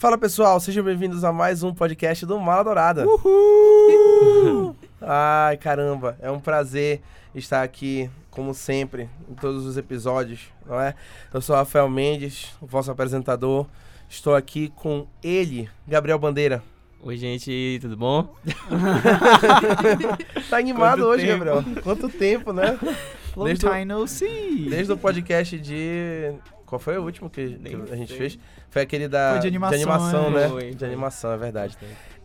Fala pessoal, sejam bem-vindos a mais um podcast do Mala Dourada. Uhul! Ai caramba, é um prazer estar aqui, como sempre, em todos os episódios, não é? Eu sou Rafael Mendes, o vosso apresentador. Estou aqui com ele, Gabriel Bandeira. Oi, gente, tudo bom? tá animado Quanto hoje, tempo? Gabriel? Quanto tempo, né? Long Desde o- time no see. Desde o podcast de. Qual foi o último que, a gente sei. fez? Foi aquele da. Foi de animação, né? Foi, de animação, é verdade.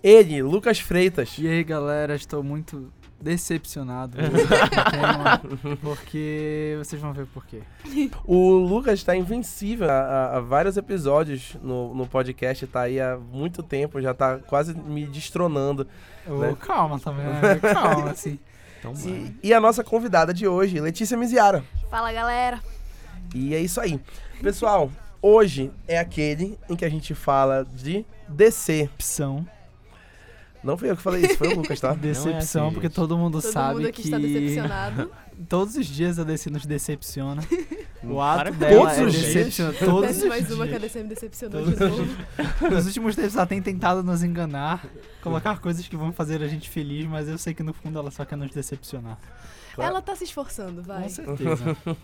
Ele, Lucas Freitas. E aí, galera, estou muito decepcionado com o tema, porque vocês vão ver por quê. O Lucas tá invencível há, vários episódios no, no podcast, tá aí há muito tempo, já tá quase me destronando. Ô, Né? Calma também, né? calma, assim. Então, E, e a nossa convidada de hoje, Letícia Miziara. Fala galera. E é isso aí. Pessoal, hoje é aquele em que a gente fala de. Decepção. Não fui eu que falei isso, foi o Lucas, tá? Decepção, assim, porque todo mundo Todo sabe mundo aqui que está decepcionado. todos os dias a DC nos decepciona. O Para ato com dela Todos é os dias? decepcionar. Todos os mais uma que a dias. DC me decepcionou Todos de novo. Nos últimos tempos ela tem tentado nos enganar, colocar coisas que vão fazer a gente feliz, mas eu sei que no fundo ela só quer nos decepcionar. Ela tá se esforçando, vai. Com certeza.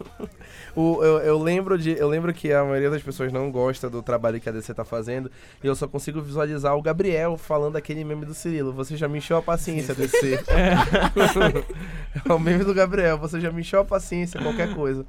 O- eu, eu lembro de, eu lembro que a maioria das pessoas não gosta do trabalho que a DC tá fazendo. E eu só consigo visualizar o Gabriel falando aquele meme do Cirilo. Você já me encheu a paciência, DC. é o meme do Gabriel. Você já me encheu a paciência, qualquer coisa.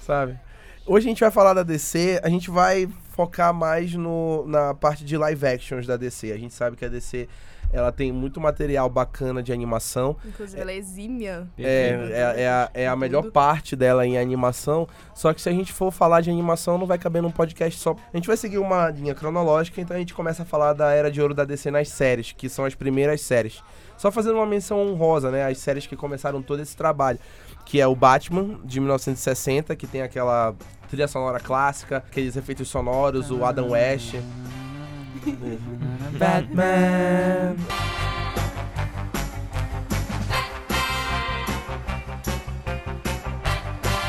Sabe? Hoje a gente vai falar da DC, a gente vai focar mais no, na parte de live actions da DC. A gente sabe que a DC ela tem muito material bacana de animação. Inclusive, ela é exímia. É, é, é, a, é a melhor parte dela em animação. Só que se a gente for falar de animação, não vai caber num podcast só. A gente vai seguir uma linha cronológica, então a gente começa a falar da Era de Ouro da DC nas séries, que são as primeiras séries. Só fazendo uma menção honrosa, né? As séries que começaram todo esse trabalho. Que é o Batman, de 1960, que tem aquela trilha sonora clássica, aqueles efeitos sonoros, o Adam West. Batman.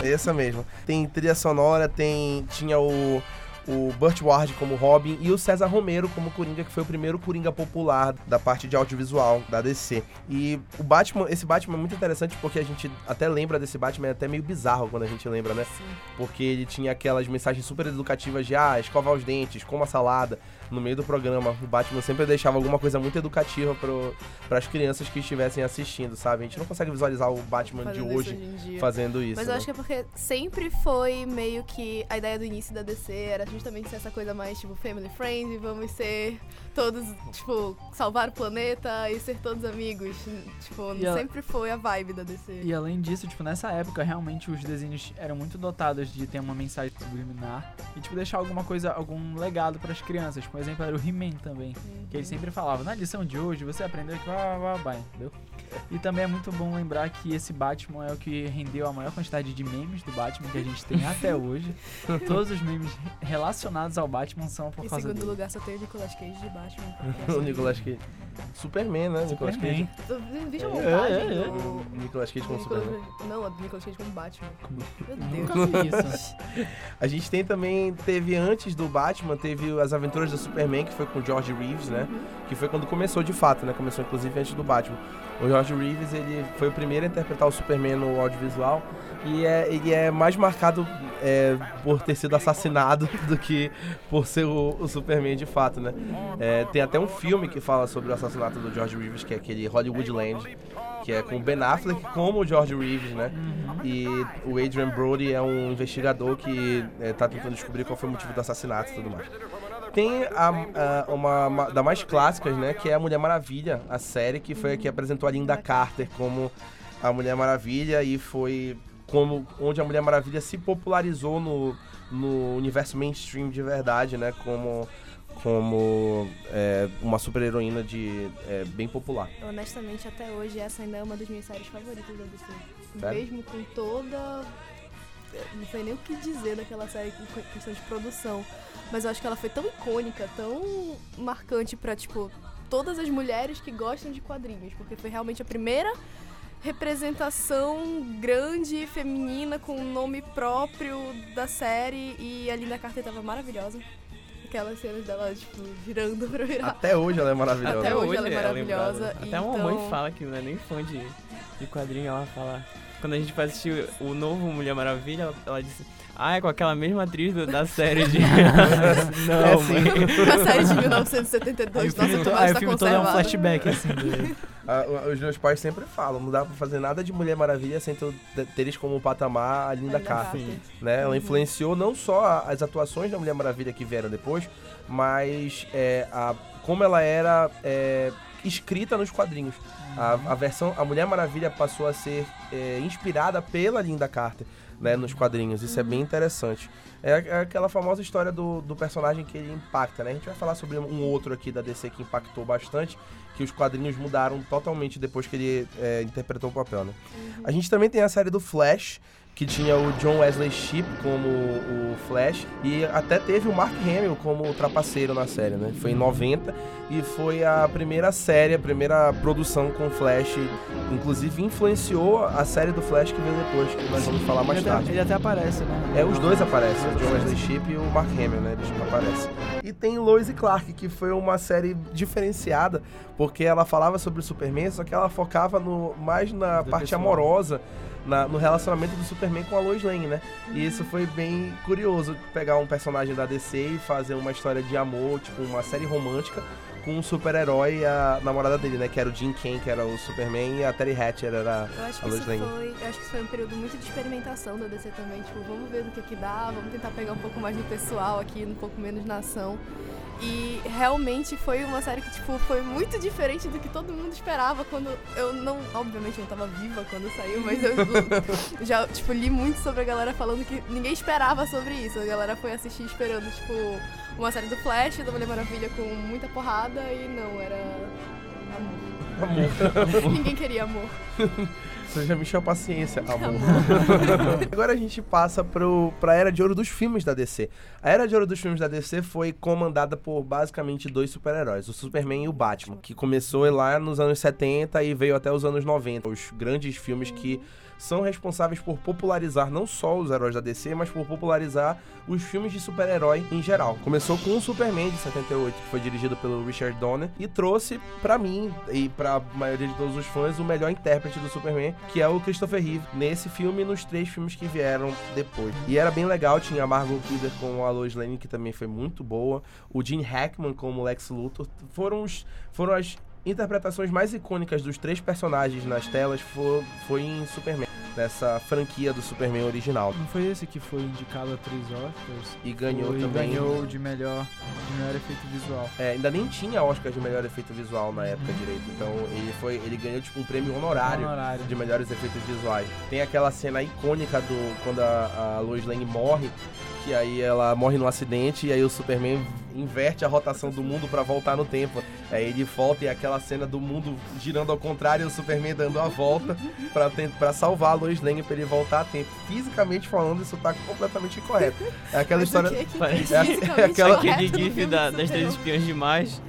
Essa mesmo. Tem trilha sonora, tem tinha o o Burt Ward como Robin e o César Romero como Coringa, que foi o primeiro Coringa popular da parte de audiovisual da DC. E o Batman, esse Batman é muito interessante porque a gente até lembra desse Batman, é até meio bizarro quando a gente lembra, né? Sim. Porque ele tinha aquelas mensagens super educativas de ah, escovar os dentes, coma salada. No meio do programa, o Batman sempre deixava alguma coisa muito educativa para as crianças que estivessem assistindo, sabe? A gente não consegue visualizar o Batman Fazendo de isso hoje hoje fazendo isso. Mas eu né? acho que é porque sempre foi meio que a ideia do início da DC era justamente ser essa coisa mais, tipo, family friendly, vamos ser todos, tipo, salvar o planeta e ser todos amigos. Tipo, E sempre foi a vibe da DC. E além disso, tipo, nessa época, realmente os desenhos eram muito dotados de ter uma mensagem subliminar e, tipo, deixar alguma coisa, algum legado pras crianças. Por exemplo, era o He-Man também, que ele sempre falava, na lição de hoje você aprendeu que vai, vai, vai, entendeu? E também é muito bom lembrar que esse Batman é o que rendeu a maior quantidade de memes do Batman que a gente tem até hoje. Todos os memes relacionados ao Batman são por Em causa segundo dele. lugar, só tem o Nicolas Cage de Batman. o Nicolas Cage. Superman, né? Nicolas. Cage. Veja a É, montagem é, é. do... Nicolas Cage como Nicolas- Superman. Não, a do Nicolas Cage como Batman. Meu Deus. Nunca vi isso. A gente tem também, teve antes do Batman, teve as aventuras do Superman, que foi com o George Reeves, né? Que foi quando começou de fato, né? Começou inclusive antes do Batman. O George Reeves, ele foi o primeiro a interpretar o Superman no audiovisual e é, ele é mais marcado é, por ter sido assassinado do que por ser o, o Superman de fato, né? É, tem até um filme que fala sobre o assassinato do George Reeves, que é aquele Hollywoodland, que é com Ben Affleck como o George Reeves, né? E o Adrian Brody é um investigador que está tentando descobrir qual foi o motivo do assassinato e tudo mais. Tem a, a- uma, uma da mais clássicas, né? Que é a Mulher Maravilha, a série que foi a que apresentou a Linda Carter como a Mulher Maravilha e foi como onde a Mulher Maravilha se popularizou no, no universo mainstream de verdade, né? Como como é, uma super heroína de é, bem popular. Honestamente, até hoje, essa ainda é uma das minhas séries favoritas da DC. Sério? Mesmo com toda. Não sei nem o que dizer daquela série em questão de produção. Mas eu acho que ela foi tão icônica, tão marcante pra, tipo, todas as mulheres que gostam de quadrinhos. Porque foi realmente a primeira representação grande, feminina, com um nome próprio da série. E a Linda Carter tava maravilhosa. aquelas cenas dela, tipo, girando pra virar. Até hoje ela é maravilhosa. Até hoje ela é lembrada. maravilhosa, Até a então- mamãe fala que não é nem fã de, de quadrinho, ela fala. Quando a gente foi assistir o novo Mulher Maravilha, ela, ela disse. Ah, é com aquela mesma atriz do- da série de. não, É, sim. mãe. A série de Aí 1972, o nossa, filme, tu o filme todo é um flashback, assim. Ah, os meus pais sempre falam, não dá pra fazer nada de Mulher Maravilha sem ter, teres como patamar a Linda Linda Carter. Carter. né? Ela Uhum. influenciou não só as atuações da Mulher Maravilha que vieram depois, mas é, a, como ela era é, escrita nos quadrinhos. A, a versão, a Mulher Maravilha passou a ser é, inspirada pela Linda Carter, né, nos quadrinhos. Isso é bem interessante. É, é aquela famosa história do, do personagem que ele impacta, né? A gente vai falar sobre um outro aqui da DC que impactou bastante, que os quadrinhos mudaram totalmente depois que ele é, interpretou o papel, né? A gente também tem a série do Flash, que tinha o John Wesley Shipp como o Flash e até teve o Mark Hamill como o trapaceiro na série, né? Foi em 90 e foi a primeira série, a primeira produção com Flash, inclusive influenciou a série do Flash que veio depois, que nós vamos falar mais ele, até, tarde. ele até aparece, né? É, os dois aparecem, o John Wesley Shipp e o Mark Hamill, né? Eles aparecem. E tem Lois e Clark, que foi uma série diferenciada, porque ela falava sobre o Superman, só que ela focava no, mais na parte amorosa, na- no relacionamento do Superman com a Lois Lane, né? E isso foi bem curioso, pegar um personagem da DC e fazer uma história de amor, tipo uma série romântica, com um super-herói e a namorada dele, né? Que era o Jim Kane, que era o Superman, e a Terry Hatcher era Eu acho, a que Lois isso Lane. foi, eu acho que isso foi um período muito de experimentação da DC também. Tipo, vamos ver do que que dá, vamos tentar pegar um pouco mais do pessoal aqui, um pouco menos na ação. E realmente foi uma série que, tipo, foi muito diferente do que todo mundo esperava quando eu não, obviamente não tava viva quando saiu, mas eu já, tipo, li muito sobre a galera falando que ninguém esperava sobre isso. A galera foi assistir esperando, tipo, uma série do Flash, da Mulher Maravilha com muita porrada e não, era amor. amor. Ninguém queria amor. Você já me encheu a paciência, amor. Amor. Agora a gente passa pro, pra Era de Ouro dos filmes da DC. A Era de Ouro dos filmes da DC foi comandada por basicamente dois super-heróis, o Superman e o Batman, que começou lá nos anos 70 e veio até os anos 90. Os grandes filmes que são responsáveis por popularizar não só os heróis da DC, mas por popularizar os filmes de super-herói em geral. Começou com o Superman de 78, que foi dirigido pelo Richard Donner, e trouxe pra mim e pra maioria de todos os fãs o melhor intérprete do Superman, que é o Christopher Reeve, nesse filme e nos três filmes que vieram depois. E era bem legal, tinha a Margot Kidder com a Lois Lane, que também foi muito boa, o Gene Hackman como Lex Luthor, foram, os, foram as interpretações mais icônicas dos três personagens nas telas foi, foi em Superman, nessa franquia do Superman original. Não foi esse que foi indicado a três Oscars? E ganhou Foi, também. ganhou de melhor, de melhor efeito visual. É, ainda nem tinha Oscar de melhor efeito visual na época direito. Então ele foi. Ele ganhou tipo um prêmio honorário Honorário. de melhores efeitos visuais. Tem aquela cena icônica do quando a, a Lois Lane morre, que aí ela morre num acidente e aí o Superman inverte a rotação do mundo pra voltar no tempo. Aí ele volta e é aquela cena do mundo girando ao contrário e o Superman dando a volta pra salvar a Lois Lane pra ele voltar a tempo. Fisicamente falando, isso tá completamente incorreto. É aquela Mas história. que que Parece- tem fisicamente aquela- Aquele gif da- das três espiãs demais.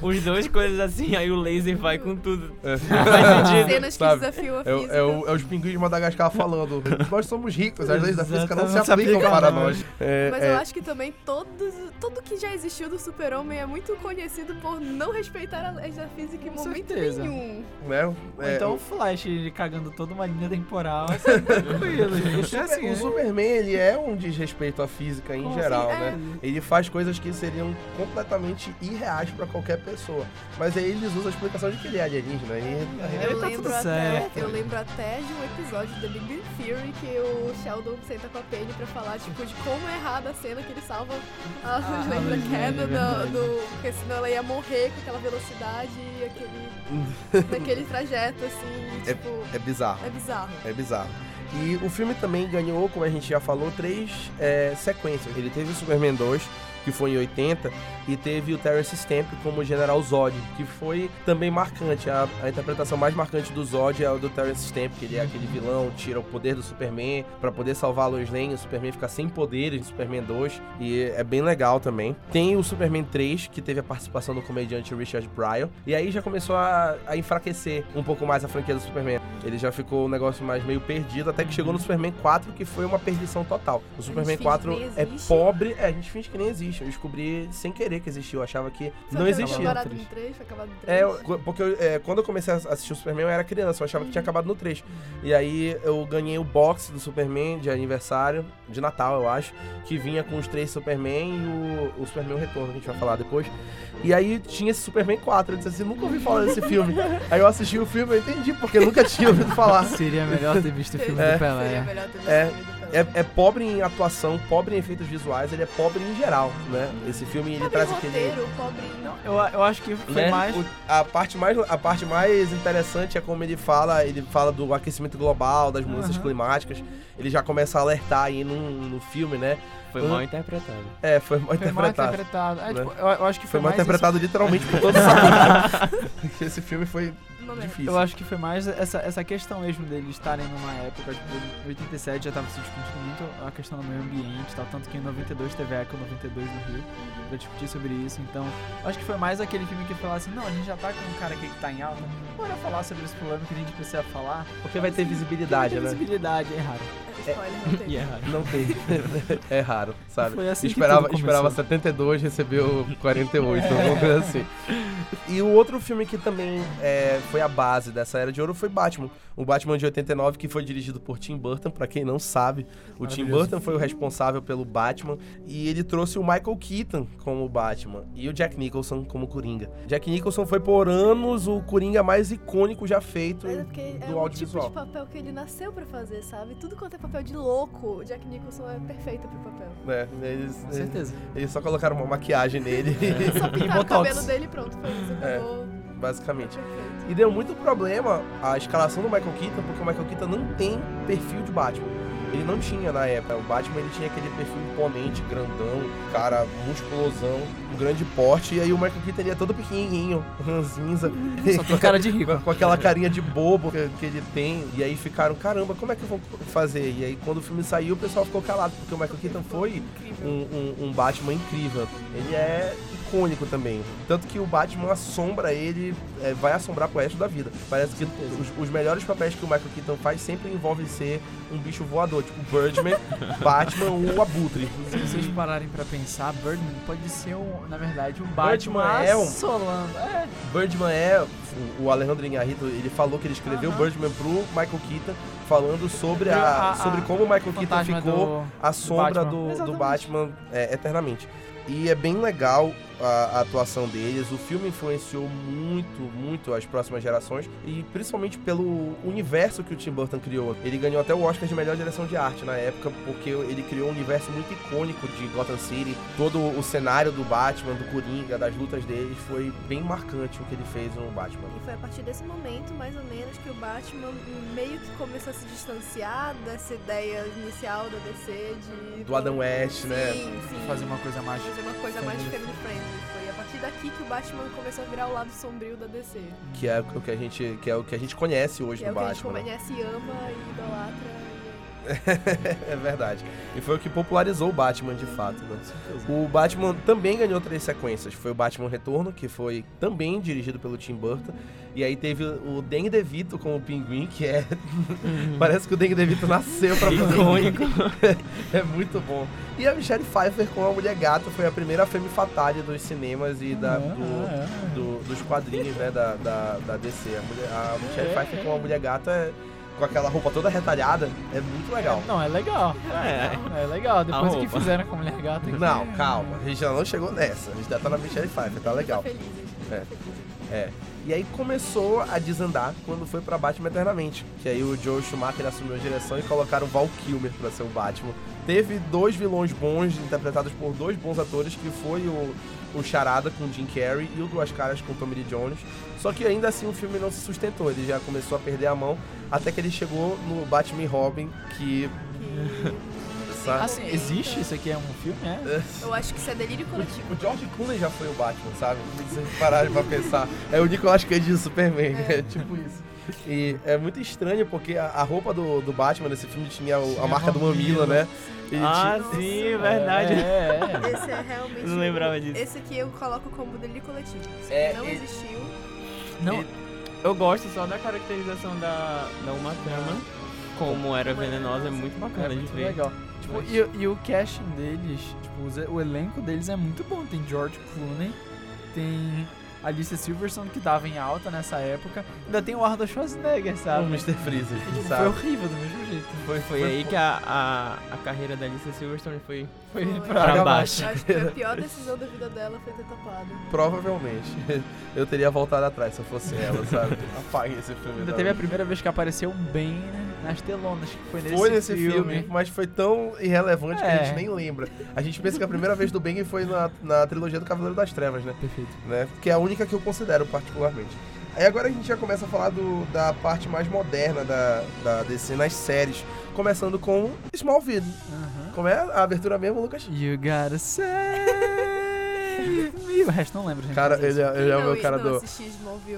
Com os dois coisas assim, aí o laser vai com tudo. É. Faz sentido. Cenas que Sabe? desafiam a É, o- física. é o- é os pinguins de Madagascar falando. Nós somos ricos, as leis da física não se aplicam para nós. É, Mas é, eu acho que também todos, tudo que já existiu do super-homem é muito conhecido por não respeitar a lei da física em Com momento certeza. nenhum. né, é, então o- Flash ele cagando toda uma linha temporal. Assim, tranquilo, gente. É assim, o né? Superman, ele é um desrespeito à física em geral, assim? né? Ele faz coisas que seriam completamente irreais pra qualquer pessoa. Mas aí eles usam a explicação de que ele é alienígena. E, Ele Eu tá lembro, tudo até, certo. eu lembro até de um episódio de The Big Bang Theory que o Sheldon senta com a Penny pra falar, tipo, de como é errada a cena que ele salva a Ah, Lane da Lois Lane, queda é do, do- Porque senão ela ia morrer com aquela velocidade e aquele. naquele trajeto, assim, É- tipo. é bizarro. É bizarro. É bizarro. E o filme também ganhou, como a gente já falou, três é, sequências. Ele teve o Superman 2, que foi em 80, e teve o Terrence Stamp como General Zod, que foi também marcante. A, a interpretação mais marcante do Zod é a do Terrence Stamp, que ele é aquele vilão, tira o poder do Superman pra poder salvar a Lois Lane. O Superman fica sem poderes no Superman 2, e é bem legal também. Tem o Superman 3, que teve a participação do comediante Richard Pryor, e aí já começou a, a enfraquecer um pouco mais a franquia do Superman. Ele já ficou um negócio mais meio perdido, até que chegou no Superman 4, que foi uma perdição total. O Superman finge 4 que nem é pobre, é, a gente finge que nem existe. Existe. Eu descobri sem querer que existia. Eu achava que não Foi existia. acabado no Três. 3, foi acabado no 3. É, eu- porque eu- é, quando eu comecei a assistir o Superman, eu era criança, eu achava que tinha acabado no 3. E aí eu ganhei o box do Superman de aniversário, de Natal, eu acho, que vinha com os três Superman e o, o Superman o Retorno, que a gente vai falar depois. E aí tinha esse Superman 4, eu disse assim, nunca ouvi falar desse filme. aí eu assisti o filme e eu entendi, porque eu nunca tinha ouvido falar. Seria melhor ter visto o filme É. do Seria Pelé. melhor ter visto É, o filme do Pelé. É, é pobre em atuação, pobre em efeitos visuais, ele é pobre em geral, né? Esse filme, ele Pobre traz em aquele... roteiro, pobre eu, eu acho que foi né? mais. O- a, parte mais, a parte mais interessante é como ele fala, ele fala do aquecimento global, das mudanças Aham. climáticas. Ele já começa a alertar aí no, no filme, né? Foi mal interpretado. É, foi mal Foi mal interpretado. interpretado. É, né? tipo, eu, eu acho que Foi foi, mal mais. interpretado literalmente por todos os atores. Porque Esse filme foi Merda. difícil. Eu acho que foi mais essa, essa questão mesmo deles estarem numa época, tipo, em 87 já tava se discutindo muito a questão do meio ambiente e tal, tanto que em 92 teve a Eco 92 no Rio pra discutir sobre isso, então acho que foi mais aquele filme que falava assim, não, a gente já tá com um cara aqui que tá em alta, bora falar sobre esse problema que a gente precisa falar. Porque vai ter Porque visibilidade, né? visibilidade, é raro. É, não tem. É raro. Não tem. é raro, sabe? Foi assim que esperava, esperava começou. 72, recebeu 48, alguma coisa assim. E o outro filme que também é, foi a base dessa era de ouro foi Batman. O Batman de 89, que foi dirigido por Tim Burton, pra quem não sabe. O Tim. Burton foi o responsável pelo Batman. E ele trouxe o Michael Keaton como Batman e o Jack Nicholson como Coringa. Jack Nicholson foi por anos o Coringa mais icônico já feito é é do o tipo de papel que ele nasceu pra fazer, sabe? Tudo quanto é papel de louco, o Jack Nicholson é perfeito pro papel. É, eles, Com certeza. eles só colocaram uma maquiagem nele, Só pintar o cabelo dele e pronto, foi isso. É. Basicamente. E deu muito problema a escalação do Michael Keaton, porque o Michael Keaton não tem perfil de Batman. Ele não tinha na época. O Batman ele tinha aquele perfil imponente, grandão, cara musculosão, um grande porte. E aí o Michael Keaton ele é todo pequenininho, ranzinza. Só tem cara de rico. com, com aquela carinha de bobo que, que ele tem. E aí ficaram, caramba, como é que eu vou fazer? E aí quando o filme saiu, o pessoal ficou calado, porque o Michael Keaton foi um, um- um Batman incrível. Ele é icônico também. Tanto que o Batman assombra ele, é, vai assombrar pro resto da vida. Parece que os, os melhores papéis que o Michael Keaton faz sempre envolvem ser um bicho voador, tipo Birdman, Batman ou o Abutre. Se vocês pararem pra pensar, Birdman pode ser, um, na verdade, um Batman Birdman é um- assolando. É, Birdman é. O, Alejandro Inharrito, ele falou que ele escreveu Aham. Birdman pro Michael Keaton, falando sobre, a, a- a- sobre como o Michael Keaton ficou do- a sombra Batman. do, do. Batman é, eternamente. E é bem legal a, a atuação deles. O filme influenciou muito, muito as próximas gerações. E principalmente pelo universo que o Tim Burton criou. Ele ganhou até o Oscar de melhor direção de arte na época, porque ele criou um universo muito icônico de Gotham City. Todo o cenário do Batman, do Coringa, das lutas deles, foi bem marcante o que ele fez no Batman. E foi a partir desse momento, mais ou menos, que o Batman meio que começou a se distanciar dessa ideia inicial da DC de. Do Adam West, sim, né? Sim, fazer uma coisa mais. fazer uma coisa mais family family friendly. Foi a partir daqui que o Batman começou a virar o lado sombrio da DC. Que é o que a gente, que é o que a gente conhece hoje Que é do o que a gente Batman. né? conhece, ama e idolatra. é verdade. E foi o que popularizou o Batman de fato, né? O Batman também ganhou três sequências. Foi o Batman Retorno, que foi também dirigido pelo Tim Burton. E aí teve o Danny DeVito como o Pinguim, que é... Parece que o Danny DeVito nasceu pra fazer Icônico. É muito bom. E a Michelle Pfeiffer com a Mulher Gata foi a primeira femme fatale dos cinemas e da, Ah, do, ah, ah. do- dos quadrinhos, né, da, da, da DC. A, mulher, a Michelle É, Pfeiffer é. com a Mulher Gata, é- com aquela roupa toda retalhada, é muito legal. Não, é legal. É. É legal. Depois que roupa. fizeram com a mulher gata. aqui, Não, é- calma, a gente já não chegou nessa. A gente já tá na Michelle Pfeiffer, tá legal. Tá feliz. É. É. E aí começou a desandar quando foi pra Batman Eternamente. Que aí o Joe Schumacher assumiu a direção e colocaram o Val Kilmer pra ser o Batman. Teve dois vilões bons, interpretados por dois bons atores, que foi o, o Charada com Jim Carrey e o Duas Caras com Tommy Lee Jones. Só que ainda assim o filme não se sustentou, ele já começou a perder a mão, até que ele chegou no Batman e Robin, que... sabe? Assim, existe? Isso aqui é um filme? É? Eu acho que isso é delírio coletivo. O George Clooney já foi o Batman, sabe? Se vocês pararem pra pensar. É o Nicolas Cage de Superman, é, tipo isso. E é muito estranho porque a, a roupa do, do Batman nesse filme tinha o- a Tinha marca do mamilo, mamilo. né? Ele Ah, Nossa. sim, é verdade. É, é. Esse é realmente. Não lembrava disso. Esse aqui eu coloco como delírio coletivo. Isso É, não e- existiu. Não, Eu gosto só da caracterização da, da Uma Thurman. Como era venenosa, é muito é bacana de muito ver. legal. Tipo, e, e o casting deles, tipo, o elenco deles é muito bom. Tem George Clooney, tem Alicia Silverstone, que tava em alta nessa época. Ainda tem o Arnold Schwarzenegger, O sabe? Mr. Freezer, E, tipo, foi sabe? horrível do mesmo jeito. Foi, foi aí que a, a, a carreira da Alicia Silverstone foi. Foi Foi. pra, Pra baixo. Acho que a pior decisão da vida dela foi ter topado. Provavelmente. Eu teria voltado atrás se eu fosse ela, sabe? Apague esse filme. Ainda da teve a primeira vez que apareceu um Ben nas telonas, que foi nesse, Foi nesse filme. mas foi tão irrelevante que a É. gente nem lembra. A gente pensa que a primeira vez do Bang foi na, na trilogia do Cavaleiro das Trevas, né? Perfeito. né? Que é a única que eu considero particularmente. Aí agora a gente já começa a falar do, da parte mais moderna da, da DC nas séries. Começando com Smallville. Como é a abertura mesmo, Lucas? You gotta save O resto não lembro, gente. Cara, é ele é, ele é o meu cara do.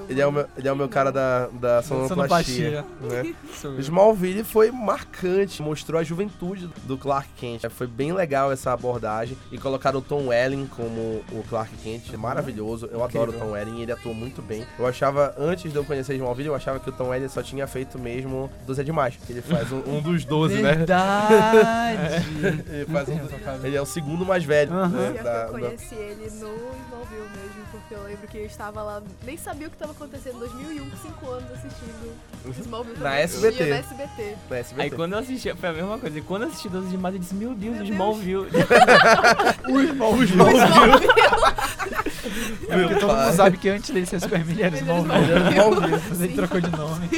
Ele é o meu, ele é o meu cara da, da sonoplastia. Né? Smallville foi marcante, mostrou a juventude do Clark Kent. Foi bem legal essa abordagem. E colocaram o Tom Welling como o Clark Kent, maravilhoso. Eu adoro o Tom Welling, ele atuou muito bem. Eu achava, antes de eu conhecer Smallville, eu achava que o Tom Welling só tinha feito mesmo 12 é demais. que Ele faz um, um dos 12, né? Verdade. Ele, faz um- cara. ele é o segundo mais velho. Aham. né, da- eu da- conheci ele no Smallville mesmo, porque eu lembro que eu estava lá, nem sabia o que estava acontecendo em 2001, com 5 anos assistindo Smallville. Na. SBT. Na SBT. da SBT. Aí quando eu assisti, foi a mesma coisa. E quando eu assisti 12 de Março, eu disse: Meu Deus, Meu o Deus. Smallville. o Smallville. É porque todo mundo sabe que antes dele ser Superman ele era Smallville. Ele era Smallville. Mas ele trocou de nome.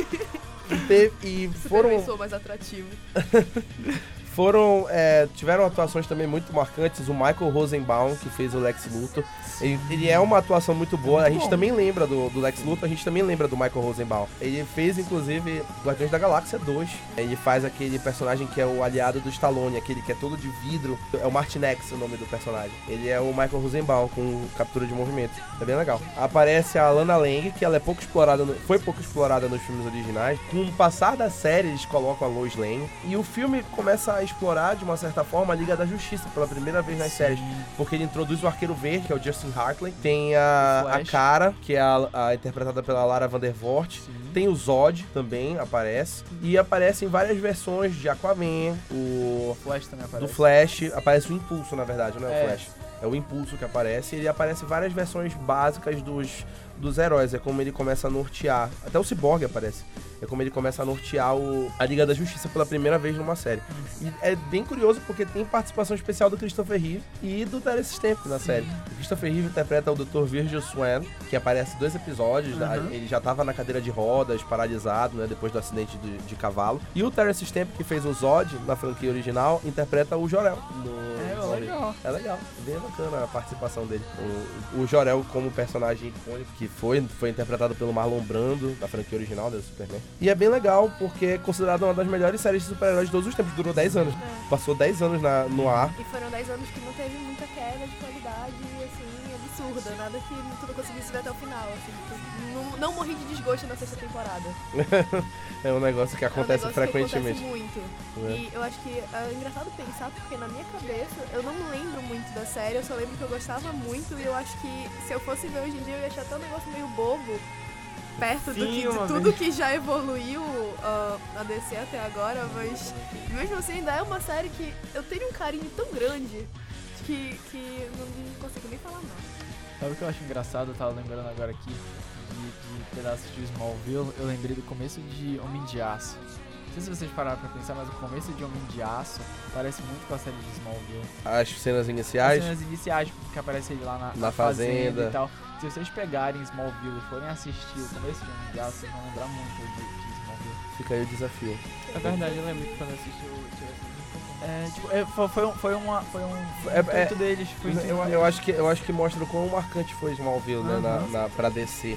E, teve- e Foram... mais atrativo. foram é, tiveram atuações também muito marcantes. O Michael Rosenbaum, que fez o Lex Luthor. Ele, ele é uma atuação muito boa. a gente também lembra do, do Lex Luthor, a gente também lembra do Michael Rosenbaum. Ele fez, inclusive, Guardiões da Galáxia 2. Ele faz aquele personagem que é o aliado do Stallone, aquele que é todo de vidro. É o Martinex o nome do personagem. Ele é o Michael Rosenbaum com captura de movimento. É bem legal. Aparece a Lana Lang, que ela é pouco explorada, no- foi pouco explorada nos filmes originais. Com o passar da série, eles colocam a Lois Lane. E o filme começa a explorar, de uma certa forma, a Liga da Justiça pela primeira vez nas séries. Porque ele introduz o Arqueiro Verde, que é o Justin Hartley. Tem a, a. Cara, que é a, a interpretada pela Lara Vandervoort. Tem o Zod também, aparece. E aparecem várias versões de Aquaman, o Flash também aparece. do Flash. Aparece o Impulso, na verdade, não é, É. o Flash. É o Impulso que aparece. Ele aparece várias versões básicas dos, dos heróis. É como ele começa a nortear. Até o Cyborg aparece. É como ele começa a nortear o, a Liga da Justiça pela primeira vez numa série. E é bem curioso porque tem participação especial do Christopher Reeve e do Terence Stamp na série. O Christopher Reeve interpreta o Dr. Virgil Swan, que aparece em dois episódios. Uhum. Ele já tava na cadeira de rodas, paralisado, né? Depois do acidente de, de cavalo. E o Terence Stamp, que fez o Zod na franquia original, interpreta o Jorel. no- É, legal. é legal, bem bacana a participação dele. O, o Jorel como personagem icônico, que foi, foi interpretado pelo Marlon Brando, da franquia original né, do Superman. E é bem legal, porque é considerado uma das melhores séries de super-heróis de todos os tempos. Durou 10 anos. É. Passou 10 anos na- no ar. E foram 10 anos que não teve muita queda de qualidade, assim, absurda. Nada que tu não conseguisse ver até o final, assim. Tu não, não morri de desgosto na sexta temporada. É um negócio que É um acontece negócio frequentemente. Que acontece muito. né? E eu acho que é engraçado pensar, porque na minha cabeça eu não lembro muito da série, eu só lembro que eu gostava muito e eu acho que se eu fosse ver hoje em dia eu ia achar até um negócio meio bobo. Perto do Sim, que, de tudo vez. que já evoluiu ah, na DC até agora, mas mesmo assim ainda é uma série que eu tenho um carinho tão grande que, que não, não consigo nem falar não. Sabe o que eu acho engraçado? Eu tava lembrando agora aqui de, de pedaços de Smallville. Eu lembrei do começo de Homem de Aço. Não sei se vocês pararam pra pensar, mas o começo de Homem de Aço parece muito com a série de Smallville. As cenas As iniciais. cenas iniciais, que aparece ele lá na, Na fazenda. e tal. Se vocês pegarem Smallville e forem assistir o começo de Homem de Aço, vocês vão lembrar muito de, de Smallville. Fica aí o desafio. É verdade, eu lembro que quando assisti o É, tipo, é, foi, foi, um, foi uma. Foi um. É- É, intuito deles. Foi um Eu, eu acho que, eu acho que mostra o quão marcante foi Smallville, né? Na, na, pra DC,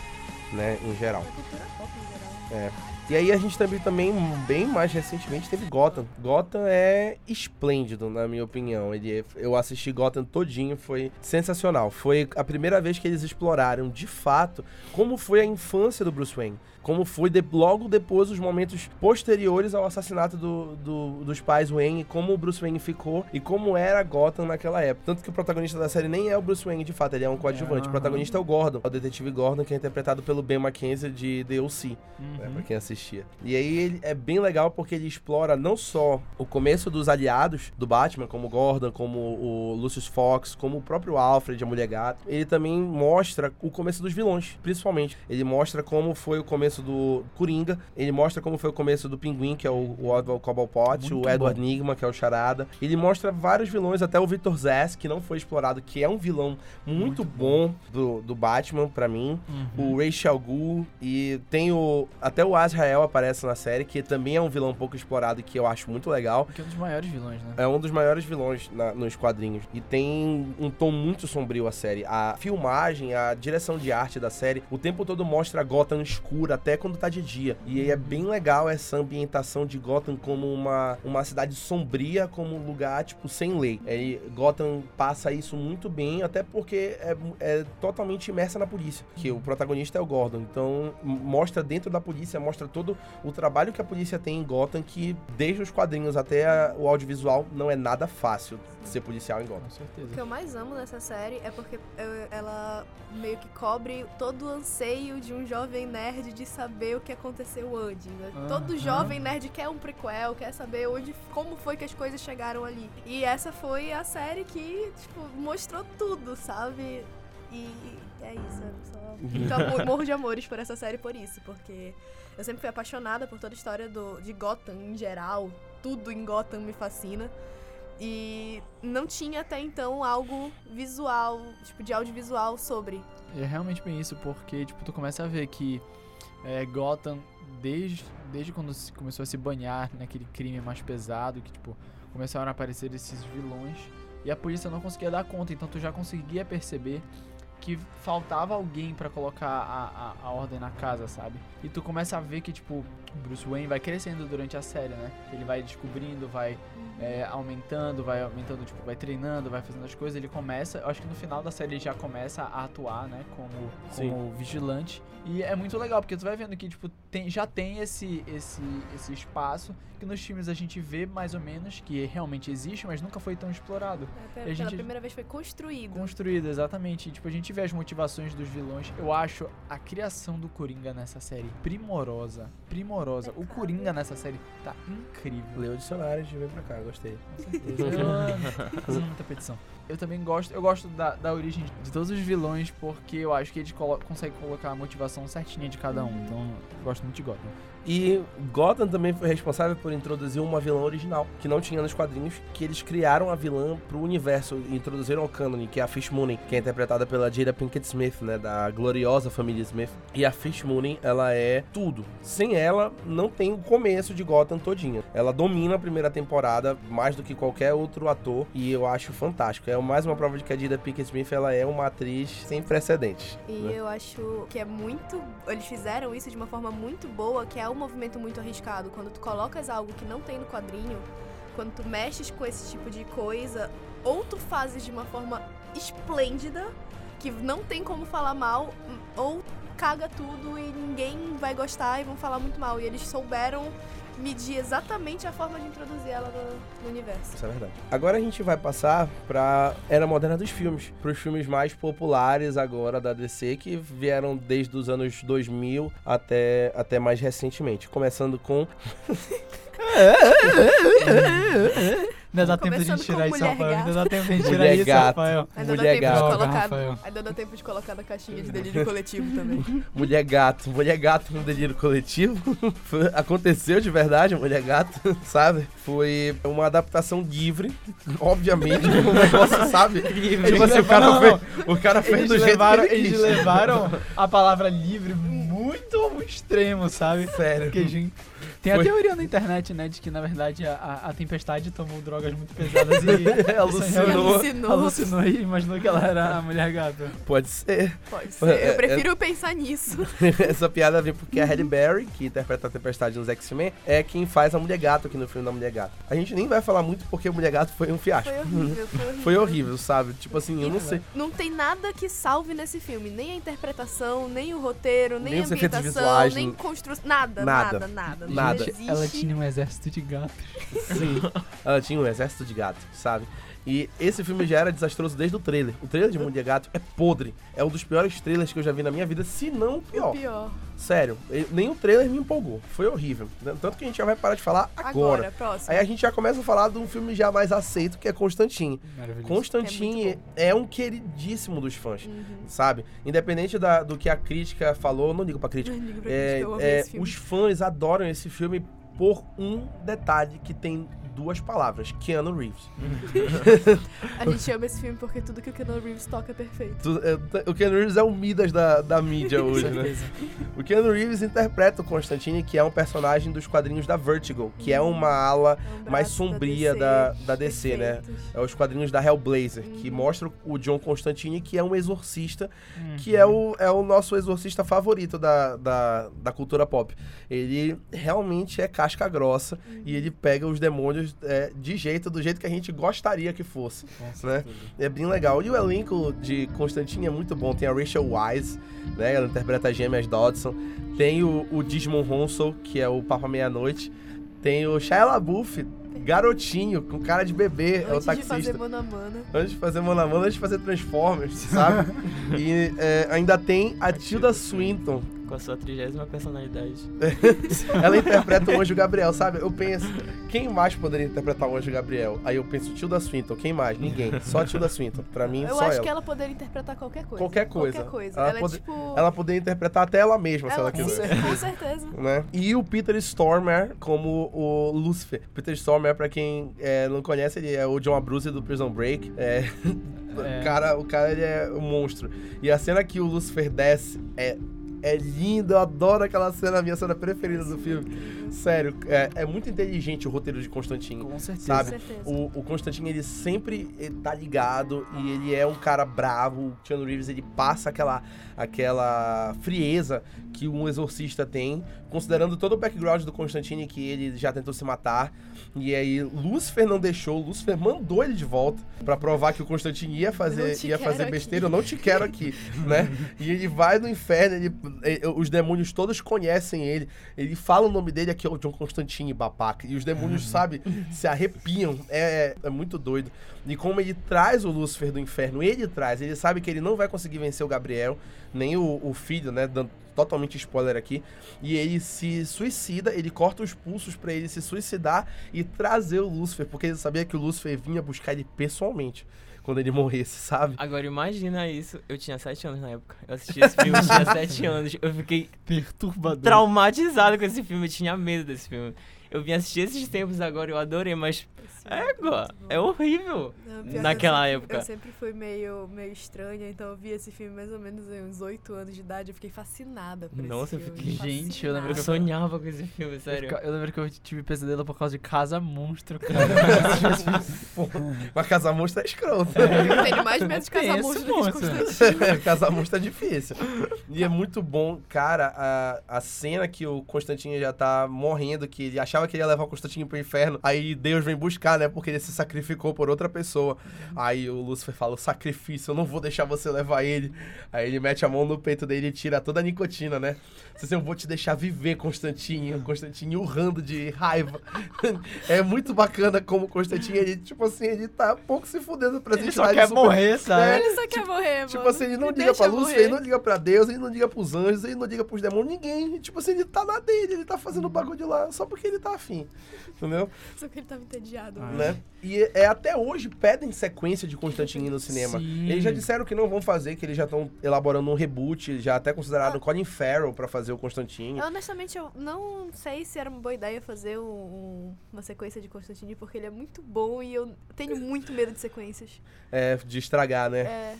né? Em geral. É cultura pop em geral. E aí a gente também, também, bem mais recentemente, teve Gotham. Gotham é esplêndido, na minha opinião. Ele, é- eu assisti Gotham todinho, foi sensacional. Foi a primeira vez que eles exploraram, de fato, como foi a infância do Bruce Wayne. Como foi de- logo depois os momentos posteriores ao assassinato do, do- dos pais Wayne, como o Bruce Wayne ficou e como era Gotham naquela época. Tanto que o protagonista da série nem é o Bruce Wayne, de fato, ele é um coadjuvante. O Aham. protagonista é o Gordon, o detetive Gordon, que é interpretado pelo Ben McKenzie de The O.C. né, Uhum. pra quem assistia. E aí ele é bem legal porque ele explora não só o começo dos aliados do Batman, como o Gordon, como o Lucius Fox, como o próprio Alfred, a Mulher Gato. Ele também mostra o começo dos vilões, principalmente. Ele mostra como foi o começo do Coringa, ele mostra como foi o começo do Pinguim, que é o, o Oswald Cobblepot, o Edward bom. Nigma, que é o Charada. Ele mostra vários vilões, até o Victor Zsasz, que não foi explorado, que é um vilão muito, Muito bom do, do Batman, pra mim Uhum. o Rachel Ghul e tem o até o Azrael aparece na série que também é um vilão pouco explorado e que eu acho muito legal Que é um dos maiores vilões, né? é um dos maiores vilões na- nos quadrinhos e tem um tom muito sombrio a série a filmagem a direção de arte da série o tempo todo mostra Gotham escura até quando tá de dia. E aí é bem legal essa ambientação de Gotham como uma, uma cidade sombria como um lugar tipo sem lei. É, Gotham passa isso muito bem até porque é, é totalmente imersa na polícia que o protagonista é o Gordon. Então mostra dentro da polícia mostra todo o trabalho que a polícia tem em Gotham que desde os quadrinhos até a- o audiovisual não é nada fácil ser policial em Gotham. Com O que certeza. eu mais amo nessa série é porque ela meio que cobre todo o anseio de um jovem nerd de saber o que aconteceu antes. né? Todo Aham. jovem nerd quer um prequel, quer saber onde, como foi que as coisas chegaram ali. E essa foi a série que, tipo, mostrou tudo, sabe? E é isso, eu só muito amor- morro de amores por essa série por isso, porque eu sempre fui apaixonada por toda a história do, de Gotham em geral. Tudo em Gotham me fascina. E não tinha até então algo visual, tipo, de audiovisual sobre. É realmente bem isso, porque, tipo, tu começa a ver que é, Gotham, desde, desde quando se começou a se banhar naquele crime mais pesado, que, tipo, começaram a aparecer esses vilões, e a polícia não conseguia dar conta, então tu já conseguia perceber que faltava alguém pra colocar a, a, a ordem na casa, sabe? E tu começa a ver que, tipo, Bruce Wayne vai crescendo durante a série, né? Ele vai descobrindo, vai é, aumentando, vai aumentando, tipo, vai treinando, vai fazendo as coisas. Ele começa, eu acho que no final da série ele já começa a atuar, né? Como, Sim. como vigilante. E é muito legal, porque tu vai vendo que, tipo, tem, já tem esse, esse, esse espaço que nos filmes a gente vê mais ou menos, que realmente existe, mas nunca foi tão explorado. É, pela, a gente- pela primeira vez foi construído. Construído, exatamente. E, tipo, a gente vê as motivações dos vilões. Eu acho a criação do Coringa nessa série primorosa. Primorosa. O Coringa nessa série tá incrível. leu o dicionário de vem pra cá gostei Fazendo muita petição. Eu também gosto, eu gosto da, da origem de todos os vilões, porque eu acho que eles colo conseguem colocar a motivação certinha de cada um. Então, eu gosto muito de Gotham. E Gotham também foi responsável por introduzir uma vilã original, que não tinha nos quadrinhos, que eles criaram a vilã pro universo e introduziram ao cânone, que é a Fish Moon, que é interpretada pela Jada Pinkett Smith, né, da gloriosa família Smith. E a Fish Moon, ela é tudo. Sem ela, não tem o começo de Gotham todinha. Ela domina a primeira temporada mais do que qualquer outro ator, e eu acho fantástico. É mais uma prova de que a Jada Pinkett Smith, ela é uma atriz sem precedentes. E né? eu acho que é muito. Eles fizeram isso de uma forma muito boa, que é um movimento muito arriscado. Quando tu colocas algo que não tem no quadrinho, quando tu mexes com esse tipo de coisa, ou tu fazes de uma forma esplêndida, que não tem como falar mal, ou caga tudo e ninguém vai gostar e vão falar muito mal. E eles souberam medir exatamente a forma de introduzir ela no, no universo. Isso é verdade. Agora a gente vai passar pra era moderna dos filmes, pros filmes mais populares agora da DC que vieram desde os anos 2000 até até mais recentemente, começando com Ainda dá tempo de a gente tirar isso, Rafael. Ainda dá tempo de a gente tirar Mulher isso, Gato. Rafael. Ainda dá Mulher tempo gato. de Droga, colocar. Rafael. Ainda dá tempo de colocar na caixinha de delírio coletivo também. Mulher Gato. Mulher Gato no delírio coletivo. Aconteceu de verdade, Mulher Gato, sabe? Foi uma adaptação livre, obviamente, um negócio, sabe? Eles Tipo assim, o cara levaram- fez, o cara fez Eles do jeito levaram, que ele eles quis. levaram a palavra livre muito ao extremo, sabe? Sério. Porque, gente, tem a Foi. teoria na internet, né, de que na verdade a, a, a tempestade tomou drogas muito pesadas e Alucinou. Alucinou. alucinou e imaginou que ela era a mulher gata. Pode ser. Pode ser. É, é- Eu prefiro pensar nisso. Essa piada vem porque a Halle Berry, que interpreta a Tempestade nos X-Men, é quem faz a Mulher Gato aqui no filme da Mulher Gato. A gente nem vai falar muito porque Mulher Gato foi um fiasco. Foi horrível, foi horrível. Foi horrível, sabe? Tipo assim, eu não sei. Não tem nada que salve nesse filme. Nem a interpretação, nem o roteiro, nem, Nem a ambientação, visuais, nem construção. Nada, Nada. nada, nada. Nada. Ela tinha um exército de gatos. Sim. Ela tinha um exército de gato, sabe? E esse filme já era desastroso desde o trailer. O trailer de Mundo de Gato é podre. É um dos piores trailers que eu já vi na minha vida, se não o pior. Pior. Sério, nem o trailer me empolgou. Foi horrível. Tanto que a gente já vai parar de falar agora. Agora, próximo. Aí a gente já começa a falar de um filme já mais aceito, que é Constantine. Maravilhoso. Constantine É é, um queridíssimo dos fãs, Uhum. sabe? Independente da- do que a crítica falou, não ligo pra crítica. Pra É, crítica, eu amei é, esse filme. os fãs adoram esse filme por um detalhe que tem duas palavras: Keanu Reeves. A gente ama esse filme porque tudo que o Keanu Reeves toca é perfeito. Tu- é, t- O Keanu Reeves é o Midas da, da mídia hoje, né? O Keanu Reeves interpreta o Constantine, que é um personagem dos quadrinhos da Vertigo, que é uma ala É um mais sombria DC, da, da DC, né? É os quadrinhos da Hellblazer, que Uhum. mostra o John Constantine, que é um exorcista, que é o, é o nosso exorcista favorito da, da, da cultura pop. Ele realmente é casca grossa e ele pega os demônios é, de jeito, do jeito que a gente gostaria que fosse. Né? É bem legal. E o elenco de Constantine é muito bom. Tem a Rachel Wise, né? Ela interpreta as gêmeas Dodson. Tem o, o Digimon Honsel, que é o Papa Meia-Noite. Tem o Shia LaBeouf, garotinho, com cara de bebê, é o Antes de taxista. fazer mano a mano. Antes de fazer Mano a Mano, antes de fazer Transformers, sabe? e é, ainda tem a Tilda Swinton. Com a sua trigésima personalidade. Ela interpreta o Anjo Gabriel, sabe? Eu penso, quem mais poderia interpretar o Anjo Gabriel? Aí eu penso, Tilda Swinton, quem mais? Ninguém. Só Tilda Swinton. Pra mim, Eu só acho ela. que ela poderia interpretar qualquer coisa. Qualquer coisa. Qualquer coisa. Ela Ela, pode- é tipo. Ela poderia interpretar até ela mesma, se ela com quiser. Com certeza. né? E o Peter Stormare como o Lucifer. Peter Stormare, pra quem é, não conhece, ele é o John Abruzzi do Prison Break. É, É. O cara, o cara ele é um monstro. E a cena que o Lucifer desce é é linda, eu adoro aquela cena, a minha cena preferida do filme. Sério, é, é muito inteligente o roteiro de Constantine. Com certeza. Sabe? Com certeza. O, o Constantine, ele sempre eh, tá ligado e ele é um cara bravo. O Keanu Reeves, ele passa aquela, aquela frieza que um exorcista tem, considerando todo o background do Constantine, que ele já tentou se matar. E aí, Lúcifer não deixou, Lúcifer mandou ele de volta pra provar que o Constantine ia fazer, ia fazer aqui. besteira. Eu não te quero aqui, né? E ele vai no inferno, ele, os demônios todos conhecem ele. Ele fala o nome dele aqui, é o John Constantine, babaca. E os demônios, sabe, se arrepiam. É, é muito doido. E como ele traz o Lúcifer do inferno, ele traz, ele sabe que ele não vai conseguir vencer o Gabriel, nem o, o filho, né? Dando totalmente spoiler aqui. E ele se suicida, ele corta os pulsos pra ele se suicidar e trazer o Lúcifer, porque ele sabia que o Lúcifer vinha buscar ele pessoalmente quando ele morresse, sabe? Agora imagina isso. Eu tinha 7 anos na época. Eu assisti esse filme, eu tinha 7 anos. Eu fiquei Perturbador. traumatizado com esse filme. Eu tinha medo desse filme. Eu vim assistir esses tempos agora, eu adorei, mas Esse é, é horrível. Não, que eu naquela sempre- época. Eu sempre fui meio, meio estranha, então eu vi esse filme mais ou menos em uns 8 anos de idade. Eu fiquei fascinada por Nossa, eu esse filme. fiquei- Gente, eu lembro Eu que fascinada. sonhava com esse filme, Eu, sério. fica- eu lembro que eu tive pesadelo por causa de Casa Monstro, cara. Mas Casa Monstro é escroto. Eu tenho mais medo de Casa Monstro do que de moça. Constantine. Casa Monstro é difícil. E é muito bom, cara, a, a cena que o Constantino já tá morrendo, que ele achava que ele ia levar o Constantino pro inferno, aí Deus vem buscar, né? Porque ele se sacrificou por outra pessoa. Aí o Lúcifer fala: sacrifício, eu não vou deixar você levar ele. Aí ele mete a mão no peito dele e tira toda a nicotina, né? Você eu vou te deixar viver, Constantino. Constantino urrando de raiva. é muito bacana como o Constantino, ele, tipo assim, ele tá pouco se fudendo pra Ele gente só quer super- morrer, sabe? Ele só quer morrer, Tipo mano. assim, ele não Me liga pra Lúcifer, morrer. ele não liga pra Deus, ele não liga pros anjos, ele não liga pros demônios, ninguém. Tipo assim, ele tá na dele, ele tá fazendo o bagulho lá só porque ele tá afim. Entendeu? Só que ele tava entediado. Ah. Né? E é, é até hoje pedem sequência de Constantine no cinema. Sim. Eles já disseram que não vão fazer, que eles já estão elaborando um reboot, já até consideraram Ah. Colin Farrell pra fazer o Constantine. Eu, honestamente, eu não sei se era uma boa ideia fazer um- um- uma sequência de Constantine, porque ele é muito bom e eu tenho muito medo de sequências. É, de estragar, né? É,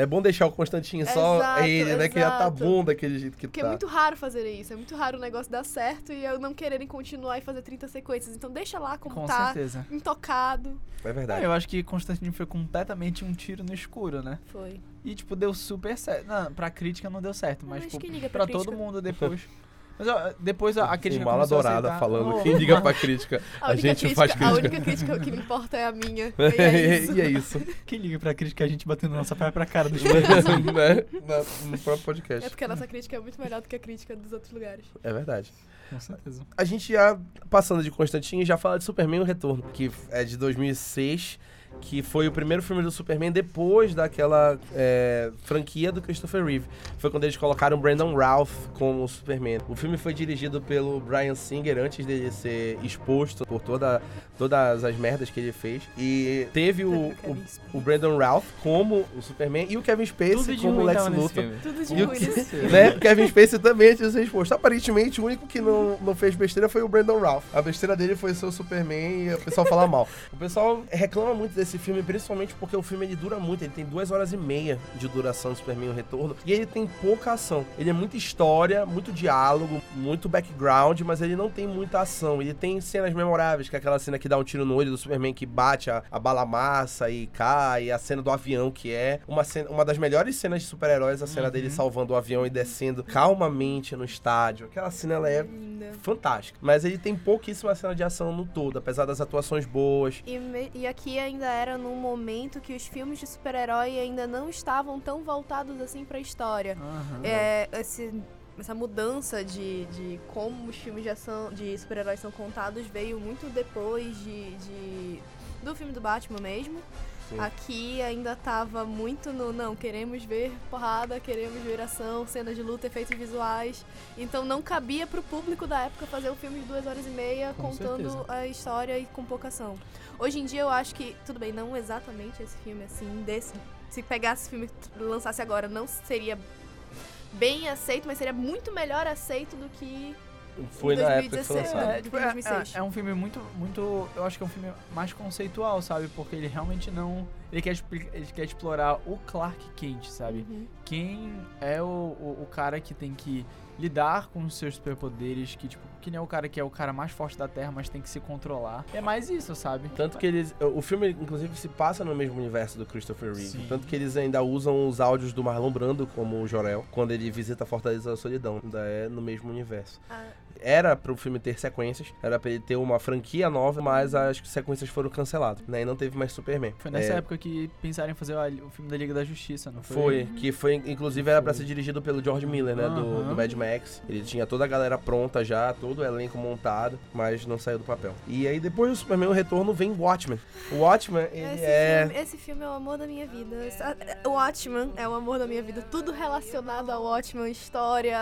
É bom deixar o Constantine só Exato, ele, né? Que já tá bom daquele jeito que porque tá. é muito raro fazer isso. É muito raro o negócio dar certo e eu não quererem continuar e fazer 30 sequências. Então deixa lá como Com tá, certeza. intocado. É verdade. eu acho que Constantine foi completamente um tiro no escuro, né? Foi. E, tipo, deu super certo. Não, pra crítica não deu certo, mas, Mas tipo, pra pra todo mundo depois. Mas ó, depois a, a crítica mala começou a dourada falando, Oh, quem liga pra crítica? A, A, única gente crítica, faz A crítica. única crítica que me importa é a minha. E é isso. e é isso. Quem liga pra crítica é a gente batendo nossa própria cara dos né? No próprio podcast. É porque a nossa crítica é muito melhor do que a crítica dos outros lugares. É verdade. Com certeza. A gente já, passando de Constantine, já fala de Superman O Retorno, que é de 2006. Que foi o primeiro filme do Superman depois daquela é, franquia do Christopher Reeve. Foi quando eles colocaram Brandon Routh como Superman. O filme foi dirigido pelo Brian Singer antes dele ser exposto por toda, todas as merdas que ele fez. E teve o, o, o Brandon Routh como o Superman e o Kevin Spacey como o Lex Luthor. Tudo de E o ruim né? O Kevin Spacey também antes de ser exposto. Aparentemente, o único que não, não fez besteira foi o Brandon Ralph. A besteira dele foi ser o Superman e o pessoal fala mal. O pessoal reclama muito desse filme, principalmente porque o filme ele dura muito. Ele tem duas horas e meia de duração do Superman o Retorno. E ele tem pouca ação. Ele é muita história, muito diálogo, muito background, mas ele não tem muita ação. Ele tem cenas memoráveis, que é aquela cena que dá um tiro no olho do Superman que bate a, a bala massa e cai, a cena do avião, que é uma, cena, uma das melhores cenas de super-heróis, a cena dele salvando o avião e descendo calmamente no estádio. Aquela cena ela é Linda. fantástica. Mas ele tem pouquíssima cena de ação no todo, apesar das atuações boas. E, e aqui ainda era num momento que os filmes de super-herói ainda não estavam tão voltados assim pra história. Aham. É, esse- essa mudança de, de como os filmes de ação de super-heróis são contados veio muito depois de, de- do filme do Batman mesmo. Sim. Aqui ainda tava muito no não, queremos ver porrada, queremos ver ação, cenas de luta, efeitos visuais. Então não cabia pro público da época fazer um filme de duas horas e meia Com contando certeza. a história e com pouca ação. Hoje em dia eu acho que, tudo bem, não exatamente esse filme assim, desse. Se pegasse esse filme e lançasse agora, não seria bem aceito, mas seria muito melhor aceito do que. Foi na época que foi 2016, lançado. É, tipo, de é- 2006. é- é um filme muito, muito. Eu acho que é um filme mais conceitual, sabe? Porque ele realmente não. Ele quer, ele quer explorar o Clark Kent, sabe? Uhum. Quem é o, o, o cara que tem que lidar com os seus superpoderes, que, tipo, que nem é o cara que é o cara mais forte da Terra, mas tem que se controlar. É mais isso, sabe? Tanto que eles. O filme, inclusive, se passa no mesmo universo do Christopher Reeve. Sim. Tanto que eles ainda usam os áudios do Marlon Brando como o Jorel, quando ele visita a Fortaleza da Solidão. Ainda é no mesmo universo. Ah, Era pro filme ter sequências, era pra ele ter uma franquia nova, mas as sequências foram canceladas, né? E não teve mais Superman. Foi nessa É, época que pensaram em fazer o, o filme da Liga da Justiça, não foi? Foi, que foi, inclusive, era pra ser dirigido pelo George Miller, né? Do, Aham. do Mad Max. Ele tinha toda a galera pronta já, todo o elenco montado, mas não saiu do papel. E aí, depois do Superman, o retorno vem Watchmen. O Watchmen, ele esse, é. filme, esse filme é o amor da minha vida. O Watchman é o amor da minha vida. Tudo relacionado ao Watchman, história,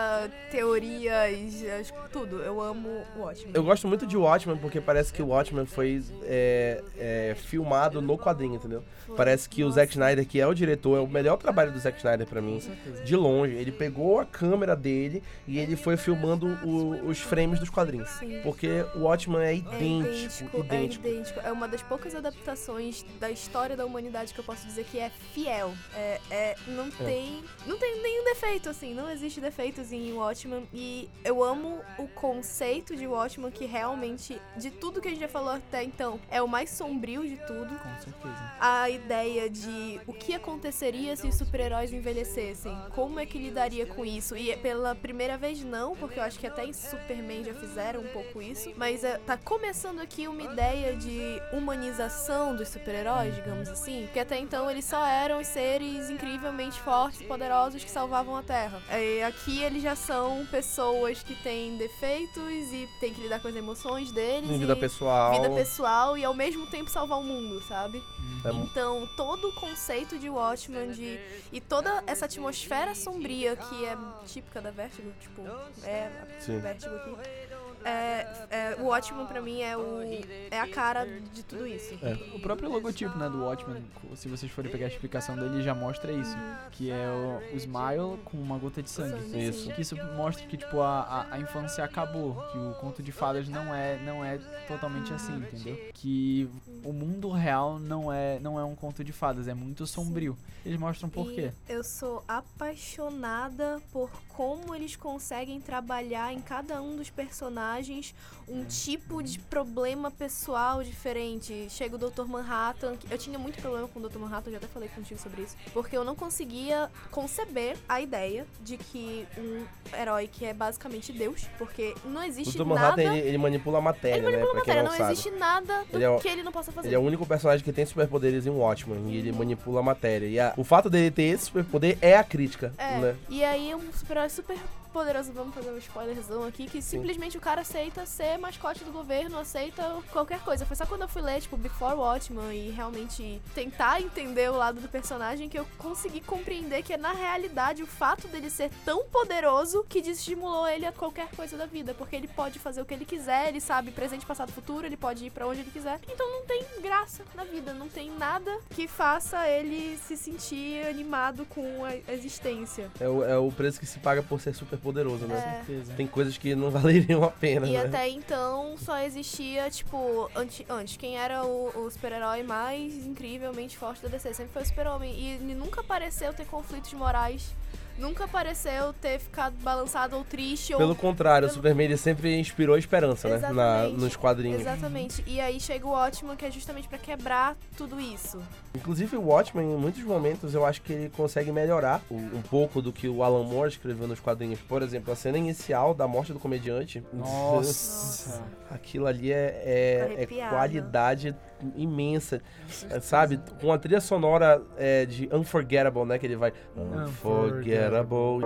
teorias, as- tudo. Eu amo o Watchman. Eu gosto muito de Watchmen porque parece que o Watchmen foi é, é, filmado no quadrinho, entendeu? Foi- Parece que o. Zack Snyder, que é o diretor, é o melhor trabalho do Zack Snyder pra mim. De longe, ele pegou a câmera dele e ele foi filmando o- os frames dos quadrinhos. Sim. Porque o Watchmen é É idêntico, idêntico. É idêntico. É uma das poucas adaptações da história da humanidade que eu posso dizer que é fiel. É, é- não tem, não tem nenhum defeito assim, não existe defeitos em Watchmen e eu amo o conceito de Watchmen que realmente de tudo que a gente já falou até então é o mais sombrio de tudo. Com certeza. A ideia de o que aconteceria se os super-heróis envelhecessem, como é que lidaria com isso? E é pela primeira vez não, porque eu acho que até em Superman já fizeram um pouco isso, mas é, tá começando aqui uma ideia de humanização dos super-heróis, digamos assim, que até então eles só eram seres incrivelmente fortes e poderosos que salvavam a Terra. É, aqui eles já são pessoas que têm defeitos e têm que lidar com as emoções deles. Vida e pessoal. vida pessoal e ao mesmo tempo salvar o mundo, sabe? É mu- Então, todo o conceito de Watchmen de, e toda essa atmosfera sombria que é típica da Vertigo, tipo, é a Sim. Vertigo aqui. É, é, o Watchmen pra mim é, o, é a cara de tudo isso. O próprio logotipo, né, do Watchmen, se vocês forem pegar a explicação dele, já mostra isso. Que é o, o Smile com uma gota de sangue. Sangue, Isso. sim. Que isso mostra que, tipo, a, a, a infância acabou. Que o conto de fadas não é, não é totalmente assim, entendeu? Que o mundo real não é, não é um conto de fadas, é muito sombrio. Eles mostram por quê. E eu sou apaixonada por como eles conseguem trabalhar em cada um dos personagens um tipo de problema pessoal diferente. Chega o Dr. Manhattan, que eu tinha muito problema com o Dr. Manhattan, já até falei contigo sobre isso, porque eu não conseguia conceber a ideia de que um herói que é basicamente Deus, porque não O existe Dr. Manhattan, nada. ele, ele manipula a matéria, Ele manipula né? a Pra quem matéria, não, não, existe nada do é o- que ele não possa fazer. Ele é o único personagem que tem superpoderes em Watchmen. E ele manipula a matéria. E a- o fato dele ter esse superpoder é a crítica, É, né? e aí é um super-herói super poderoso, vamos fazer um spoilerzão aqui, que simplesmente o cara aceita ser mascote do governo, aceita qualquer coisa. Foi só quando eu fui ler, tipo, Before Watchman e realmente tentar entender o lado do personagem que eu consegui compreender que na realidade o fato dele ser tão poderoso que desestimulou ele a qualquer coisa da vida, porque ele pode fazer o que ele quiser, ele sabe presente, passado, futuro, ele pode ir pra onde ele quiser. Então não tem graça na vida, não tem nada que faça ele se sentir animado com a existência. É o, é o preço que se paga por ser super poderoso, né? É. certeza. Tem coisas que não valeriam a pena, E né? até então só existia, tipo, antes, antes quem era o, o super-herói mais incrivelmente forte da DC sempre foi o super-homem. E ele nunca pareceu ter conflitos morais, nunca pareceu ter ficado balançado ou triste Pelo ou. contrário, o pelo- Superman ele sempre inspirou esperança, né? Na, Exatamente. nos quadrinhos. Exatamente. E aí chega o Ótimo, que é justamente pra quebrar tudo isso. Inclusive o Watchmen, em muitos momentos, eu acho que ele consegue melhorar o- um pouco do que o Alan Moore escreveu nos quadrinhos. Por exemplo, a cena inicial da morte do comediante. Nossa. Aquilo ali é, é- é qualidade imensa, sabe? Com a trilha sonora é, de Unforgettable, né? Que ele vai... Unforgettable.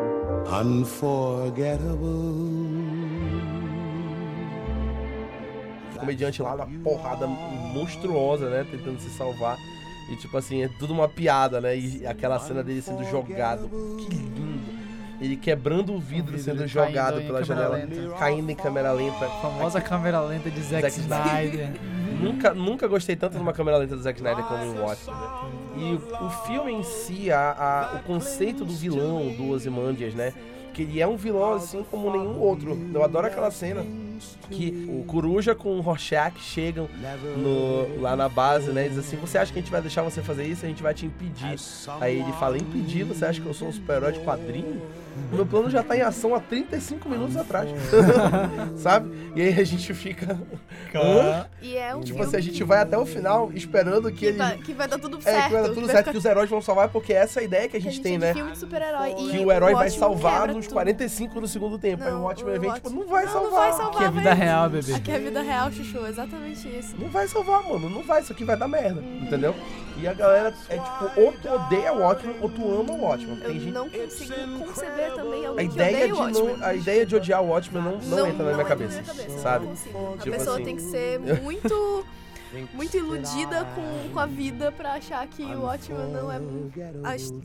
O comediante lá na porrada monstruosa, né? Tentando se salvar. E tipo assim, é tudo uma piada, né? E aquela cena dele sendo jogado. Que lindo. Ele quebrando o vidro, vidro sendo jogado pela janela, lenta. caindo em câmera lenta. A famosa câmera lenta de Zack, Zack Snyder. Nunca, nunca gostei tanto de uma câmera lenta do Zack Snyder como em Watchmen. né? E o, o filme em si, a, a- o conceito do vilão do Ozymandias, né? Que ele é um vilão assim como nenhum outro. Eu adoro aquela cena que o Coruja com o Rorschach chegam no- lá na base, né? E diz assim, você acha que a gente vai deixar você fazer isso? A gente vai te impedir. Aí ele fala, impedir? Você acha que eu sou um super-herói de quadrinho? Meu plano já tá em ação há 35 minutos atrás. Sabe? E aí a gente fica... Hã? E é um Tipo assim, a gente vai até o final esperando que que, ele... vai, que vai dar tudo É, certo. que vai dar tudo vai certo, ficar- que os heróis vão salvar, porque essa é a ideia que a que gente tem, é né? filme de super-herói. E Que o herói vai Watchmen salvar nos tudo. 45 do segundo tempo. Aí o Não, Watchmen o vem, tipo, Watchmen- não vai Não, salvar. não vai salvar, Que é vida real, bebê. Aqui é vida real, Chuchu, exatamente isso. Não vai salvar, mano. Não vai, isso aqui vai dar merda. Entendeu? E a galera é tipo, ou tu odeia o Watchmen, ou tu ama o. Eu Tem gente. não consigo conceber também A alguém que ideia, odeia de não, a ideia de odiar o Watchmen não, não, entra na minha cabeça. sabe? Não consigo. Tipo a pessoa assim. tem que ser muito, muito iludida com, com a vida pra achar que o Watchmen não é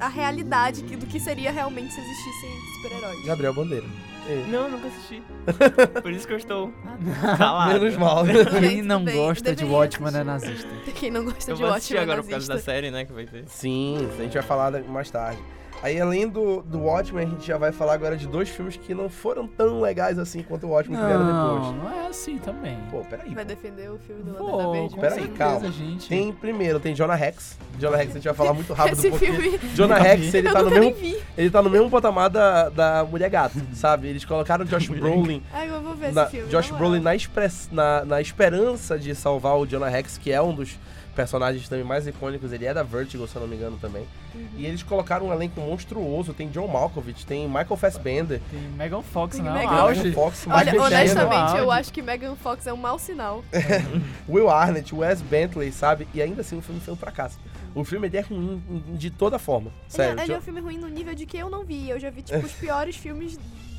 a, a realidade que- do que seria realmente se existissem super-heróis. Gabriel Bandeira. É. Não, nunca assisti. Por isso que eu estou calado. Menos mal. Quem não bem, gosta de deveria Watchmen é assistir. nazista. Quem não gosta Eu de vou assistir Watchmen é agora por causa da nazista. série, né, que vai ter. Sim, a gente vai falar da- mais tarde. Aí, além do, do Watchmen, a gente já vai falar agora de dois filmes que não foram tão legais assim quanto o Watchmen que vieram Não, depois. não é assim também. Pô, peraí. Vai defender o filme do Lanterna Pô, Verde. Peraí, certeza, calma. gente. Tem primeiro, tem Jonah Rex. Jonah Rex a gente vai falar muito rápido Esse porque filme Jonah Rex, ele tá no mesmo ele tá no mesmo patamar da, da Mulher Gato, sabe? Eles colocaram o Josh Brolin Ai, eu vou ver na, esse filme. Josh Brolin na, express, na, na esperança de salvar o Jonah Rex, que é um dos personagens também mais icônicos, ele é da Vertigo, se eu não me engano também. Uhum. E eles colocaram um elenco monstruoso, tem John Malkovich, tem Michael Fassbender, Tem Megan Fox, Tem não, Megan-. Megan Fox, Olha, honestamente, eu acho que Megan Fox é um mau sinal. Will Arnett, Wes Bentley, sabe? E ainda assim o filme foi um fracasso. O filme ele é ruim de toda forma, Ele, sério. é, ele é um filme ruim no nível de que eu não vi. Eu já vi, tipo, os piores filmes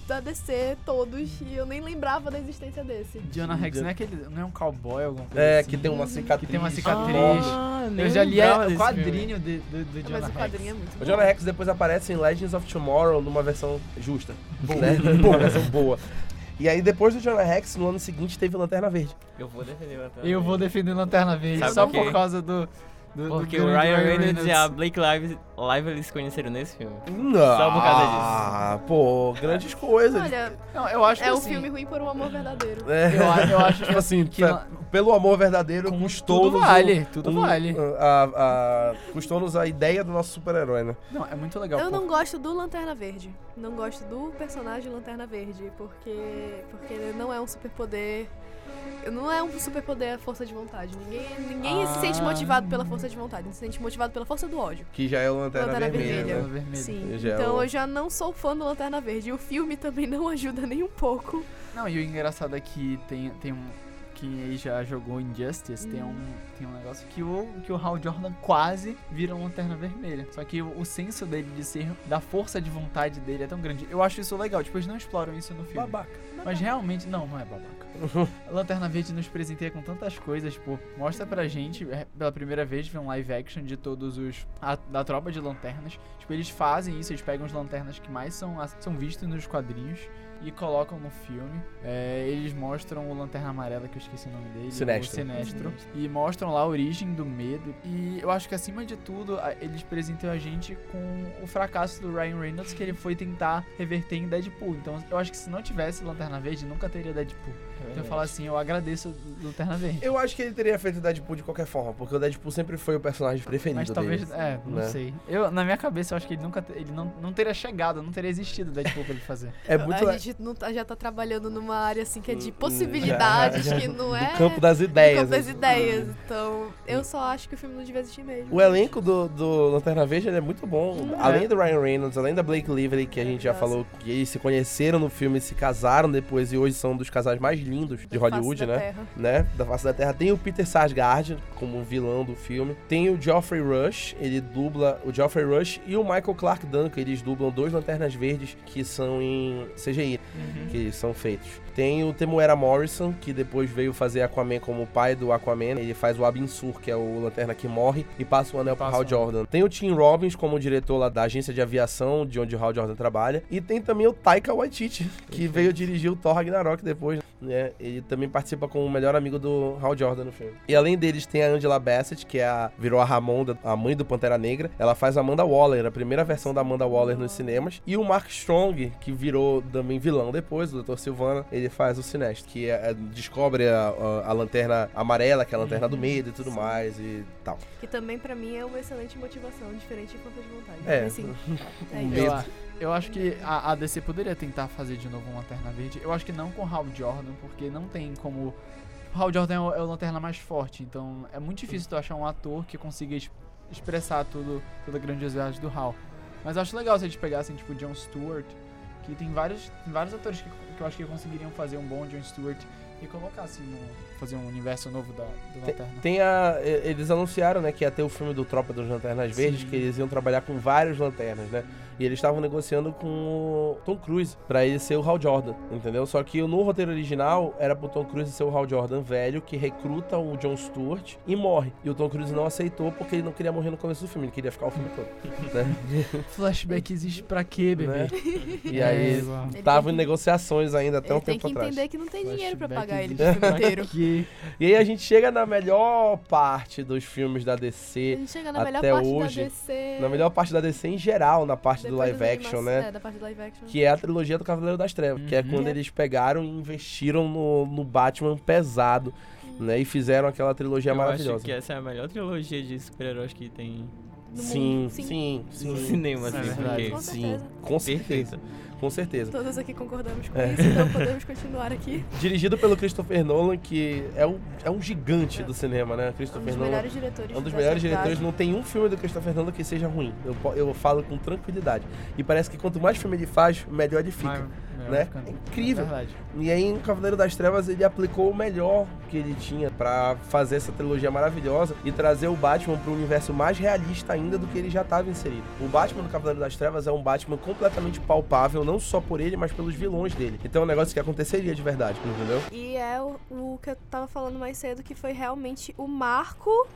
da DC, todos, e eu nem lembrava da existência desse. Jonah Rex não é, aquele, não é um cowboy, alguma coisa É, assim? que tem uma cicatriz. Que tem uma cicatriz. Ah, nem Eu já li o quadrinho de, do, do Jonah Mas o Rex. quadrinho é muito O bom. Jonah Rex depois aparece em Legends of Tomorrow numa versão justa. Né? Uma versão boa. E aí, depois do Jonah Rex, no ano seguinte, teve Lanterna Verde. Eu vou defender o Lanterna Eu vou Verde. defender Lanterna Verde Sabe só por quê? por causa do. Do Porque do o grande Ryan Reynolds e a Blake Lively, Lively eles se conheceram nesse filme. Não. Só por causa Ah, pô, grandes coisas. Olha, Não, eu acho que é um assim, filme ruim por um amor verdadeiro. É, Eu, eu acho tipo assim, que pra- pelo amor verdadeiro, Com custou-nos. tudo vale, um- tudo um- vale. A, a, custou-nos a ideia do nosso super-herói, né? Não, é muito legal. Eu pô. não gosto do Lanterna Verde. Não gosto do personagem Lanterna Verde, porque porque ele não é um superpoder. Não é um superpoder a força de vontade. Ninguém, ninguém se sente Ah. motivado pela força de vontade. Se sente motivado pela força do ódio. Que já é o Lanterna, Lanterna Vermelha. Vermelha. né? Sim. Já é então o- eu já não sou fã do Lanterna Verde. E o filme também não ajuda nem um pouco. Não, e o engraçado é que tem, tem um. quem aí já jogou Injustice, tem, Uhum. um, tem um negócio que o, que o Hal Jordan quase vira uma lanterna vermelha. Só que o, o senso dele de ser, da força de vontade dele é tão grande. Eu acho isso legal, tipo, eles não exploram isso no filme. Babaca. Mas realmente, não, não é babaca. A Lanterna Verde nos presenteia com tantas coisas, tipo, mostra pra gente, é, pela primeira vez, ver um live action de todos os. A, da tropa de lanternas. Tipo, eles fazem isso, eles pegam as lanternas que mais são, são vistas nos quadrinhos e colocam no filme. É, eles mostram o Lanterna Amarela, que eu esqueci o nome dele. Sinestro. O Sinestro. E mostram lá a origem do medo. E eu acho que acima de tudo, eles presenteiam a gente com o fracasso do Ryan Reynolds, que ele foi tentar reverter em Deadpool. Então eu acho que se não tivesse Lanterna Verde, nunca teria Deadpool. Então eu falo assim, eu agradeço Lanterna Verde. Eu acho que ele teria feito o Deadpool de qualquer forma, porque o Deadpool sempre foi o personagem preferido Mas talvez, dele. é, não né? sei. Eu, na minha cabeça, eu acho que ele nunca, ele não, não teria chegado, não teria existido Deadpool pra ele fazer. É muito a gente não tá- já tá trabalhando numa área assim que é de Hum, possibilidades, já- que não do é. campo das do ideias. campo das né? ideias. Então, eu só acho que o filme não devia existir mesmo. O elenco do, do Lanterna Verde ele é muito bom. Além do Ryan Reynolds, além da Blake Lively, que a gente já Nossa. falou que eles se conheceram no filme, se casaram depois e hoje são um dos casais mais lindos de Da face Hollywood, da né? Terra. né? Da face da Terra. Tem o Peter Sarsgaard como vilão do filme. Tem o Geoffrey Rush, ele dubla o Geoffrey Rush e o Michael Clark Duncan, eles dublam dois Lanternas Verdes que são em CGI, que são feitos. Tem o Temuera Morrison, que depois veio fazer Aquaman como o pai do Aquaman. Ele faz o Abin Sur, que é o Lanterna que morre, e passa o anel pro Passa Hal Jordan. Tem o Tim Robbins como diretor lá da agência de aviação, de onde o Hal Jordan trabalha. E tem também o Taika Waititi, que veio dirigir o Thor Ragnarok depois, né? Ele também participa como o melhor amigo do Hal Jordan no filme. E além deles tem a Angela Bassett, que é a, virou a Ramonda, a mãe do Pantera Negra. Ela faz a Amanda Waller, a primeira versão da Amanda Waller nos cinemas. E o Mark Strong, que virou também vilão depois, o Dr. Silvana, ele faz o Sinestro, que é- é- descobre a, a- a lanterna amarela, que é a lanterna do medo e tudo mais e tal. Que também pra mim é uma excelente motivação, diferente de falta de vontade. É. Assim, é isso. Eu, acho que a, a DC poderia tentar fazer de novo uma Lanterna Verde. Eu acho que não com Hal Jordan, porque não tem como. O Hal Jordan é o, é o Lanterna mais forte, então é muito difícil tu achar um ator que consiga es- expressar tudo, toda a grandiosidade do Hal. Mas eu acho legal se eles pegassem, tipo, John Stewart, que tem vários, tem vários atores que, que eu acho que conseguiriam fazer um bom John Stewart e colocassem no. fazer um universo novo da, do Lanterna. Tem a. e- Eles anunciaram, né, que ia ter o filme do Tropa dos Lanternas Verdes, Sim. que eles iam trabalhar com vários lanternas, né? E eles estavam negociando com o Tom Cruise pra ele ser o Hal Jordan, entendeu? Só que no roteiro original era pro Tom Cruise ser o Hal Jordan velho que recruta o John Stewart e morre. E o Tom Cruise não aceitou porque ele não queria morrer no começo do filme, ele queria ficar o filme todo. né? Flashback existe pra quê, bebê? Né? E É, aí estavam tem em negociações ainda até um Ele tem tempo que atrás. entender que não tem dinheiro pra Flashback pagar ele pro filme inteiro. E aí a gente chega na melhor parte dos filmes da A DC, gente chega na melhor até parte hoje, da DC. na melhor parte da DC em geral, na parte do live action, né? É, da parte do live action. Que é a trilogia do Cavaleiro das Trevas, que é Uhum. quando É. eles pegaram e investiram no, no Batman pesado, né? E fizeram aquela trilogia Eu maravilhosa. acho que essa é a melhor trilogia de super-heróis que tem Sim, mundo. sim, sim, no sim, cinema, É assim, porque... Com sim, certeza. com certeza, Perfeito. Com certeza. Todos aqui concordamos com É. isso, então podemos continuar aqui. Dirigido pelo Christopher Nolan, que é um, é um gigante do cinema, né? Um Christopher dos Nolan melhores diretores. É um dos melhores diretores, não tem um filme do Christopher Nolan que seja ruim. Eu, eu falo com tranquilidade. E parece que quanto mais filme ele faz, melhor ele fica. Mas- né? ficando- É incrível. É verdade. E aí, no Cavaleiro das Trevas, ele aplicou o melhor que ele tinha pra fazer essa trilogia maravilhosa e trazer o Batman para um universo mais realista ainda do que ele já estava inserido. O Batman do Cavaleiro das Trevas é um Batman completamente palpável, não só por ele, mas pelos vilões dele. Então é um negócio que aconteceria de verdade, entendeu? E é o, o que eu tava falando mais cedo, que foi realmente o marco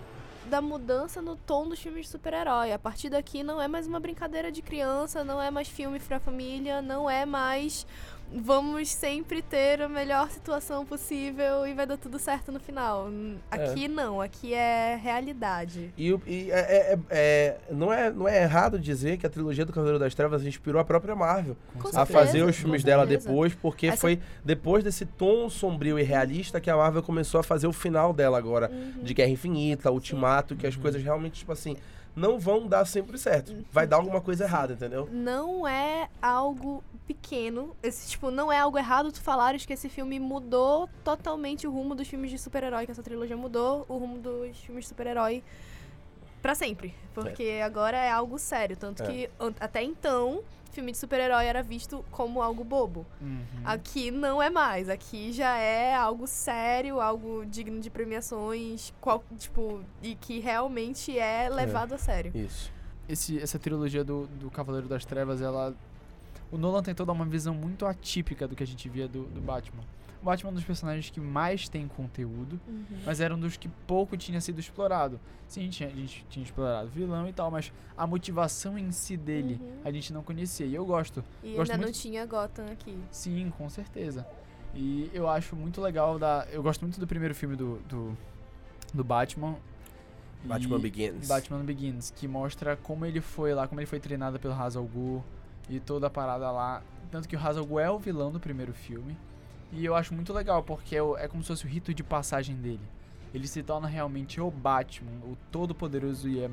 da mudança no tom dos filmes de super-herói. A partir daqui não é mais uma brincadeira de criança, não é mais filme pra família, não é mais vamos sempre ter a melhor situação possível e vai dar tudo certo no final. Aqui não, aqui é realidade. E, o- e é- é- é- é- não, é, não é errado dizer que a trilogia do Cavaleiro das Trevas inspirou a própria Marvel Com a certeza, fazer os filmes dela depois, porque Essa- foi depois desse tom sombrio e realista que a Marvel começou a fazer o final dela agora, Uhum. de Guerra Infinita, Ultimato, que as coisas realmente, tipo assim, não vão dar sempre certo. Vai dar alguma coisa errada, entendeu? não é algo pequeno. Esse, tipo, não é algo errado tu falares que esse filme mudou totalmente o rumo dos filmes de super-herói, que essa trilogia mudou o rumo dos filmes de super-herói pra sempre. Porque agora é algo sério. Tanto É. que até então filme de super-herói era visto como algo bobo. Uhum. Aqui não é mais. Aqui já é algo sério, algo digno de premiações, qual- tipo, e que realmente é levado a sério. Isso. Esse, essa trilogia do, do Cavaleiro das Trevas, ela. O Nolan tentou dar uma visão muito atípica do que a gente via do, do Batman. O Batman é um dos personagens que mais tem conteúdo, mas era um dos que pouco tinha sido explorado. Sim, tinha, a gente tinha explorado o vilão e tal, mas a motivação em si dele Uhum. a gente não conhecia. E eu gosto. E Gosto ainda não muito- tinha Gotham aqui. Sim, com certeza. E eu acho muito legal da. Eu gosto muito do primeiro filme do, do, do Batman. Batman E- Begins. Batman Begins, que mostra como ele foi lá, como ele foi treinado pelo Ra's al Ghul e toda a parada lá. Tanto que o Ra's al Ghul é o vilão do primeiro filme. E eu acho muito legal, porque é, é como se fosse o rito de passagem dele. Ele se torna realmente o Batman, o todo-poderoso e é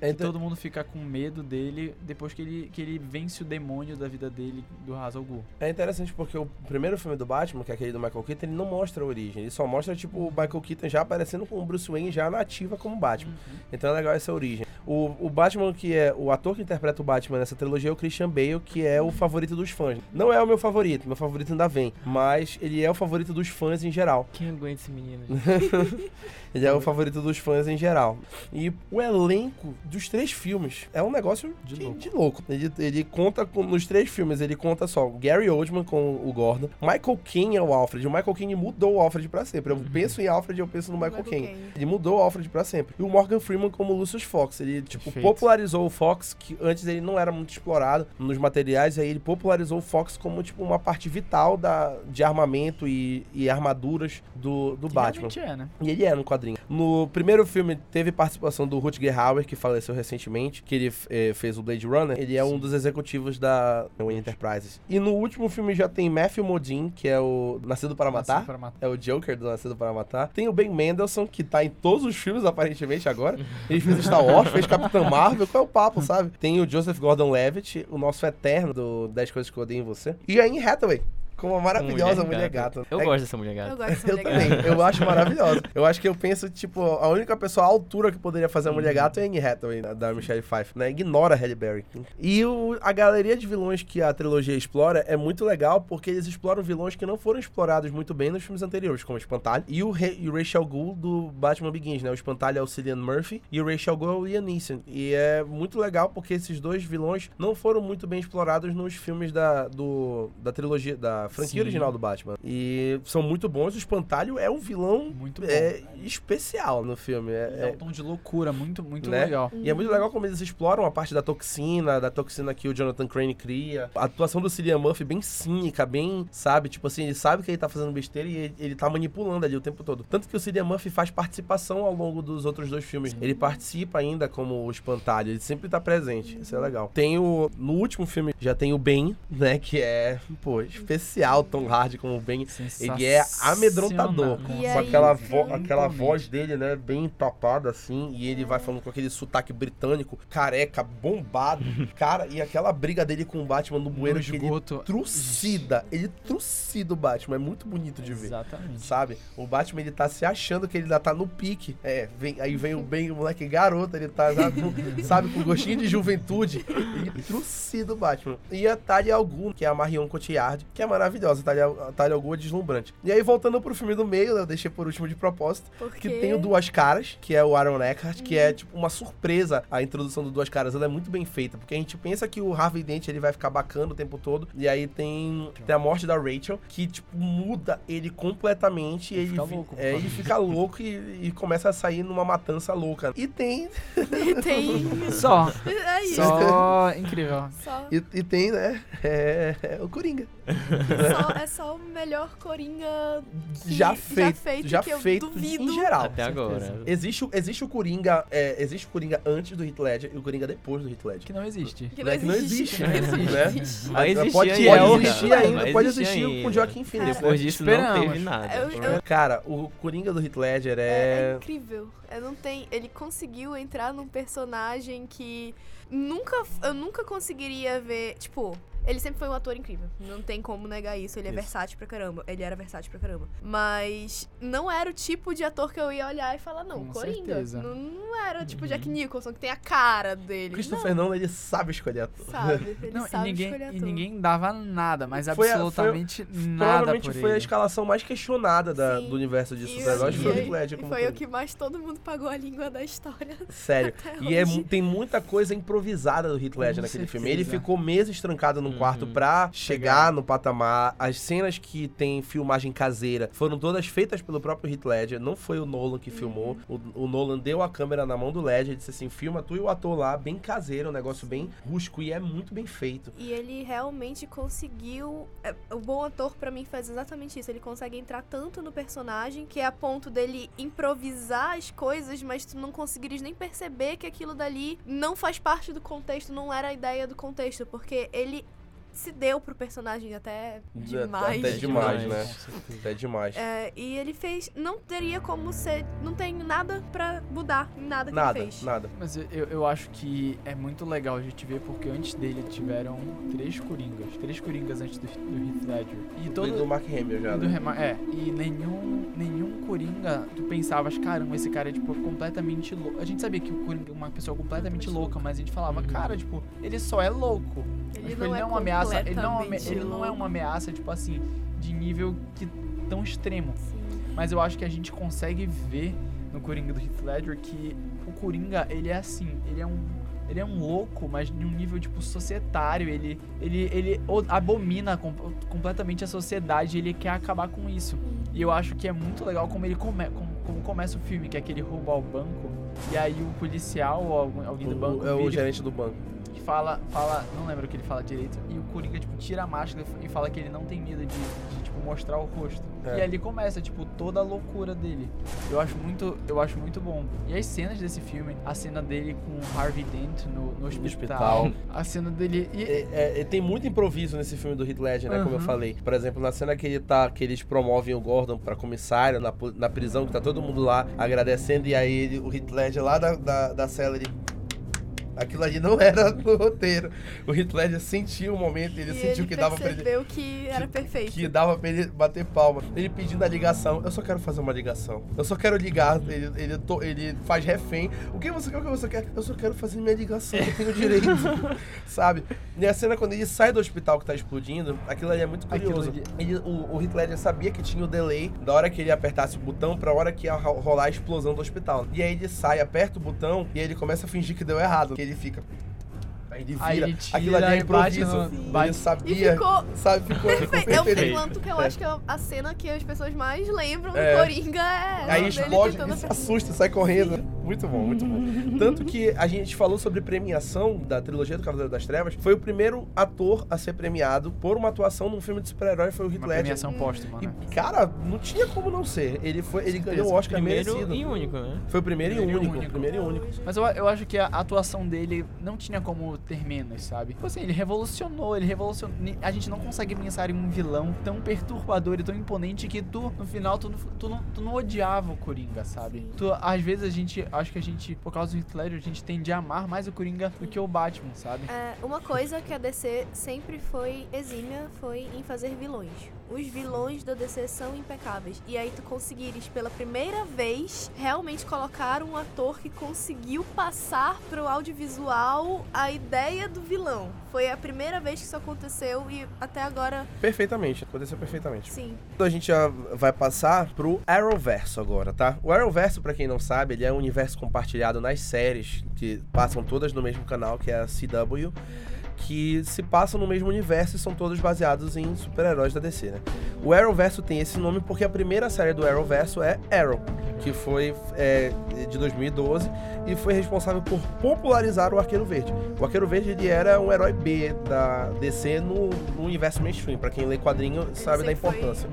É e inter- todo mundo fica com medo dele depois que ele, que ele vence o demônio da vida dele, do Ra's al Ghul. É interessante porque o primeiro filme do Batman, que é aquele do Michael Keaton, ele não mostra a origem. Ele só mostra, tipo, o Michael Keaton já aparecendo com o Bruce Wayne já na ativa como Batman. Então é legal essa origem. O, o Batman, que é o ator que interpreta o Batman nessa trilogia é o Christian Bale, que é o favorito dos fãs. Não é o meu favorito, meu favorito ainda vem. Mas ele é o favorito dos fãs em geral. Quem aguenta esse menino? gente? Ele é o favorito dos fãs em geral. E o elenco dos três filmes é um negócio de, De de louco. louco. Ele, ele conta com, nos três filmes, ele conta só Gary Oldman com o Gordon. Michael Caine é o Alfred. O Michael Caine mudou o Alfred pra sempre. Eu penso em Alfred, eu penso no Michael, Michael Caine. Caine. Ele mudou o Alfred pra sempre. E o Morgan Freeman como Lucius Fox. Ele, tipo, Perfeito. popularizou o Fox, que antes ele não era muito explorado nos materiais, aí ele popularizou o Fox como, tipo, uma parte vital da, de armamento e, e armaduras do, do Batman. é, né? E ele é no quadrinho. No primeiro filme teve participação do Rutger Hauer, que faleceu recentemente, que ele eh, fez o Blade Runner. Ele é um Sim. dos executivos da Wayne Enterprises. E no último filme já tem Matthew Modine, que é o Nascido para Matar. Nascido para matar. É o Joker do Nascido para Matar. Tem o Ben Mendelsohn, que tá em todos os filmes, aparentemente, agora. Ele fez Star Wars, fez Capitã Marvel. Qual é o papo, sabe? Tem o Joseph Gordon-Levitt, o nosso eterno do 10 Coisas que eu odeio em você. E a Anne Hathaway, como a maravilhosa mulher, gata. Eu É- gosto dessa mulher Eu gata. gosto dessa eu mulher também, gata. eu acho maravilhosa. Eu acho que eu penso, tipo, a única pessoa à altura que poderia fazer a Mulher Gato é a Anne Hathaway, da- da Michelle Pfeiffer, né? Ignora a Halle Berry. E o- a galeria de vilões que a trilogia explora é muito legal, porque eles exploram vilões que não foram explorados muito bem nos filmes anteriores, como o Espantalho e o, Re, e o Rachel Gould do Batman Begins, né? O Espantalho é o Cillian Murphy e o Rachel Gould é o Liam Neeson. E é muito legal porque esses dois vilões não foram muito bem explorados nos filmes da, do, da trilogia, da franquia Sim. original do Batman. E são muito bons. O Espantalho é um vilão Muito bom. é, especial no filme. É, É é- um tom de loucura, muito, muito Né? legal. e é muito legal como eles exploram a parte da toxina, da toxina que o Jonathan Crane cria. A atuação do Cillian Murphy bem cínica, bem, sabe? Tipo assim, ele sabe que ele tá fazendo besteira e ele, ele tá manipulando ali o tempo todo. Tanto que o Cillian Murphy faz participação ao longo dos outros dois filmes. Ele participa ainda como o espantalho, ele sempre tá presente. Isso é legal. Tem o. No último filme já tem o Ben, né? Que é, pô, especial, Tom Hardy como Ben. Ele é amedrontador. Com aí, aquela, vo- aquela voz dele, né? Bem tapada assim. E ele vai falando com aquele sotaque britânico, careca, bombado. cara, e aquela briga dele com o Batman no bueiro No que ele trucida. Ele trucida o Batman. É muito bonito de ver. Exatamente. Sabe? O Batman, ele tá se achando que ele ainda tá no pique. É, vem, aí vem o bem, o moleque garoto, ele tá, sabe, com, sabe, com gostinho de juventude. Ele trucida o Batman. E a Talia Al Ghul, que é a Marion Cotillard, que é maravilhosa. A Talia, a Talia Al Ghul é deslumbrante. E aí, voltando pro filme do meio, eu deixei por último de propósito, que tem o Duas Caras, que é o Aaron Eckhart, que é, tipo, uma surpresa a introdução do Duas Caras. Ela é muito bem feita, porque a gente pensa que o Harvey Dent, ele vai ficar bacana o tempo todo, e aí tem, tem a morte da Rachel, que, tipo, muda ele completamente. e Ele Ele, fica vi- louco, é, ele fica louco e, e começa a sair numa matança louca. E tem, tem... Só. É isso. Só incrível. Só, e, e tem, né, é, é o Coringa. Só- é só o melhor Coringa que Já feito, já que eu feito duvido. em geral. Até agora. Existe, o- existe o Coringa, é, existe o Coringa antes do Heath Ledger e o Coringa depois do Heath Ledger. Que não existe. Que Né, que não existe, que não Né? existe. Pode, ainda, pode cara. existir ainda, pode existir ainda. com o Joaquin Phoenix. Depois né? disso não Esperamos. teve nada. Eu- eu- Cara, o Coringa do Heath Ledger É, é é... incrível. Eu não tenho. Ele conseguiu entrar num personagem que nunca, eu nunca conseguiria ver, tipo, ele sempre foi um ator incrível. Não tem como negar isso. Ele é Isso. versátil pra caramba. Ele era versátil pra caramba. Mas não era o tipo de ator que eu ia olhar e falar, não, Com Coringa. certeza. Não, não era tipo Uhum. Jack Nicholson, que tem a cara dele. Christopher Nolan, ele sabe escolher ator. Não, sabe? Ele Não, e sabe ninguém, escolher e ator. ninguém dava nada, mas Foi a- absolutamente nada Provavelmente por foi a ele. escalação mais questionada da- Sim. do universo de E super-heróis. Foi o e Heath Ledger E como foi o que mais todo mundo pagou a língua da história. Sério. E é tem muita coisa improvisada do Heath Ledger Com naquele filme. certeza. Ele ficou meses trancado num Uhum. quarto pra chegar no patamar. As cenas que tem filmagem caseira foram todas feitas pelo próprio Heath Ledger. Não foi o Nolan que filmou. O, o Nolan deu a câmera na mão do Ledger e disse assim: filma tu e o ator lá, bem caseiro, um negócio bem rústico e é muito bem feito. E ele realmente conseguiu. é, o bom ator, pra mim, faz exatamente isso. Ele consegue entrar tanto no personagem que é a ponto dele improvisar as coisas, mas tu não conseguires nem perceber que aquilo dali não faz parte do contexto, não era a ideia do contexto, porque ele se deu pro personagem até demais. Até demais, Demais. né? Até demais. É, e ele fez. Não teria como ser. Não tem nada pra mudar em nada que Nada, ele fez. nada. Mas eu, eu- acho que é muito legal a gente ver, porque antes dele tiveram três Coringas. Três Coringas antes do, do Heath Ledger. E Todo... todo... do Mark Hamill já. e do né? Rema- é, e nenhum, nenhum Coringa, tu pensavas, caramba, esse cara é, tipo, completamente louco. A gente sabia que o Coringa é uma pessoa completamente louca, mas a gente falava, cara, tipo, ele só é louco. Ele Tipo, não é uma ameaça, ele não, é ele não é uma ameaça, tipo assim, de nível que, tão extremo. Sim. Mas eu acho que a gente consegue ver no Coringa do Heath Ledger que o Coringa, ele é assim, ele é um ele é um louco, mas de um nível tipo societário, ele ele ele abomina com- completamente a sociedade, ele quer acabar com isso. E eu acho que é muito legal como ele come, como, como começa o filme, que é aquele roubo ao banco, e aí o policial ou algum- alguém do banco O, é o gerente do banco. Fala, fala, não lembro o que ele fala direito, e o Coringa, tipo, tira a máscara e fala que ele não tem medo de, de, tipo, mostrar o rosto. É. E ali começa, tipo, toda a loucura dele. Eu acho muito, eu acho muito bom. E as cenas desse filme, a cena dele com o Harvey Dent no, no hospital, hospital. a cena dele... E, É, é, é, tem muito improviso nesse filme do Heath Ledger, né? Como eu Aham. falei. Por exemplo, na cena que ele tá, que eles promovem o Gordon pra comissário na, na prisão, que tá todo mundo lá agradecendo, e aí ele, o Heath Ledger lá da, da, da cela, ele. Aquilo ali não era no roteiro. O Heath Ledger sentiu o momento, ele e sentiu ele que dava pra ele. percebeu que era perfeito. Que dava pra ele bater palma. Ele pedindo a ligação. Eu só quero fazer uma ligação. Eu só quero ligar. Ele, ele, to- ele faz refém. O que você quer? O que você quer? Eu só quero fazer minha ligação. Eu tenho direito. Sabe? E a cena quando ele sai do hospital que tá explodindo, aquilo ali é muito curioso. Ele, o, o Heath Ledger sabia que tinha o delay da hora que ele apertasse o botão pra hora que ia ro- rolar a explosão do hospital. E aí ele sai, aperta o botão e aí ele começa a fingir que deu errado. Que ele fica. Aí ele vira. Aí ele tira aquilo ali é e bate improviso. no- Ele sabia. E ficou Sabe? Ficou, ficou perfeito. Eu perfeito. tanto que eu É. acho que a cena que as pessoas mais lembram do É. Coringa é Aí explode, ele se assusta, sai correndo. Muito bom, muito bom. Tanto que a gente falou sobre premiação da trilogia do Cavaleiro das Trevas. Foi o primeiro ator a ser premiado por uma atuação num filme de super-herói, foi o Heath uma Ledger. premiação póstuma, né? E, cara, não tinha como não ser. Ele foi, ele ganhou o Oscar Primeiro merecido. e único, né? Foi o primeiro, Primeiro e e único, único. primeiro e único. Mas eu, eu acho que a atuação dele não tinha como ter menos, sabe? Tipo assim, ele revolucionou, ele revolucionou. A gente não consegue pensar em um vilão tão perturbador e tão imponente que tu, no final, tu, não- tu, não, tu não odiava o Coringa, sabe? Tu, às vezes a gente, acho que a gente, por causa do Heath Ledger, a gente tende a amar mais o Coringa do que o Batman, sabe? É, uma coisa que a DC sempre foi exímia foi em fazer vilões. Os vilões da DC são impecáveis. E aí tu conseguires pela primeira vez realmente colocar um ator que conseguiu passar pro audiovisual a ideia do vilão. Foi a primeira vez que isso aconteceu e até agora, Perfeitamente, aconteceu perfeitamente. sim. Então a gente já vai passar pro Arrowverso agora, tá? O Arrowverso, pra quem não sabe, ele é um universo compartilhado nas séries que passam todas no mesmo canal, que é a CW, que se passam no mesmo universo e são todos baseados em super-heróis da DC, né? O Arrowverso tem esse nome porque a primeira série do Arrowverso é Arrow, que foi é, de 2012 e foi responsável por popularizar o Arqueiro Verde. O Arqueiro Verde ele era um herói B da DC no, no universo mainstream. Pra quem lê quadrinho sabe da sempre foi- importância.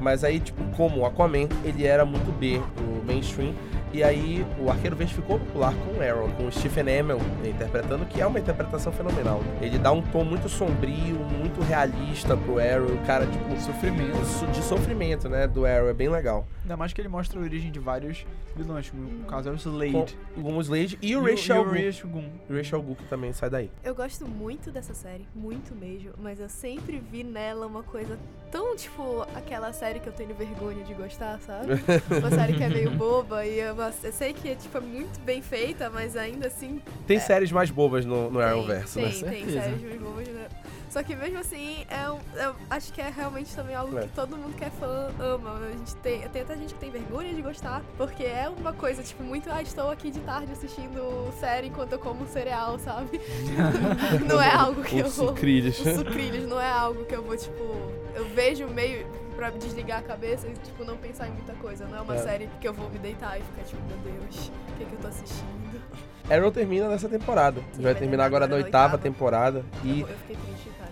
Mas aí, tipo, como o Aquaman, ele era muito B pro mainstream. E aí o Arqueiro Verde ficou popular com o Arrow, com o Stephen Amell interpretando, que é uma interpretação fenomenal. Ele dá um tom muito sombrio, muito realista pro Arrow, o cara, tipo, Sofrimento. so- de sofrimento, né, do Arrow, é bem legal. Ainda mais que ele mostra a origem de vários vilões, como no caso é o Slade. Com, com o Slade e o E Rachel e o Gu. Rachel Gun. O Rachel Gu, que também sai daí. Eu gosto muito dessa série, muito mesmo, mas eu sempre vi nela uma coisa tão, tipo, aquela série que eu tenho vergonha de gostar, sabe? Uma série que é meio boba e eu, eu sei que tipo, é muito bem feita, mas ainda assim Tem séries mais bobas no, no Arrowverse, né? tem, tem séries mais bobas, né? Só que mesmo assim, é um- eu acho que é realmente também algo É. que todo mundo que é fã ama. A gente tem, tem até gente que tem vergonha de gostar, porque é uma coisa, tipo, muito, ah, estou aqui de tarde assistindo série enquanto eu como cereal, sabe? não é algo que eu Os vou. sucrilhos. Os sucrilhos não é algo que eu vou, tipo. Eu vejo meio pra desligar a cabeça e, tipo, não pensar em muita coisa. Não é uma É. série que eu vou me deitar e ficar, tipo, meu Deus, o que, que eu tô assistindo? Arrow termina nessa temporada. Sim, Vai vai terminar agora na oitava temporada. E Eu, eu.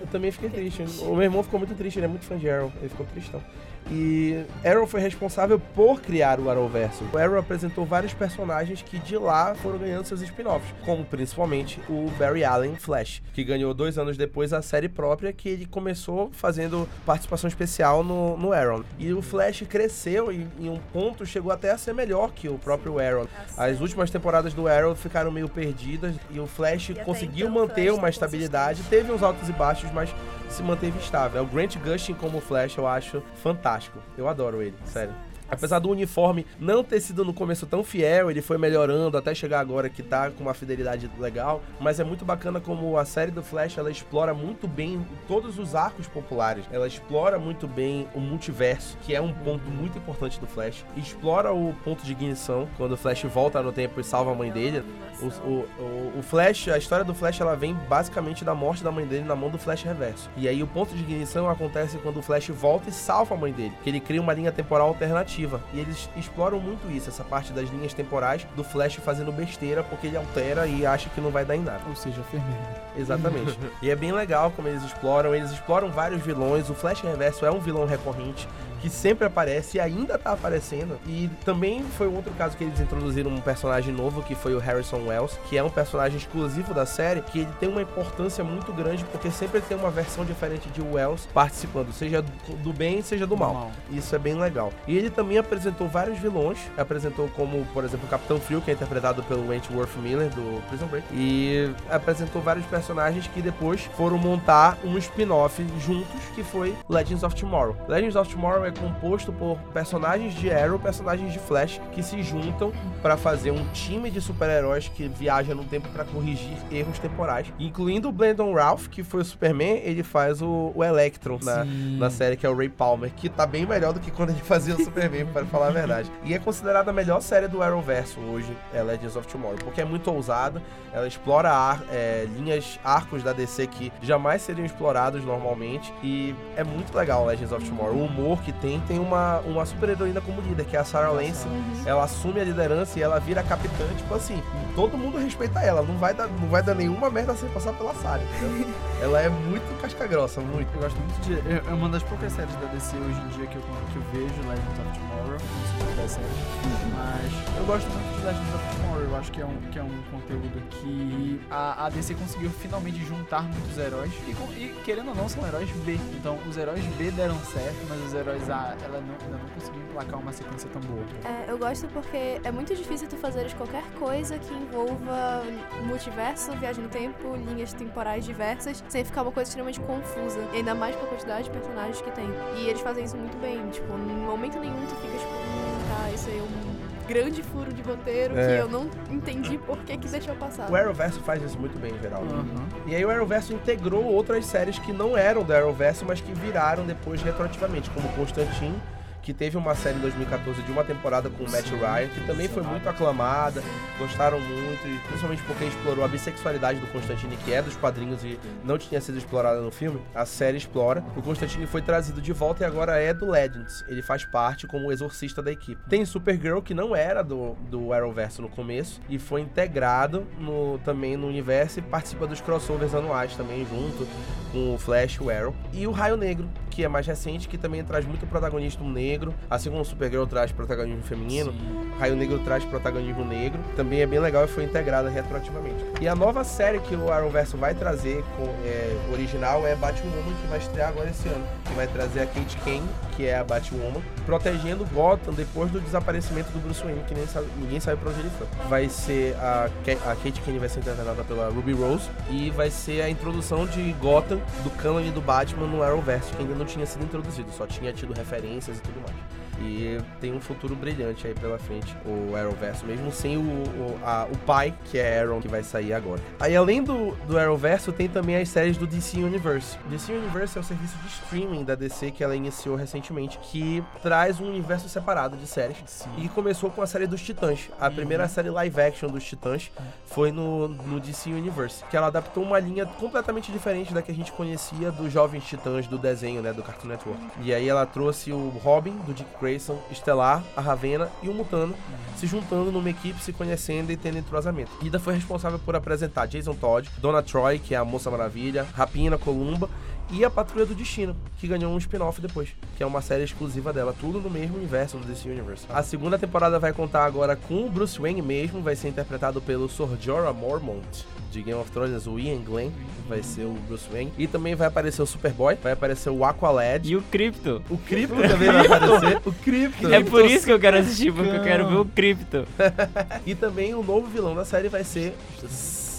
Eu também fiquei triste. O meu irmão ficou muito triste, ele é muito fã de Arrow. Ele ficou tristão. E Arrow foi responsável por criar o Arrowverso. O Arrow apresentou vários personagens que de lá foram ganhando seus spin-offs, como principalmente o Barry Allen Flash, que ganhou dois anos depois a série própria, que ele começou fazendo participação especial no, no Arrow. E o Flash cresceu e em um ponto chegou até a ser melhor que o próprio Arrow. As últimas temporadas do Arrow ficaram meio perdidas e o Flash até conseguiu então manter Flash uma tá estabilidade, teve uns altos e baixos, mas se manteve estável. O Grant Gustin como Flash eu acho fantástico. Eu adoro ele, sério. Apesar do uniforme não ter sido no começo tão fiel, ele foi melhorando até chegar agora que tá com uma fidelidade legal, mas é muito bacana como a série do Flash, ela explora muito bem todos os arcos populares. Ela explora muito bem o multiverso, que é um ponto muito importante do Flash. Explora o ponto de ignição, quando o Flash volta no tempo e salva a mãe dele. O, o, o- Flash, a história do Flash, ela vem basicamente da morte da mãe dele na mão do Flash Reverso. E aí o ponto de ignição acontece quando o Flash volta e salva a mãe dele, que ele cria uma linha temporal alternativa. E eles exploram muito isso, essa parte das linhas temporais do Flash fazendo besteira porque ele altera e acha que não vai dar em nada. Ou seja, Fermento. Exatamente. e é bem legal como eles exploram. Eles exploram vários vilões. O Flash Reverso é um vilão recorrente que sempre aparece e ainda tá aparecendo. E também foi outro caso que eles introduziram um personagem novo, que foi o Harrison Wells, que é um personagem exclusivo da série, que ele tem uma importância muito grande, porque sempre tem uma versão diferente de Wells participando, seja do do bem, seja do mal. Isso é bem legal. E ele também apresentou vários vilões. Apresentou como, por exemplo, o Capitão Frio, que é interpretado pelo Wentworth Miller, do Prison Break. E apresentou vários personagens que depois foram montar um spin-off juntos, que foi Legends of Tomorrow. Legends of Tomorrow é composto por personagens de Arrow, personagens de Flash, que se juntam para fazer um time de super-heróis que viaja no tempo para corrigir erros temporais. Incluindo o Brandon Ralph, que foi o Superman, ele faz o, o Electron na, na série, que é o Ray Palmer, que tá bem melhor do que quando ele fazia o Superman, para falar a verdade. E é considerada a melhor série do Arrowverso hoje, é Legends of Tomorrow, porque é muito ousada, ela explora ar- é, linhas, arcos da DC que jamais seriam explorados normalmente, e é muito legal Legends of Tomorrow. O humor que tem, tem uma, uma super heroína como líder, que é a Sarah Lance, ela assume a liderança e ela vira capitã, tipo assim, todo mundo respeita ela, não vai dar, não vai dar nenhuma merda sem passar pela Sarah, entendeu? ela é muito casca grossa, muito. Eu gosto muito de. É é uma das poucas séries da DC hoje em dia que eu, que eu vejo, Legends of Tomorrow. Não sei séries. Mas eu gosto muito de Legends of Tomorrow. Eu acho que é um, que é um conteúdo que a, a DC conseguiu finalmente juntar muitos heróis. E, e, querendo ou não, são heróis B. Então os heróis B deram certo, mas os heróis Ela não, ainda não conseguiu emplacar uma sequência tão boa. É, eu gosto porque é muito difícil tu fazeres qualquer coisa que envolva multiverso, viagem no tempo, linhas temporais diversas, sem ficar uma coisa extremamente confusa. E ainda mais com a quantidade de personagens que tem. E eles fazem isso muito bem. Tipo, em momento nenhum tu fica tipo, hum, tá, isso aí é um grande furo de roteiro É. que eu não entendi por que que deixou passar. O Arrowverso faz isso muito bem, em geral. Uhum. E aí o Arrowverso integrou outras séries que não eram do Arrowverso, mas que viraram depois retroativamente, como Constantine, que teve uma série em 2014 de uma temporada com o Matt Ryan, que também foi muito aclamada, gostaram muito, e principalmente porque explorou a bissexualidade do Constantine, que é dos quadrinhos e não tinha sido explorada no filme. A série explora. O Constantine foi trazido de volta e agora é do Legends. Ele faz parte como exorcista da equipe. Tem Supergirl, que não era do, do Arrowverso no começo, e foi integrado no, também no universo e participa dos crossovers anuais também, junto com o Flash e o Arrow. E o Raio Negro, que é mais recente, que também traz muito protagonismo negro, assim como o Supergirl traz protagonismo feminino, Sim. Raio Negro traz protagonismo negro, também é bem legal e foi integrada retroativamente. E a nova série que o Arrowverso vai trazer com é, original é Batwoman, que vai estrear agora esse ano, que vai trazer a Kate Kane, que é a Batwoman, protegendo Gotham depois do desaparecimento do Bruce Wayne, que nem sabe- ninguém sabe pra onde ele foi. Vai ser a, a Kate Kane vai ser interpretada pela Ruby Rose e vai ser a introdução de Gotham do cânone do Batman no Arrowverse, que ainda não tinha sido introduzido, só tinha tido referências e tudo mais. family. E tem um futuro brilhante aí pela frente, o Arrowverso, mesmo sem o, o, a- o pai, que é Aaron, que vai sair agora. Aí, além do, do Arrowverso, tem também as séries do DC Universe. DC Universe é o serviço de streaming da DC que ela iniciou recentemente, que traz um universo separado de séries. Sim. E começou com a série dos Titãs. A primeira série live action dos Titãs foi no, no DC Universe, que ela adaptou uma linha completamente diferente da que a gente conhecia dos Jovens Titãs do desenho, né, do Cartoon Network. E aí ela trouxe o Robin, do Dick Grayson, Estelar, a Ravena e o Mutano se juntando numa equipe, se conhecendo e tendo entrosamento. Ainda foi responsável por apresentar Jason Todd, Donna Troy, que é a Moça Maravilha, Rapina, Columba e a Patrulha do Destino, que ganhou um spin-off depois, que é uma série exclusiva dela, tudo no mesmo universo do DC Universe. A segunda temporada vai contar agora com o Bruce Wayne mesmo, vai ser interpretado pelo Sir Jorah Mormont, de Game of Thrones, o Ian Glenn, vai ser o Bruce Wayne. E também vai aparecer o Superboy, vai aparecer o Aqualad. E o Crypto. O Crypto também vai aparecer. O Crypto. É por isso que eu quero assistir, porque eu quero ver o Crypto. E também o novo vilão da série vai ser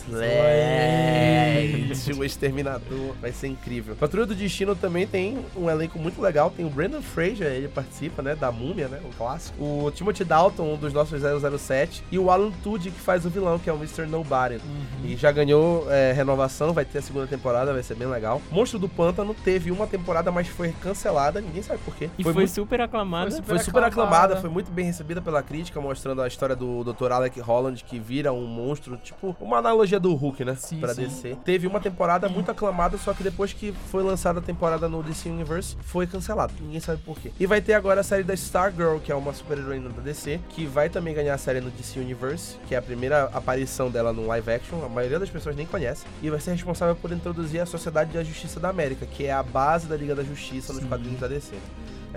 Slade, o Exterminador. Vai ser incrível. Patrulha do Destino também tem um elenco muito legal. Tem o Brandon Fraser, ele participa, né, da Múmia, né, o clássico. O Timothy Dalton, um dos nossos 007. E o Alan Tudyk, que faz o vilão, que é o Mr. Nobody. E já ganhou é, renovação, vai ter a segunda temporada, vai ser bem legal. Monstro do Pântano teve uma temporada, mas foi cancelada, ninguém sabe por quê. E foi, muito- super aclamada. Foi foi super super aclamada, aclamada. foi muito bem recebida pela crítica, mostrando a história do Dr. Alec Holland, que vira um monstro, tipo, uma analogia do Hulk, né? Sim, pra sim. DC. Teve uma temporada muito aclamada, só que depois que foi lançada a temporada no DC Universe, foi cancelado. Ninguém sabe por quê. E vai ter agora a série da Stargirl, que é uma super-heroína da DC, que vai também ganhar a série no DC Universe, que é a primeira aparição dela no live action. A maioria das pessoas nem conhece. E vai ser responsável por introduzir a Sociedade da Justiça da América, que é a base da Liga da Justiça nos quadrinhos da DC.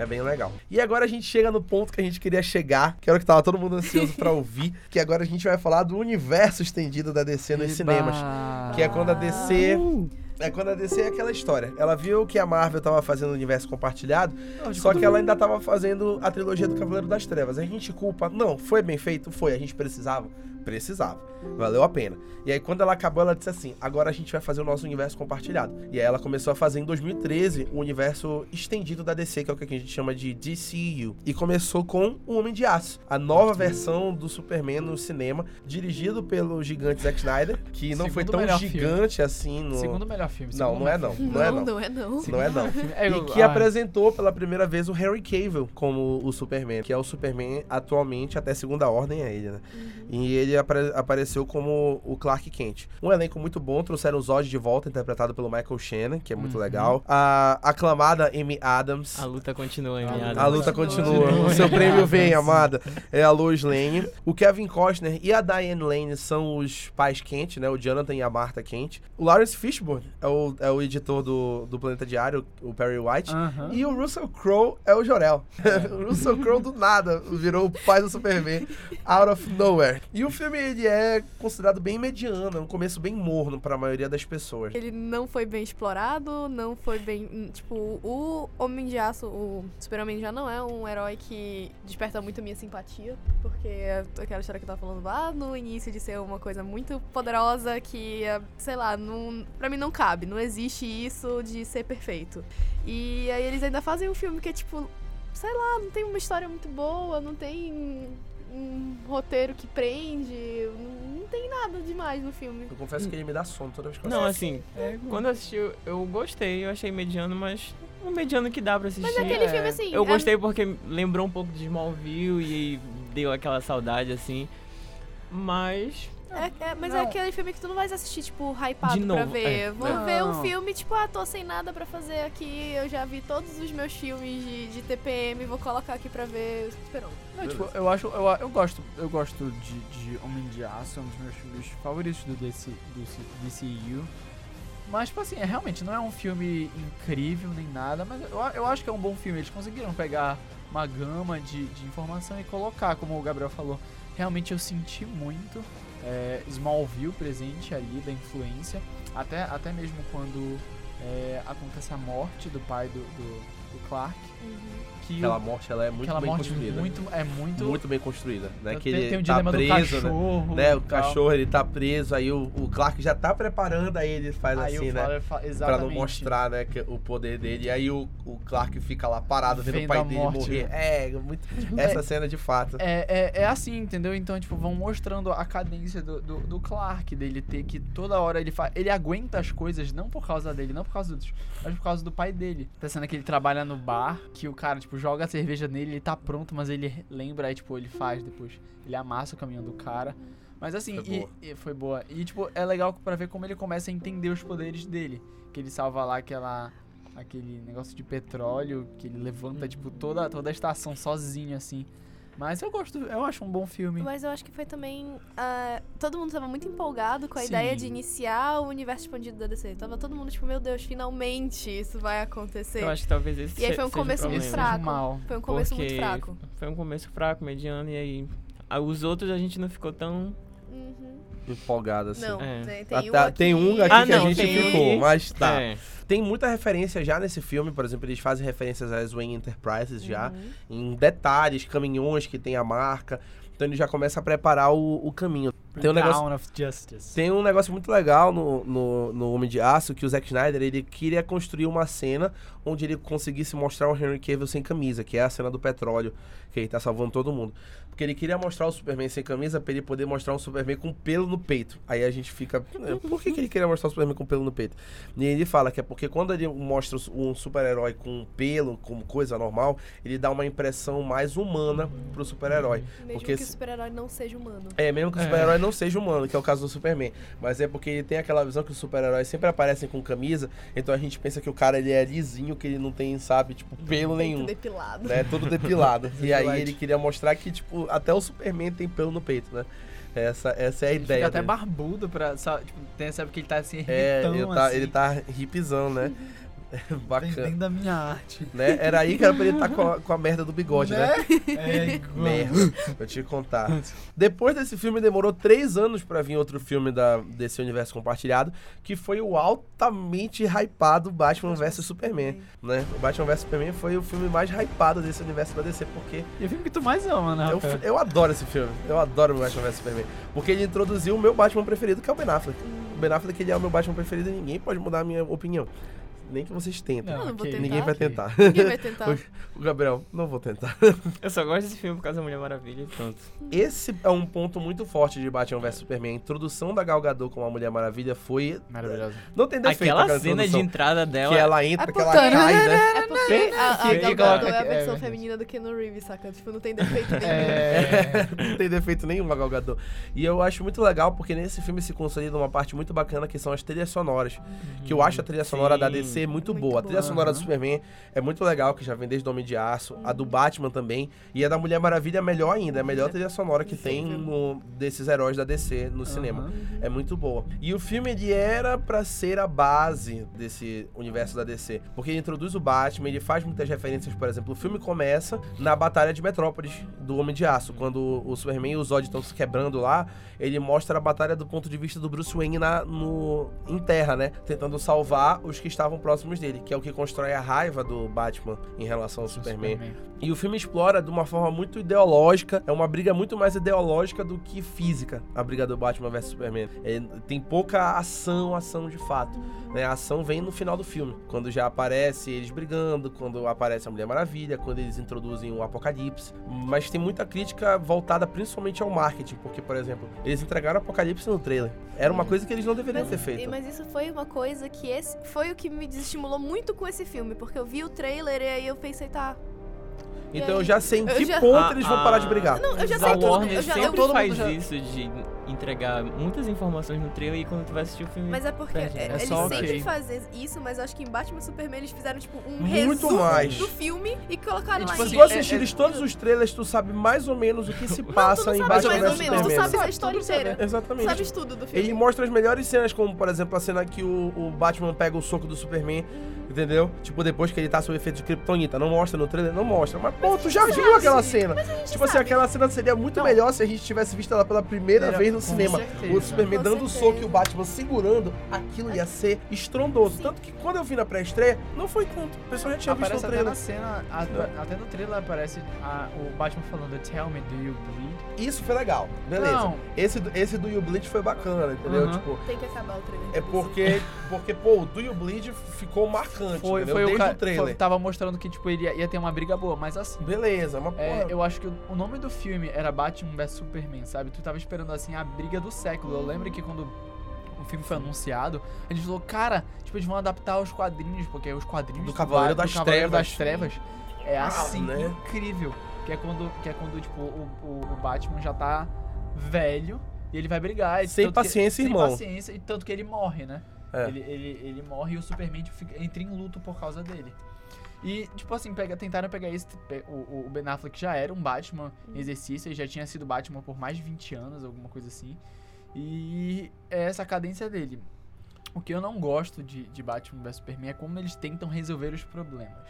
É bem legal. E agora a gente chega no ponto que a gente queria chegar, que era o que tava todo mundo ansioso pra ouvir, que agora a gente vai falar do universo estendido da DC nos Eba. cinemas. Que é quando a DC. É quando a DC é aquela história. Ela viu que a Marvel tava fazendo o universo compartilhado, só que ela ainda tava fazendo a trilogia do Cavaleiro das Trevas. A gente culpa. Não, foi bem feito? Foi. A gente precisava? Precisava. Valeu a pena. E aí, quando ela acabou, ela disse assim: agora a gente vai fazer o nosso universo compartilhado. E aí, ela começou a fazer em 2013 o universo estendido da DC, que é o que a gente chama de DCU. E começou com O Homem de Aço, a nova versão do Superman no cinema, dirigido pelo gigante Zack Snyder, que não foi tão melhor filme. gigante assim no. Segundo melhor filme. Não, segundo não é melhor não. filme. Não é não. não é não. Não é não. É, E eu- que ah, apresentou pela primeira vez o Harry Cavill como o Superman, que é o Superman atualmente, até segunda ordem é ele, né? E ele apare- apareceu como o Clark Kent. Um elenco muito bom, trouxeram o Zod de volta, interpretado pelo Michael Shannon, que é muito Uhum. legal. A aclamada Amy Adams. A luta continua, em A meados. A luta Continua. continua. O seu prêmio vem, amada. É a Lois Lane. O Kevin Costner e a Diane Lane são os pais Kent, né? O Jonathan e a Martha Kent. O Lawrence Fishburne é o, é o editor do, do Planeta Diário, o Perry White. Aham. E o Russell Crowe é o Jorel. o Russell Crowe do nada virou o pai do Superman, out of nowhere. E o filme ele é considerado bem mediano, é um começo bem morno pra maioria das pessoas. Ele não foi bem explorado, não foi bem. hum, Tipo, o Homem de Aço, o Super-Homem já não é um herói que desperta muito minha simpatia, porque é aquela história que eu tava falando lá no início de ser uma coisa muito poderosa que, é, sei lá, não, pra mim não cabe, não existe isso de ser perfeito. E aí eles ainda fazem um filme que é tipo, sei lá, não tem uma história muito boa, não tem um roteiro que prende, não, não tem nada demais no filme. Eu confesso que ele me dá sono toda vez que eu Não, assim, quando eu assisti, eu- eu gostei, eu achei mediano, mas um mediano que dá pra assistir. Mas é aquele É. filme assim. Eu é- gostei porque lembrou um pouco de Smallville e deu aquela saudade, assim. Mas. É, é, mas Não. é aquele filme que tu não vai assistir, tipo, hypado De pra novo, ver. é. Vou Não. ver um filme, tipo, ah, tô sem nada pra fazer aqui. Eu já vi todos os meus filmes de, de TPM, vou colocar aqui pra ver Super-Homem. Não, tipo, eu acho, eu, eu gosto, eu gosto de, de Homem de Aço, é um dos meus filmes favoritos do DC, do DCU. Mas, tipo assim, é, realmente não é um filme incrível nem nada, mas eu, eu acho que é um bom filme. Eles conseguiram pegar uma gama de, de informação e colocar, como o Gabriel falou. Realmente eu senti muito é, Smallville presente ali, da influência. Até, até mesmo quando é, acontece a morte do pai do, do, do Clark. Uhum. Que Aquela o- morte ela é muito bem morte construída. muito, é muito... Muito bem construída, né? Que tem, ele tem o tá dilema preso, do né? cachorro. né? O tal. cachorro ele tá preso, aí o, o Clark já tá preparando, aí ele faz Aí assim, né? Fowler fa- Pra não mostrar, né, que, o poder dele. E aí o, o Clark fica lá parado vendo Vendo o pai dele morte, morrer. né? É, muito, essa cena de fato. É, é, é assim, entendeu? Então, tipo, vão mostrando a cadência do, do, do Clark, dele ter que toda hora ele faz. Ele aguenta as coisas não por causa dele, não por causa dos mas por causa do pai dele. Pensando que ele trabalha no bar, que o cara, tipo, joga a cerveja nele, ele tá pronto, mas ele lembra, aí, tipo, ele faz depois. Ele amassa o caminho do cara. Mas assim, Foi e- boa. e foi boa. E, tipo, é legal pra ver como ele começa a entender os poderes dele. Que ele salva lá aquela. Aquele negócio de petróleo, que ele levanta, tipo, toda, toda a estação sozinho, assim. Mas eu gosto, eu acho um bom filme. Mas eu acho que foi também. ah, todo mundo tava muito empolgado com a Sim. ideia de iniciar o universo expandido da DC. Tava todo mundo tipo, meu Deus, finalmente isso vai acontecer. Eu acho que talvez esse E aí foi um começo muito fraco. mal. Foi um começo muito fraco. Foi um começo fraco, mediano, e aí. ah, Os outros a gente não ficou tão. Empolgado, assim. Não, É. tem, tem Ah, um tá, aqui. tem um aqui Ah, que a não, gente tem ficou, mas tá. É. Tem muita referência já nesse filme, por exemplo, eles fazem referências às Wayne Enterprises já, Uhum. em detalhes, caminhões que tem a marca. Então ele já começa a preparar o, o caminho. Tem um negócio Town of Justice. Tem um negócio muito legal no, no, no Homem de Aço, que o Zack Snyder, ele queria construir uma cena onde ele conseguisse mostrar o Henry Cavill sem camisa, que é a cena do petróleo, que ele tá salvando todo mundo. Porque ele queria mostrar o Superman sem camisa pra ele poder mostrar um Superman com pelo no peito. Aí a gente fica, "É, por que, que ele queria mostrar o Superman com pelo no peito? E ele fala que é porque quando ele mostra um super-herói com pelo, como coisa normal, ele dá uma impressão mais humana pro super-herói. Mesmo Porque que o super-herói não seja humano. é, mesmo que o É. super-herói não seja humano, que é o caso do Superman. Mas é porque ele tem aquela visão que os super-heróis sempre aparecem com camisa, então a gente pensa que o cara ele é lisinho, que ele não tem, sabe, tipo, pelo Peito nenhum. depilado. Né? Todo depilado. e aí ele queria mostrar que, tipo, até o Superman tem pelo no peito, né? Essa, essa é a Ele ideia. fica até dele. barbudo pra. Sabe, tipo, tem essa época que ele tá assim, É, ele tá, assim. ele tá hipzão, né? Vem, Bacana. vem da minha arte. Né? Era aí que era pra ele estar com, a- com a merda do bigode, né? É igual. Merda, vou te contar. Depois desse filme, demorou três anos pra vir outro filme da, desse universo compartilhado, que foi o altamente hypado Batman vs Superman. Né? O Batman vs Superman foi o filme mais hypado desse universo da DC, porque E o filme que tu mais ama, né, eu, eu adoro esse filme. Eu adoro o Batman vs Superman. Porque ele introduziu o meu Batman preferido, que é o Ben Affleck. O Ben Affleck ele é o meu Batman preferido e ninguém pode mudar a minha opinião. Nem que vocês tentem. Não, não vou tentar. Ninguém vai tentar. Ninguém vai tentar. O Gabriel, não vou tentar. Eu só gosto desse filme por causa da Mulher Maravilha e pronto. Esse é um ponto muito forte de Batman vs Superman. A introdução da Gal Gadot como a Mulher Maravilha foi... Maravilhoso. Não tem defeito Aquela aquela cena de entrada dela. Que ela entra, É que ela porque- cai, né? É porque a, a. Gal Gadot é a aqui, é versão verdade. feminina do Keanu Reeves, saca? Tipo, não tem defeito nenhum. É. não tem defeito nenhum a Gal Gadot. E eu acho muito legal porque nesse filme se consolida uma parte muito bacana que são as trilhas sonoras. Que eu acho a trilha sonora da Sim. DC muito, Muito boa. A trilha boa. sonora do Aham. Superman é muito legal, que já vem desde o Homem de Aço. A do Batman também. E a da Mulher Maravilha é melhor ainda. É a melhor trilha sonora que tem no- desses heróis da DC no cinema. Aham. É muito boa. E o filme ele era pra ser a base desse universo da DC, porque ele introduz o Batman, ele faz muitas referências, por exemplo, o filme começa na batalha de Metrópolis do Homem de Aço, quando o Superman e o Zod estão se quebrando lá, ele mostra a batalha do ponto de vista do Bruce Wayne na, no, em terra, né? Tentando salvar os que estavam próximos dele, que é o que constrói a raiva do Batman em relação ao Superman. E o filme explora de uma forma muito ideológica, é uma briga muito mais ideológica do que física, a briga do Batman vs Superman. É, tem pouca ação, ação de fato. Né? A ação vem no final do filme, quando já aparece eles brigando, quando aparece a Mulher Maravilha, quando eles introduzem o Apocalipse. Mas tem muita crítica voltada principalmente ao marketing, porque, por exemplo, eles entregaram o Apocalipse no trailer. Era uma coisa que eles não deveriam ter feito. mas isso foi uma coisa que esse foi o que me desestimulou muito com esse filme, porque eu vi o trailer e aí eu pensei, tá, Então eu já sei em que já- ponto Ah, eles vão ah. parar de brigar. Não, eu já sei tudo. Eu já, sempre eu, todo mundo faz já- isso de entregar muitas informações no trailer e quando tu vai assistir o filme. Mas é porque Perde, é, né? É eles só sempre ok. fazem isso, mas eu acho que em Batman e Superman eles fizeram, tipo, um Muito resumo mais. do filme e colocaram E, lá tipo em... Se assim, tu é- assistires é- todos os trailers, tu sabe mais ou menos o que se Não, passa tu não em sabe Batman mais ou menos, tu sabes a história Tudo sabe. inteira. Exatamente. Sabes tudo do filme. Ele mostra as melhores cenas, como por exemplo a cena que o, o Batman pega o soco do Superman, entendeu? Tipo, depois que ele tá sob efeito de Kryptonita. Não mostra no trailer? Não mostra. Mas, pô, tu já viu aquela cena. Tipo assim, sabe. aquela cena seria muito Não. melhor se a gente tivesse visto ela pela primeira Era- vez no com cinema. certeza. O Superman Com dando o soco e o Batman segurando, aquilo ia ser estrondoso. Tanto que quando eu vi na pré-estreia, não foi tanto. O pessoal já tinha visto Aparece o até trailer. na cena, a- até no trailer aparece a- o Batman falando Tell me, do you bleed? Isso foi legal. Beleza. Não. Esse, do- esse do You Bleed foi bacana, entendeu? Uhum. Tipo, Tem que acabar o trailer. é porque, porque, pô, o Do You Bleed ficou marcante, Foi, entendeu? foi o Desde cara, o trailer. foi- tava mostrando que tipo ele ia, ia ter uma briga boa, mas assim, Beleza, mas porra, é, eu acho que o, o nome do filme era Batman vs Superman, sabe? Tu tava esperando assim a briga do século. Eu lembro que quando o filme foi anunciado, a gente falou, cara, tipo, eles vão adaptar os quadrinhos, porque os quadrinhos Do Cavaleiro das do Cavaleiro Trevas. das Trevas é Ah, assim, né? incrível. Que é quando, que é quando tipo, o, o, o Batman já tá velho e ele vai brigar. Sem tanto que- paciência, sem irmão. paciência, e tanto que ele morre, né? É. Ele, ele, ele morre e o Superman fica- entra em luto por causa dele. E, tipo assim, pega, tentaram pegar esse. O, o Ben Affleck já era um Batman em exercício, ele já tinha sido Batman por mais de 20 anos, alguma coisa assim. E é essa a cadência dele. O que eu não gosto de, de Batman vs Superman é como eles tentam resolver os problemas.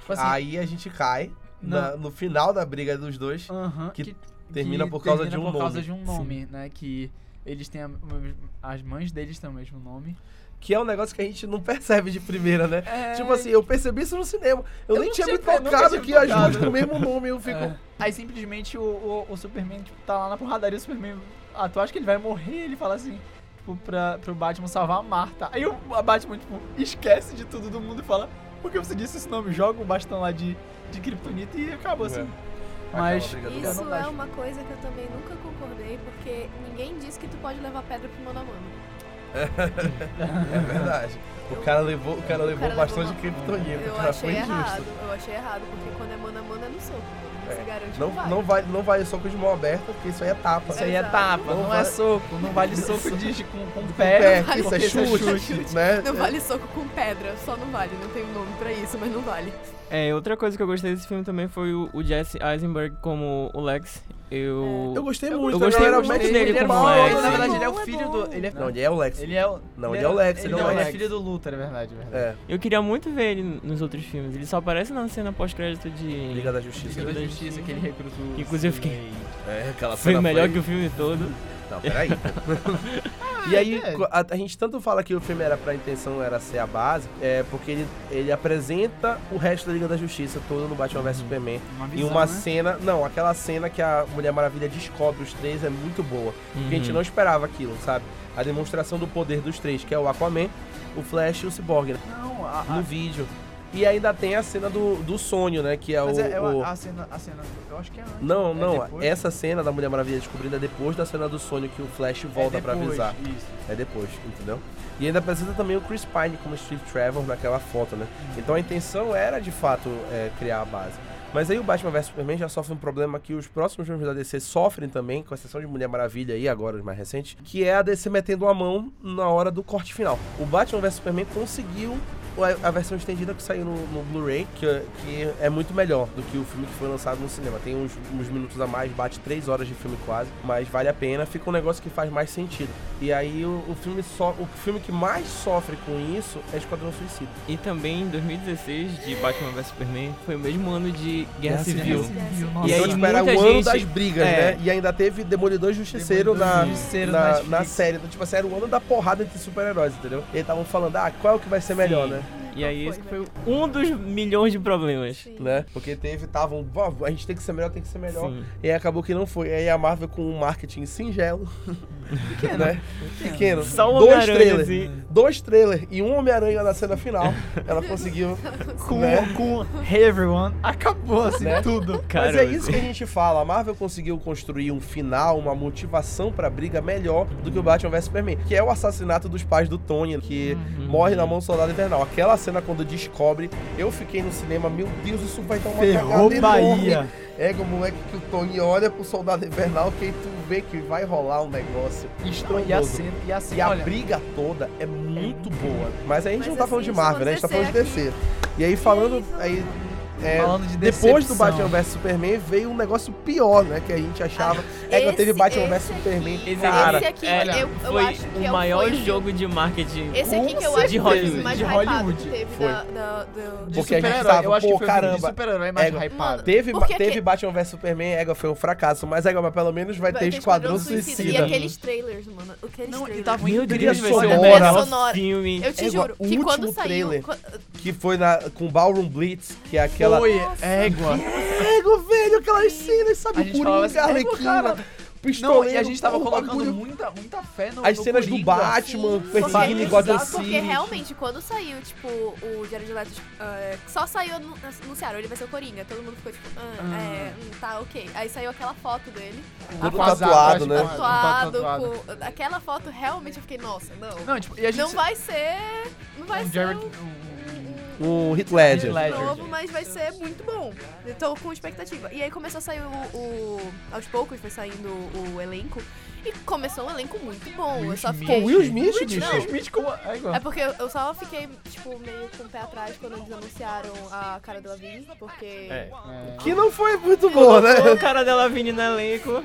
Tipo assim, Aí a gente cai na- no final da briga dos dois, aham, que termina por causa de um por causa nome. de um nome, né? Que eles têm. a- as mães deles têm o mesmo nome. Que é um negócio que a gente não percebe de primeira, né? É, Tipo assim, eu percebi isso no cinema. Eu, Eu nem não tinha me tocado que as tocado. duas com o mesmo nome, eu fico... É. Aí simplesmente o, o, o Superman tipo, tá lá na porradaria, o Superman. Ah, tu acha que ele vai morrer? Ele fala assim, tipo, pra, pro Batman salvar a Marta. Aí o a Batman, tipo, esquece de tudo do mundo e fala, por que você disse esse nome? Joga o bastão lá de, de Kryptonita e acabou assim. Mas do- Eu Isso é uma coisa que eu também nunca concordei, porque ninguém disse que tu pode levar pedra pro mano a mano. É verdade. O cara levou, o cara O levou cara bastante levou criptonita, Eu achei foi errado, injusto. eu achei errado, porque quando é mano a mano é no soco. mano. Você É. garante Não, não, vale, não vale soco de mão aberta, porque isso aí é tapa. Isso aí é Exato. tapa, Não não, é soco, não vale soco de, com, com o Com pé, pé, isso é chute, chute. né? Não vale soco com pedra, só não vale, não tem nome pra isso, mas não vale. É, outra coisa que eu gostei desse filme também foi o, o Jesse Eisenberg como o Lex. Eu. Eu gostei Eu muito. eu gostei galera muito mete dele ele como Lex. Na verdade, ele é o é filho do. Ele é, Não, ele é o Lex. ele é o. Não, ele é o Lex, Ele, ele não, é o ele é filho do Luthor, é verdade, é verdade. É, Eu queria muito ver ele nos outros filmes. Ele só aparece na cena pós-crédito de. Liga da Justiça. Liga da Justiça, que ele recrutou. o Inclusive, eu fiquei-. É, aquela Foi cena melhor que o filme todo. Não, peraí. e aí, é. a, a gente tanto fala que o filme era pra intenção era ser a base, é porque ele, ele apresenta o resto da Liga da Justiça todo no Batman vs Superman. Uma E visão, uma né? cena. Não, aquela cena que a Mulher Maravilha descobre os três é muito boa. Porque a gente Uhum. não esperava aquilo, sabe? A demonstração do poder dos três, que é o Aquaman, o Flash e o Cyborg, né? Não, a, a, no vídeo. E ainda tem a cena do, do sonho, né? Que é mas o. é, é o- a, cena, a cena, eu acho que é antes. Não, é não. Essa cena da Mulher Maravilha descobrindo é depois da cena do sonho que o Flash volta é pra depois, avisar. Isso. É depois, entendeu? E ainda apresenta também o Chris Pine como Steve Trevor naquela foto, né? Então a intenção era de fato é, criar a base. Mas aí o Batman vs Superman já sofre um problema que os próximos filmes da DC sofrem também, com exceção de Mulher Maravilha e agora os mais recentes, que é a DC metendo a mão na hora do corte final. O Batman vs Superman conseguiu a, versão estendida que saiu no, no Blu-ray, que, que é muito melhor do que o filme que foi lançado no cinema. Tem uns, uns minutos a mais, bate três horas de filme quase, mas vale a pena, fica um negócio que faz mais sentido. E aí o, o filme só, o filme que mais sofre com isso é Esquadrão Suicida. E também em 2016, de Batman vs Superman, foi o mesmo ano de Guerra, Guerra Civil. E então, aí, tipo, era o muita ano gente- das brigas, é. né? E ainda teve Demolidor Justiceiro, Demolidor na, Justiceiro na, na série. Então, tipo assim, era o ano da porrada entre super-heróis, entendeu? E eles estavam falando, ah, qual é o que vai ser melhor, Sim. né? E aí, Qual esse foi, foi um dos milhões de problemas. Sim. né? Porque teve, estavam, "Vó, a gente tem que ser melhor, tem que ser melhor. Sim. E aí acabou que não foi. E aí a Marvel com um marketing singelo, Pequeno. né? Pequeno. Só o dois trailers. assim. Dois trailers e um Homem-Aranha na cena final. Ela conseguiu. Com, né? com Hey Everyone, acabou assim Né? tudo. Cara, Mas é isso que a gente fala. A Marvel conseguiu construir um final, uma motivação pra briga melhor do que o Batman vs Superman, que é o assassinato dos pais do Tony, que Uhum. morre na mão do soldado invernal. Aquela cena quando descobre. Eu fiquei no cinema, meu Deus, isso vai dar uma Ferrou cagada Bahia. enorme. É, o moleque que o Tony olha pro soldado invernal, que aí tu vê que vai rolar um negócio E a cena, e a cena, E a olha, briga toda é muito boa. Mas aí a gente Mas não tá falando assim, de Marvel, né? A gente tá falando de DC. E aí falando. Aí, é, falando de depois do. Batman vs Superman veio um negócio pior, né? Que a gente achava. é que teve Batman vs Superman. Esse cara, esse aqui, é, eu, eu foi acho que o é maior foi o- jogo de marketing. Esse aqui que eu acho de Hollywood, o mais de hypado Hollywood. que teve Foi. da, da, do- de Porque a gente tava, eu acho pô, que foi o caramba. de super-herói mais É, hypado. Teve, Porque teve que- Batman vs Superman, Ega, foi um fracasso. Mas, Ega, mas pelo menos vai, ter Esquadrão Suicida. E aqueles trailers, mano. Aqueles Não, trailers. tava Meu trilha Deus, vai ser o sonora. Sonora. filme. Eu te juro o que quando saiu. Que foi com Ballroom Blitz, que é aquela. Foi, Nossa. égua. Ego, velho, aquelas cenas, sabe? A gente Coringa, assim, "Égua, Arlequina, cara." Não, e a gente tava pô, colocando bagulho. muita, muita fé no As no cenas do Coringa. Batman Sim, perseguindo Gotham exato, Porque realmente, quando saiu, tipo, o Jared Leto é, só saiu, no- anunciaram, ele vai ser o Coringa. Todo mundo ficou tipo, ah, Ah. é, hum, tá, ok. Aí saiu aquela foto dele, Todo tatuado, né? tatuado, tatuado. com... Aquela foto, realmente, eu fiquei, nossa, não. Não, tipo, e a gente... Não vai ser... Não vai um ser Jared- um- O Heath Ledger. Heath Ledger. novo, mas vai ser muito bom. Eu tô com expectativa. E aí começou a sair o, o- Aos poucos foi saindo o elenco. E começou um elenco muito bom. Will eu só fiquei. Will Smith, Will bicho. Smith como... Égua. É porque eu, eu só fiquei, tipo, meio com o pé atrás quando eles anunciaram a cara do Lavigne, porque. É. é. Que não foi muito boa, né? O cara dela vindo no elenco.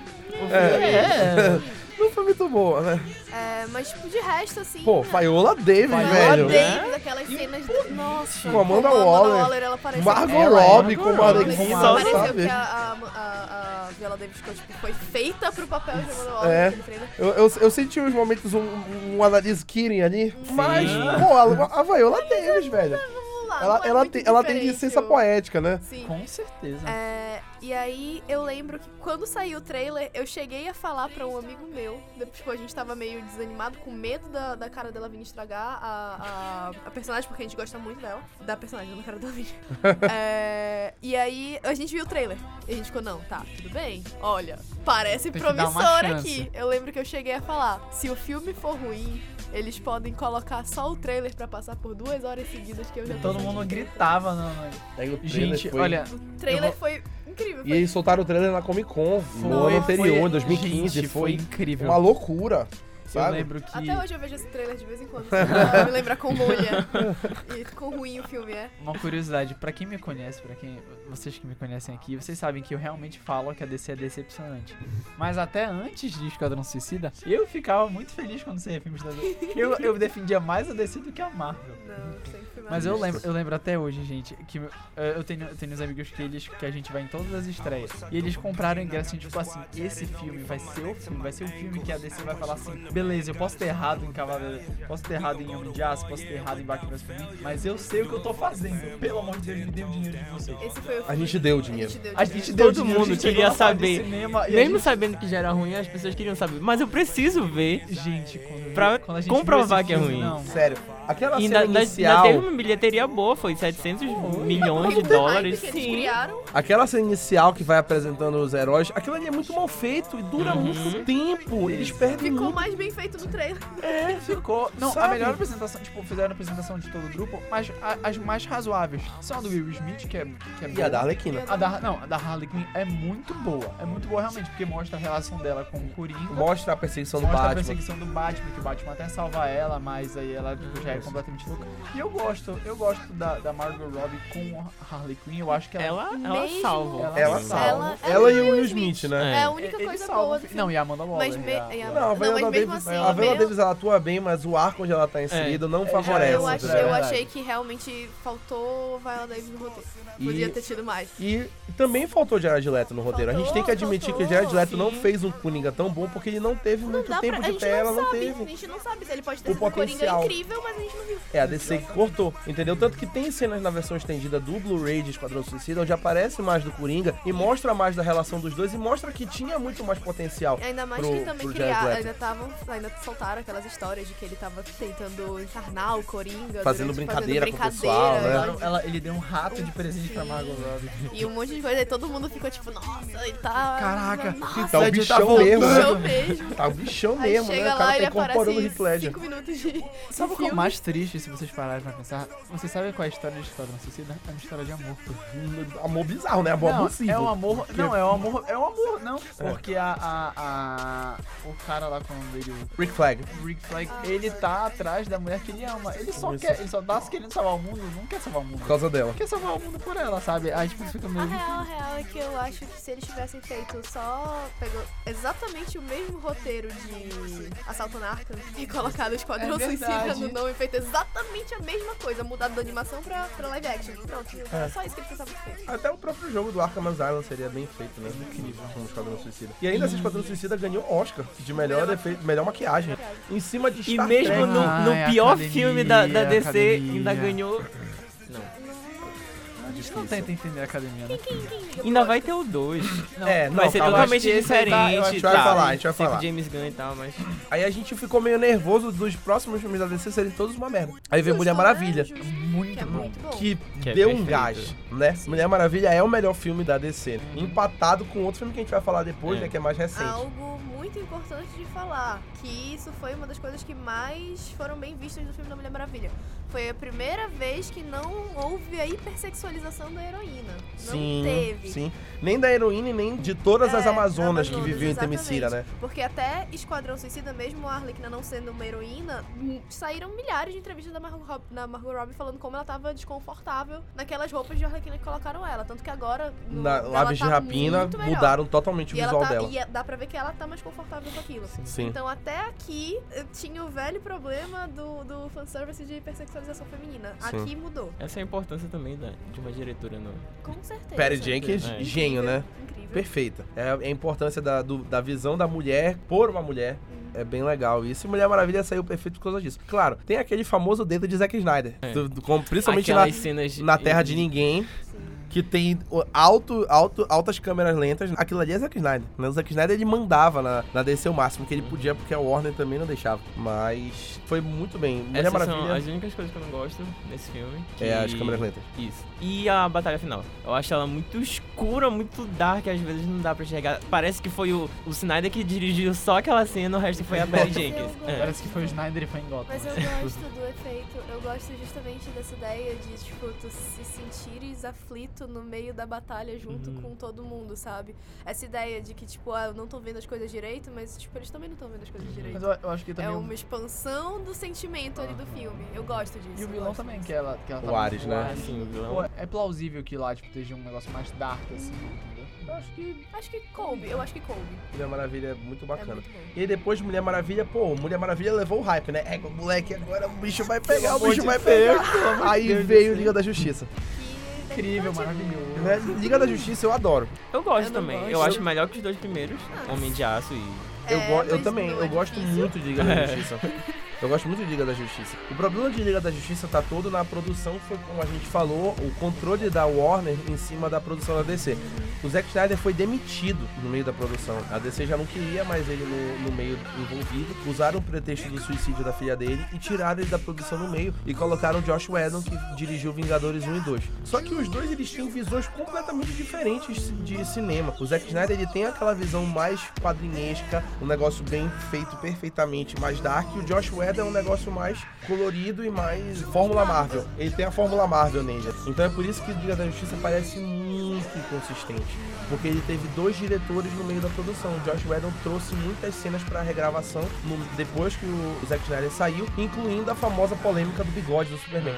É. Não foi muito boa, né? É, mas, tipo, de resto, assim. Pô, Viola Davis, Viola velho. Davis, aquelas cenas. do- Nossa, Com a Amanda como Waller. ela apareceu. Margot Ela Robbie Robbie. Arlequina, Só- Pareceu sabe? que a, a, a, a Viola Davis ficou, tipo, foi feita pro papel de Amanda Waller É. Eu, eu, eu senti uns momentos um, um Annalise Keating ali, mas, pô, a, a Viola Davis, velho. Lá, Ela, é ela, tem, ela tem licença poética, né? Sim. Com certeza. É, e aí eu lembro que quando saiu o trailer, eu cheguei a falar pra um amigo meu. Depois, tipo, a gente tava meio desanimado, com medo da, da cara dela vir estragar a, a, a personagem, porque a gente gosta muito dela. Da personagem, não da cara dela vir. É, e aí a gente viu o trailer. E a gente ficou, não, tá, tudo bem. Olha, parece promissor aqui. Eu lembro que eu cheguei a falar, se o filme for ruim, eles podem colocar só o trailer pra passar por duas horas seguidas que eu já tô Todo mundo gritava. No... no- Aí o trailer Gente, foi- olha... O trailer Eu vou- foi incrível. E foi eles soltaram o trailer na Comic Con no foi- ano anterior, foi- em 2015. gente, foi incrível. uma loucura, Eu sabe? lembro que... Até hoje eu vejo esse trailer de vez em quando. me lembrar como olha. E quão ruim o filme é. Uma curiosidade, pra quem me conhece, pra quem vocês que me conhecem aqui, vocês sabem que eu realmente falo que a DC é decepcionante. Mas até antes de Esquadrão Suicida, eu ficava muito feliz quando saía filmes da DC. Eu, eu defendia mais a DC do que a Marvel. Não, sempre fui mais Mas eu lembro, eu lembro até hoje, gente, que eu tenho, eu tenho uns amigos que eles que a gente vai em todas as estreias. E eles compraram ingresso assim, tipo assim, esse filme vai ser o filme, vai ser o filme que a DC vai falar assim, beleza, eu posso ter errado em Cavaleiro, posso ter errado em Homem de Aço, posso ter errado em Batman mas eu sei o que eu tô fazendo. Pelo amor de Deus, me dê o dinheiro de vocês. Esse foi o A gente deu A dinheiro. gente deu A dinheiro. gente deu Todo dinheiro, mundo gente queria saber. cinema Mesmo gente- sabendo que já era ruim, as pessoas queriam saber. Mas eu preciso ver Gente, quando, Pra quando comprovar que é ruim. Não. Sério. Aquela E cena inicial. ainda teve uma bilheteria boa, foi 700 milhões de dólares. hype que eles Sim. criaram. Aquela cena inicial que vai apresentando os heróis, aquilo ali é muito mal feito e dura Uhum. muito tempo. Eles perdem Ficou muito. mais bem feito no trailer. É, ficou. Não, a Sabe? melhor apresentação, tipo, fizeram a apresentação de todo o grupo, mas a- as mais razoáveis são a do Will Smith, que é, que é E a da Arlequina. A da, não, a da Harley Quinn é muito boa. É muito boa realmente, porque mostra a relação dela com o Coringa. Mostra a perseguição do Mostra a Batman. perseguição do Batman, que o Batman até salva ela, mas aí ela tipo, já é completamente louca. E eu gosto, eu gosto da, da Margot Robbie com a Harley Quinn, eu acho que ela... Ela, ela salva. Ela Ela salva. salva. Ela- Ela, ela e o Will Smith, né? É, É. a única Ele coisa salva boa do filme. Não, e a Amanda Waller. Mas, me, é a- e a- Não, a não, Viola mas mesmo Davis, assim, a Viola Davis ela atua bem, mas o arco onde ela tá inserida não É, já favorece. eu, essa, ach, é entendeu? eu achei que realmente faltou Viola Davis no roteiro. E- Podia ter tido mais. E também faltou Jared Leto no roteiro. a gente tem que admitir que Faltou, Jared Leto não sim. fez um Coringa tão bom porque ele não teve Não muito tempo pra, de tela, não não sabe. A teve. gente não sabe se ele pode ter O sido um Coringa potencial. incrível, mas É, a DC que cortou, entendeu? Tanto que tem cenas na versão estendida do Blu-ray de Esquadrão Suicida onde aparece mais do Coringa e mostra mais da relação dos dois e mostra que tinha muito mais potencial. Ainda mais pro- que também criaram, ainda estavam, ainda soltaram aquelas histórias de que ele tava tentando encarnar o Coringa. Fazendo durante- brincadeira com o fazendo pessoal, né? Ela- ela- ele deu um rato de presente pra Sim. Margot Robbie. E um monte de coisa, aí todo mundo ficou tipo, nossa, ele tá. Caraca, nossa, Tá o bichão voltando. mesmo, né? bichão mesmo. Tá o bichão Aí mesmo, né? chega O cara lá, tá ele incorporando o Heath Ledger. 5 minutos de. Sabe o que eu mais mais triste, se vocês pararem pra pensar, vocês sabem qual é a história de Esquadrão Suicida? É uma história de amor. Amor bizarro, né? Amor não, abusivo. é um amor. Não, é um amor. É um amor, não. Porque a, a, a- O cara lá com o nome dele, o Rick Flag. Rick Flag, ele tá atrás da mulher que ele ama. Ele só Isso. quer. Ele só tá querendo salvar o mundo, não quer salvar o mundo. Por causa dela. Quer salvar o mundo por ela, sabe? Aí tipo, fica A meio. real, a real é que eu acho que se eles tivessem feito só. Pegou exatamente o mesmo roteiro de Assalto na Arkham e colocado o Esquadrão É Suicida no nome, feito exatamente a mesma coisa, mudado da animação pra, pra live action. Pronto, é só isso que eles precisavam ter feito. Até o próprio jogo do Arkham Asylum seria bem feito, né? Incrível. Como Esquadrão Suicida. E ainda assim, Esquadrão Suicida ganhou Oscar de melhor, efeito, melhor maquiagem. Em cima de E Star mesmo Trek. no, no é pior academia, filme da, da DC, academia. ainda ganhou. A gente não tenta entender a academia, né? Quem, quem liga Ainda vai ter o 2. É, não, vai ser calma, totalmente aí diferente. tá- eu acho que vai tá, falar, a gente vai falar. James Gunn e tal, mas. Aí a gente ficou meio nervoso dos próximos filmes da DC serem todos uma merda. Aí veio Mulher né? Maravilha. Justo, Muito é bom. muito bom. Que, Que é deu um gás, né? Mulher Maravilha é o melhor filme da DC. Empatado com outro filme que a gente vai falar depois, É. né? Que é mais recente. Algo muito importante de falar, que isso foi uma das coisas que mais foram bem vistas no filme da Mulher Maravilha. Foi a primeira vez que não houve a hipersexualização da heroína. Não sim, teve. sim. Nem da heroína e nem de todas as É, Amazonas que Amazonas, viviam em. Temicira, né? Porque até Esquadrão Suicida, mesmo a Arlequina não sendo uma heroína, hum, saíram milhares de entrevistas da Margot, Rob- da Margot Robbie falando como ela tava desconfortável naquelas roupas de Arlequina que colocaram ela. Tanto que agora, no, Na ela Aves de tá Rapina mudaram totalmente o E visual tá, dela. e dá pra ver que ela tá mais confortável com aquilo. Sim. Então até aqui eh, tinha o velho problema do, do fanservice de hipersexualização feminina. Sim. Aqui mudou. Essa é a importância também da, de uma diretora no. Com certeza. Patty Jenkins, É. gênio, né? Incrível. Perfeita. É a importância da, do- da visão da mulher por uma mulher. Uhum. É bem legal isso. E Mulher Maravilha saiu perfeito por causa disso. Claro, tem aquele famoso dedo de Zack Snyder. É. do- do- como- principalmente na, Aquelas cenas na Terra de Ninguém. Que tem alto, alto, altas câmeras lentas. Aquilo ali é Zack Snyder. Né? O Zack Snyder ele mandava na, na DC o máximo que ele podia, porque a Warner também não deixava. Mas foi muito bem. Mulher Essas são Maravilha as únicas coisas que eu não gosto nesse filme. é as que- câmeras lentas. Isso. E a batalha final. Eu acho ela muito escura, muito dark, às vezes não dá pra enxergar. Parece que foi o, o Snyder que dirigiu só aquela cena, o resto foi a Eu Jenkins. É. Parece que foi o Snyder e foi em Gotham. Mas eu gosto do efeito, eu gosto justamente dessa ideia de, tipo, tu se sentires aflito no meio da batalha junto Uhum. com todo mundo, sabe? Essa ideia de que, tipo, ah, eu não tô vendo as coisas direito, mas, tipo, eles também não estão vendo as coisas direito. Mas eu, eu acho que É também. o- uma expansão do sentimento ali do filme. Eu gosto disso. E o eu vilão também, disso. que ela, que ela O tava- Ares, né? Assim, o vilão. Pô, é plausível que lá, tipo, esteja um negócio mais dark, assim, entendeu? Eu acho que. Acho que coube, eu acho que coube. Mulher Maravilha é muito É bacana. muito bom. E aí depois de Mulher Maravilha, pô, Mulher Maravilha levou o hype, né? É, moleque, agora o bicho vai pegar, o bicho vai pegar. Aí veio. Liga da Justiça. Incrível, maravilhoso. Né? Liga da Justiça eu adoro. Eu gosto Eu não também. gosto. Eu acho melhor que os dois primeiros. Homem de Aço e. Eu, É, go- eu mas também, eu é gosto muito de Liga da Justiça. Eu gosto muito de Liga da Justiça. O problema de Liga da Justiça tá todo na produção, foi como a gente falou, o controle da Warner em cima da produção da DC. O Zack Snyder foi demitido no meio da produção. A DC já não queria mais ele no, no meio envolvido. Usaram o pretexto do suicídio da filha dele e tiraram ele da produção no meio e colocaram Josh Whedon, que dirigiu Vingadores 1 e 2. Só que os dois eles têm visões completamente diferentes de cinema. O Zack Snyder ele tem aquela visão mais quadrinesca, um negócio bem feito perfeitamente, mais dark, e o Josh Whedon é um negócio mais colorido e mais Fórmula Marvel. Ele tem a Fórmula Marvel nele. Então é por isso que Liga da Justiça parece muito inconsistente. Porque ele teve dois diretores no meio da produção. O Josh Whedon trouxe muitas cenas pra regravação no- depois que o Zack Snyder saiu, incluindo a famosa polêmica do bigode do Superman.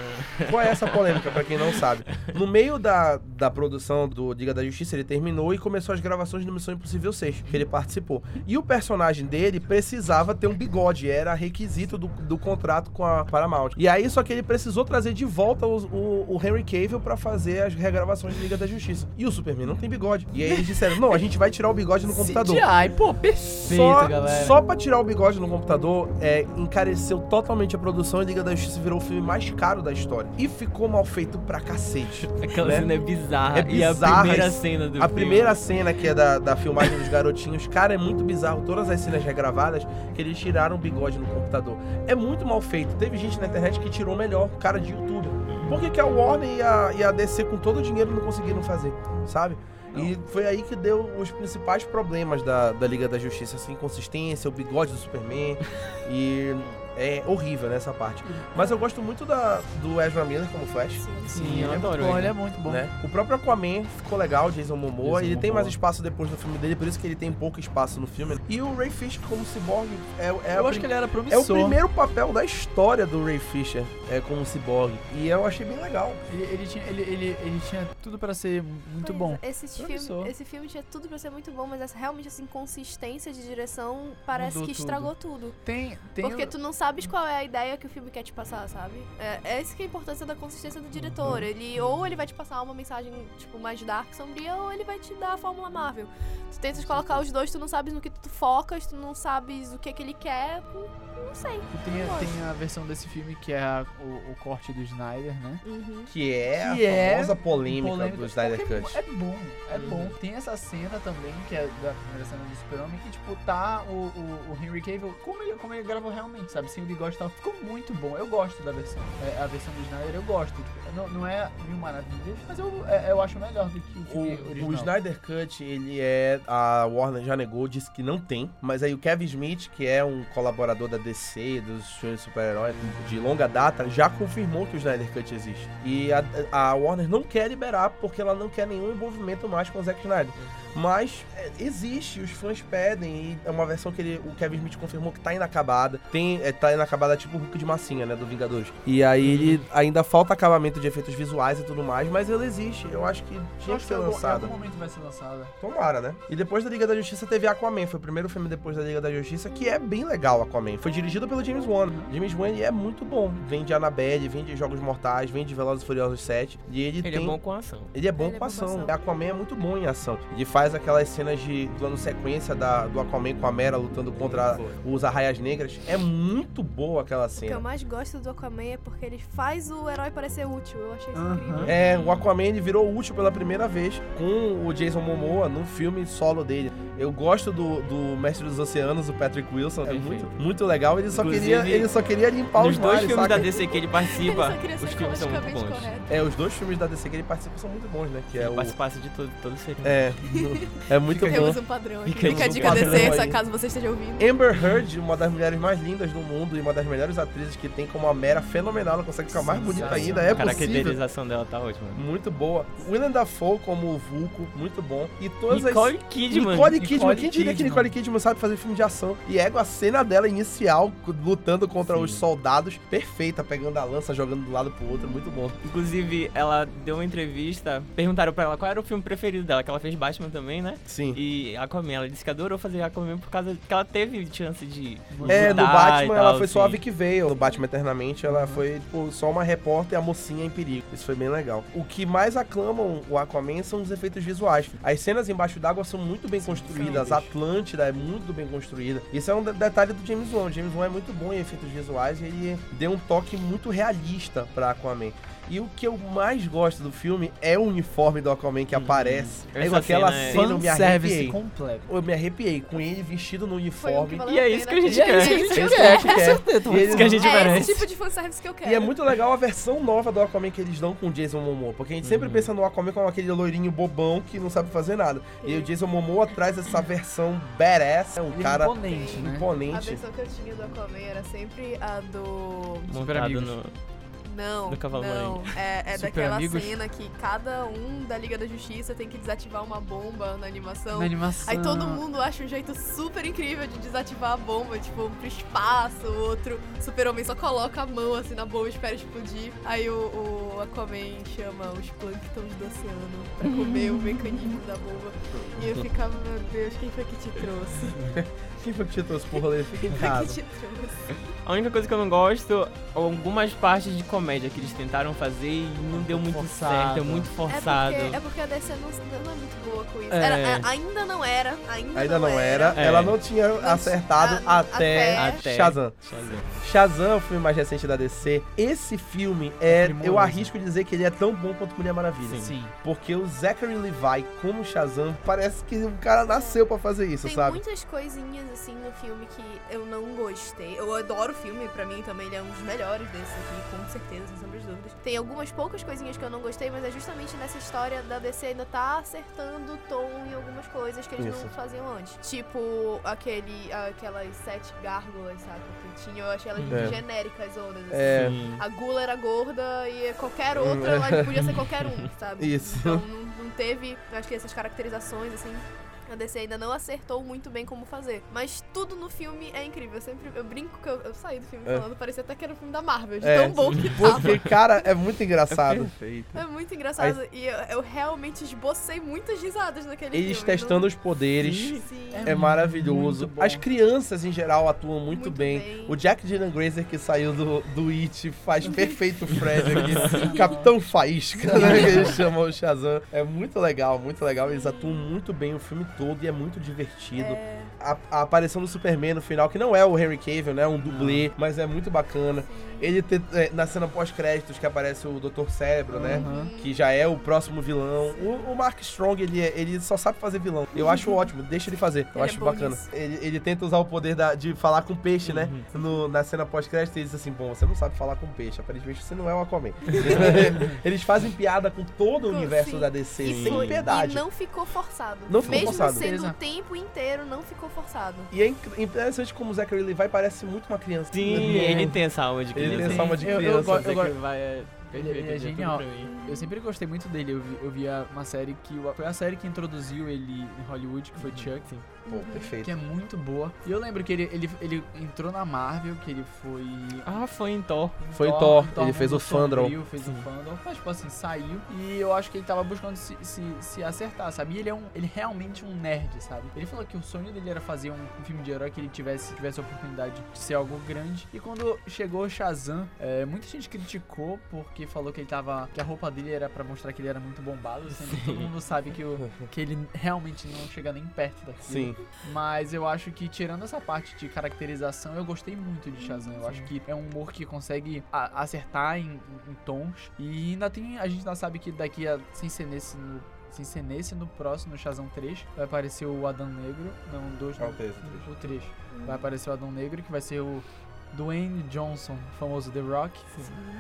Qual é essa polêmica, pra quem não sabe? No meio da, da produção do Liga da Justiça, ele terminou e começou as gravações do Missão Impossível 6, que ele participou. E o personagem dele precisava ter um bigode, era requisito do, do contrato com a Paramount. E aí, só que ele precisou trazer de volta os- o, o Henry Cavill pra fazer as regravações de Liga da Justiça. E o Superman não tem bigode. E aí eles disseram, não, a gente vai tirar o bigode no computador. CGI, pô, perfeito, Só, galera. só pra tirar o bigode no computador, é, encareceu totalmente a produção e Liga da Justiça virou o filme mais caro da história. E ficou mal feito pra cacete. Aquela né? cena é bizarra. É E a bizarra primeira cena do A filme. primeira cena, que é da, da filmagem dos garotinhos, cara, é muito bizarro. Todas as cenas regravadas, que eles tiraram o bigode no computador. É muito mal feito. Teve gente na internet que tirou melhor, cara de YouTube. Por que, que a Warner e a, e a DC, com todo o dinheiro, não conseguiram fazer, sabe? E foi aí que deu os principais problemas da, da Liga da Justiça, assim, inconsistência, o bigode do Superman. e é horrível nessa parte. Mas eu gosto muito da, do Ezra Miller como Flash. Sim. Sim, eu ele é adoro muito bom, ele. ele é muito bom. Né? O próprio Aquaman ficou legal, Jason Momoa. Jason ele tem Momoa. mais espaço depois do filme dele, por isso que ele tem pouco espaço no filme. E o Ray Fisher como cyborg é, é, Eu acho que ele era é o promissor. primeiro papel da história do Ray Fisher é, como cyborg. E eu achei bem legal. Ele, ele tinha, ele, ele, ele tinha tudo pra ser muito Pois bom. é, Esse Promissor. filme, esse filme tinha tudo pra ser muito bom, mas essa, realmente essa inconsistência de direção parece Mudou que tudo. estragou tudo. Tem, tem Porque o- tu não sabes qual é a ideia que o filme quer te passar, sabe? É, é essa que é a importância da consistência do Uhum. diretor. Ele ou ele vai te passar uma mensagem tipo mais dark, sombria, ou ele vai te dar a fórmula Marvel. Tu tentas colocar os dois, tu não sabes no que tu focas, tu não sabes o que é que ele quer, não, não sei. Tem, Não tem a versão desse filme que é a- o, o corte do Snyder, né? Uhum. Que é Que a é famosa polêmica, Polêmica, do Snyder Cut. É bom, é Uhum. bom. Tem essa cena também, que é da primeira cena do Super-Homem, que, tipo, tá o, o, o Henry Cavill, como ele, como ele gravou realmente, sabe? Sem o bigode e tal. Ficou muito bom. Eu gosto da versão. É, a versão do Snyder eu gosto. Tipo, não, não é mil maravilhas, mas eu, é- eu acho melhor do que o filme O, original. o Snyder Cut, ele é. A Warner já negou, disse que não tem. Mas aí o Kevin Smith, que é um colaborador da DC, dos filmes de super-heróis de longa data, já confirmou que o Snyder Cut existe. E a, a Warner não quer liberar porque ela não quer nenhum envolvimento mais com o Zack Snyder. Mas é, existe, os fãs pedem, e é uma versão que ele, o Kevin Smith confirmou que tá inacabada. Tem, é, tá inacabada tipo o Hulk de massinha, né, do Vingadores. E aí ele ainda falta acabamento de efeitos visuais e tudo mais, mas ele existe. Eu acho que tinha acho que ser em algum- Em lançado. algum momento vai ser lançada. Tomara, né? E depois da Liga da Justiça teve Aquaman, foi o primeiro filme depois da Liga da Justiça, que é bem legal Aquaman. Foi dirigido pelo James Wan. James Wan é muito bom. Vem de Annabelle, vem de Jogos Mortais, vem de Velozes e Furiosos 7. E ele, Ele tem... é bom com ação. Ele é bom Ele é com bom com ação. ação. Aquaman é muito bom em ação. Ele faz aquelas cenas de plano sequência da, do Aquaman com a Mera lutando contra os Arraias Negras. É muito boa aquela O que eu cena. mais gosto do Aquaman é porque ele faz o herói parecer útil. Eu achei isso Aham. incrível. É, o Aquaman ele virou útil pela primeira vez com o Jason Momoa no filme solo dele. Eu gosto do, do Mestre dos Oceanos, o Patrick Wilson, é muito, muito legal. Ele só, Inclusive, queria, ele só queria limpar os dois mares, filmes saca? da DC que ele Ele participa, queria os filmes são muito bons. correto. É, os dois filmes da DC que ele participa são muito bons, né? Que é Ele o... participasse de todo, todo seria. É, é muito bom. Temos um padrão aqui. Fica Fica a um dica aí. essa caso você esteja ouvindo. Amber Heard, uma das mulheres mais lindas do mundo e uma das melhores atrizes que tem como a Mera fenomenal, ela consegue ficar mais bonita ainda, é a possível. caracterização dela tá ótima. Muito boa. Willem Dafoe como o Vulco, muito bom. E todas as... Nicole Kidman. Nicole Kidman, Nicole quem diria que Kidman. Nicole Kidman sabe fazer filme de ação? E é a cena dela inicial, lutando contra Sim. os soldados, perfeita, pegando a lança, jogando de um lado pro outro, muito bom. Inclusive, ela deu uma entrevista, perguntaram pra ela qual era o filme preferido dela, que ela fez Batman também, né? Sim. E Aquaman, ela disse que adorou fazer Aquaman por causa que ela teve chance de É, no Batman e ela tal, foi só a assim. Vicky Vale. No Batman Eternamente ela foi tipo, só uma repórter e a mocinha em perigo. Isso foi bem legal. O que mais aclamam o Aquaman são os efeitos visuais. As cenas embaixo d'água são muito bem construídas. Atlântida é muito bem construída. Isso é um de- detalhe do James Wan. O James Wan é muito bom em efeitos visuais e ele deu um toque muito realista pra Aquaman. E o que eu mais gosto do filme é o uniforme do Aquaman que Uhum. aparece. Essa aquela cena é- cena eu me arrepiei. completo. Eu me arrepiei com ele vestido no um uniforme. valeu E é a isso que a gente E é quer. isso que a gente É isso que quer, a gente com quer. certeza. E eles- Isso que a gente É merece. esse tipo de fanservice que eu quero. E é muito legal a versão nova do Aquaman que eles dão com o Jason Momoa. Porque a gente sempre Uhum. pensa no Aquaman como aquele loirinho bobão que não sabe fazer nada. E o Jason Momoa traz essa versão badass, é um Ele é cara imponente, né? A imponente. versão que eu tinha do Aquaman era sempre a do. Montado no... Não, Do Cavalo não. É, é daquela Amigos? cena que cada um da Liga da Justiça tem que desativar uma bomba na animação. Na animação. Aí todo mundo acha um jeito super incrível de desativar a bomba, tipo, pro espaço, o outro super-homem só coloca a mão assim na bomba e espera explodir. Aí o, o Aquaman chama os plânctons do oceano pra comer o mecanismo da bomba. E eu ficava, meu Deus, quem foi que te trouxe? Quem foi que te trouxe pro rolê? Fica em casa. te trouxe? A única coisa que eu não gosto, algumas partes de comédia que eles tentaram fazer e não deu muito Forçado. certo, é muito É forçado. porque, é porque a DC não, não é muito boa com isso. É. Era- é, ainda não era, ainda, Ainda não era. É. Ela não tinha acertado a- até, até- Shazam. Shazam. Shazam, o filme mais recente da DC. Esse filme é. Eu primoroso. arrisco dizer que ele é tão bom quanto Mulher Maravilha. Sim. Porque o Zachary Levi como Shazam parece que o cara nasceu pra fazer isso, Tem sabe? muitas coisinhas assim no filme que eu não gostei. Eu adoro o filme, pra mim também ele é um dos melhores desses aqui, com certeza. sem sombra de dúvidas. Tem algumas poucas coisinhas que eu não gostei, mas é justamente nessa história da DC ainda tá acertando o tom em algumas coisas que eles Isso. não faziam antes. Tipo, aquele, aquelas sete gárgulas, sabe? Que tinha, eu achei elas É. genéricas, zonas. assim. É. A gula era gorda e qualquer Hum, outra, ela podia ser qualquer um, sabe? Isso. Então não, não teve, acho que essas caracterizações, assim. A DC ainda não acertou muito bem como fazer. Mas tudo no filme é incrível. Eu sempre eu brinco que eu, eu saí do filme É. falando, parecia até que era um filme da Marvel, de É, tão bom que tava. Porque, cara, é muito engraçado. Perfeito. É muito engraçado. E eu, eu realmente esbocei muitas risadas naquele Eles filme. testando os poderes. Não... Sim. É maravilhoso. muito bom. As crianças em geral atuam muito, Muito bem. bem. O Jack Dylan Grazer que saiu do, do It faz perfeito o Fred aqui. Capitão Faísca, né? Que eles chamam o Shazam. É muito legal, muito legal. Eles atuam muito bem o filme todo e é muito divertido. É, A, a aparição do Superman no final, que não é o Henry Cavill, né? Um dublê, mas é muito bacana. sim. Ele ter, é, na cena pós-créditos que aparece o Dr. Cérebro, né? Aham. Que já é o próximo vilão. O, o Mark Strong, ele, é- ele só sabe fazer vilão. Eu acho ótimo, deixa ele fazer. Eu Ele é acho bom bacana. Ele, ele tenta usar o poder da- de falar com peixe, né? No- na cena pós-crédito, ele diz assim: Bom, você não sabe falar com peixe. Aparentemente você não é o Aquaman. Eles fazem piada com todo o Com- universo sim. da DC, E, sem foi- piedade. e não ficou forçado. Não ficou Mesmo forçado. sendo Beleza. o tempo inteiro, não ficou forçado. E é interessante como o Zachary Levi parece muito uma criança. Sim, ele tem essa alma de Ele criança. tem essa alma de Eu- eu criança. gosto- Você que vai é Ele- perfeito, ele é ele genial. Eu sempre gostei muito dele. Eu vi, eu vi a- uma série que. Foi a série que introduziu ele em Hollywood, que foi Chuck. Pô, perfeito. Que é muito boa. E eu lembro que ele, ele, ele entrou na Marvel, que ele foi. Ah, foi em Thor. Foi em Thor, ele fez o Fandral. Fez o Fandral, mas tipo assim, saiu e eu acho que ele tava buscando se, se, se acertar, sabe? E ele é um, ele é realmente um nerd, sabe? Ele falou que o sonho dele era fazer um, um filme de herói que ele tivesse, tivesse a oportunidade de ser algo grande. E quando chegou o Shazam, é, muita gente criticou porque falou que ele tava. que a roupa dele era pra mostrar que ele era muito bombado, sendo que todo mundo sabe que, o, que ele realmente não chega nem perto daquilo. Sim. Mas eu acho que, tirando essa parte de caracterização, eu gostei muito de Shazam. Eu acho que é um humor que consegue a- acertar em, em tons. E ainda tem. A gente ainda sabe que daqui a. Sem ser nesse. No, sem ser nesse, no próximo, no Shazam 3, vai aparecer o Adão Negro. Não, o 2, É o três, o três. o 3. Vai aparecer o Adão Negro, que vai ser o Dwayne Johnson, famoso The Rock.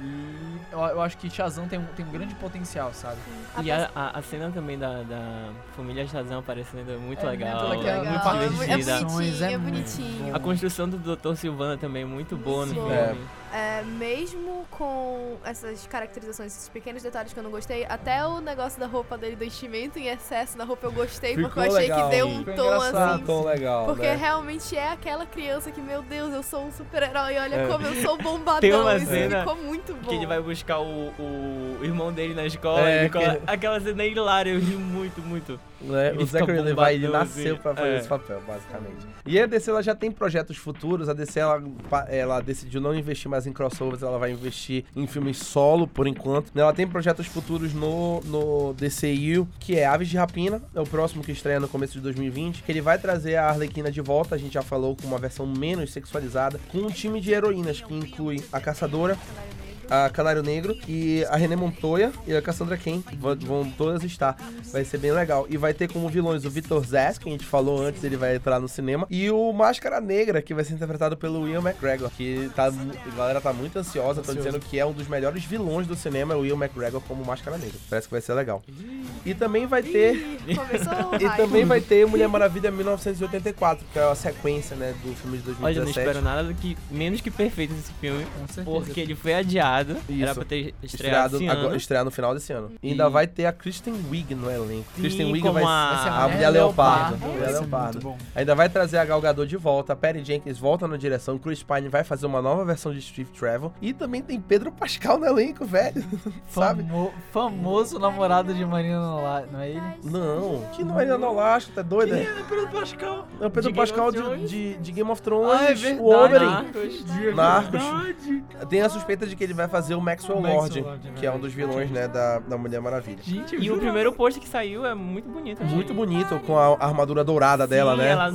E eu, eu acho que Shazam tem um, tem um grande potencial, sabe? E a, a, a cena também da, da família Shazam aparecendo é muito É legal. muito legal, muito muito é divertida. bonitinho, É é bonitinho. A construção do Dr. Silvana também é muito boa no filme. É. É, mesmo com essas caracterizações, esses pequenos detalhes que eu não gostei, até o negócio da roupa dele, do enchimento em excesso da roupa eu gostei, porque Ficou eu achei legal. que deu um Ficou tom assim. Tão legal, Porque né? realmente é aquela criança que, meu Deus, eu sou um super-herói, olha É. como eu sou bombadão. Tem uma Isso cena ficou muito bom. Que ele vai buscar o, o irmão dele na escola. É, cola- que- Aquela cena é hilária, eu ri muito, muito. Ele O Zachary Levi, ele nasceu assim. pra fazer É. esse papel, basicamente. E a DC, ela já tem projetos futuros. A DC, ela, ela decidiu não investir mais em crossovers, ela vai investir em filmes solo, por enquanto. Ela tem projetos futuros no, no DCU, que é Aves de Rapina, é o próximo que estreia no começo de 2020, que ele vai trazer a Arlequina de volta, a gente já falou, com uma versão menos sexualizada, com um time de heroínas, que inclui a Caçadora. A Canário Negro e a René Montoya e a Cassandra Cain vão, vão todas estar. Vai ser bem legal. E vai ter como vilões o Victor Zsasz, que a gente falou antes, ele vai entrar no cinema, e o Máscara Negra, que vai ser interpretado pelo Will McGregor, que tá, a galera tá muito ansiosa, estão dizendo que é um dos melhores vilões do cinema, o Will McGregor como Máscara Negra. Parece que vai ser legal. E também vai ter Ih, Começou o e também vai ter Mulher Maravilha 1984, que é a sequência, né, do filme de 2017. Olha, eu não espero nada do que, menos que perfeito esse filme. Com certeza. Porque ele foi adiado. Isso. Era pra ter estreado Estreado, esse agora, ano. estrear no final desse ano. E ainda vai ter a Kristen Wiig no elenco. Sim, Kristen Wiig vai a- Vai ser a Mulher Leopardo. Mulher Leopardo. muito bom. Ainda vai trazer a Gal Gadot de volta, a Patty Jenkins volta na direção, Chris Pine vai fazer uma nova versão de Steve Travel e também tem Pedro Pascal no elenco, velho. Sabe? Famo- famoso namorado de Marina Nola, não é ele? Não, que não é Nolasco, tá doido? É Pedro Pascal. o Pedro de Pascal de, de, de Game of Thrones, Ah, é verdade. o Oberyn. Narcos. Narcos. Tem a suspeita de que ele vai fazer o Maxwell, O Maxwell Lord, Lord, que é um dos vilões, né, da, da Mulher Maravilha. Gente, E o primeiro post que saiu é muito bonito. achei. Muito bonito, com a armadura dourada dela, Sim, né? Ela...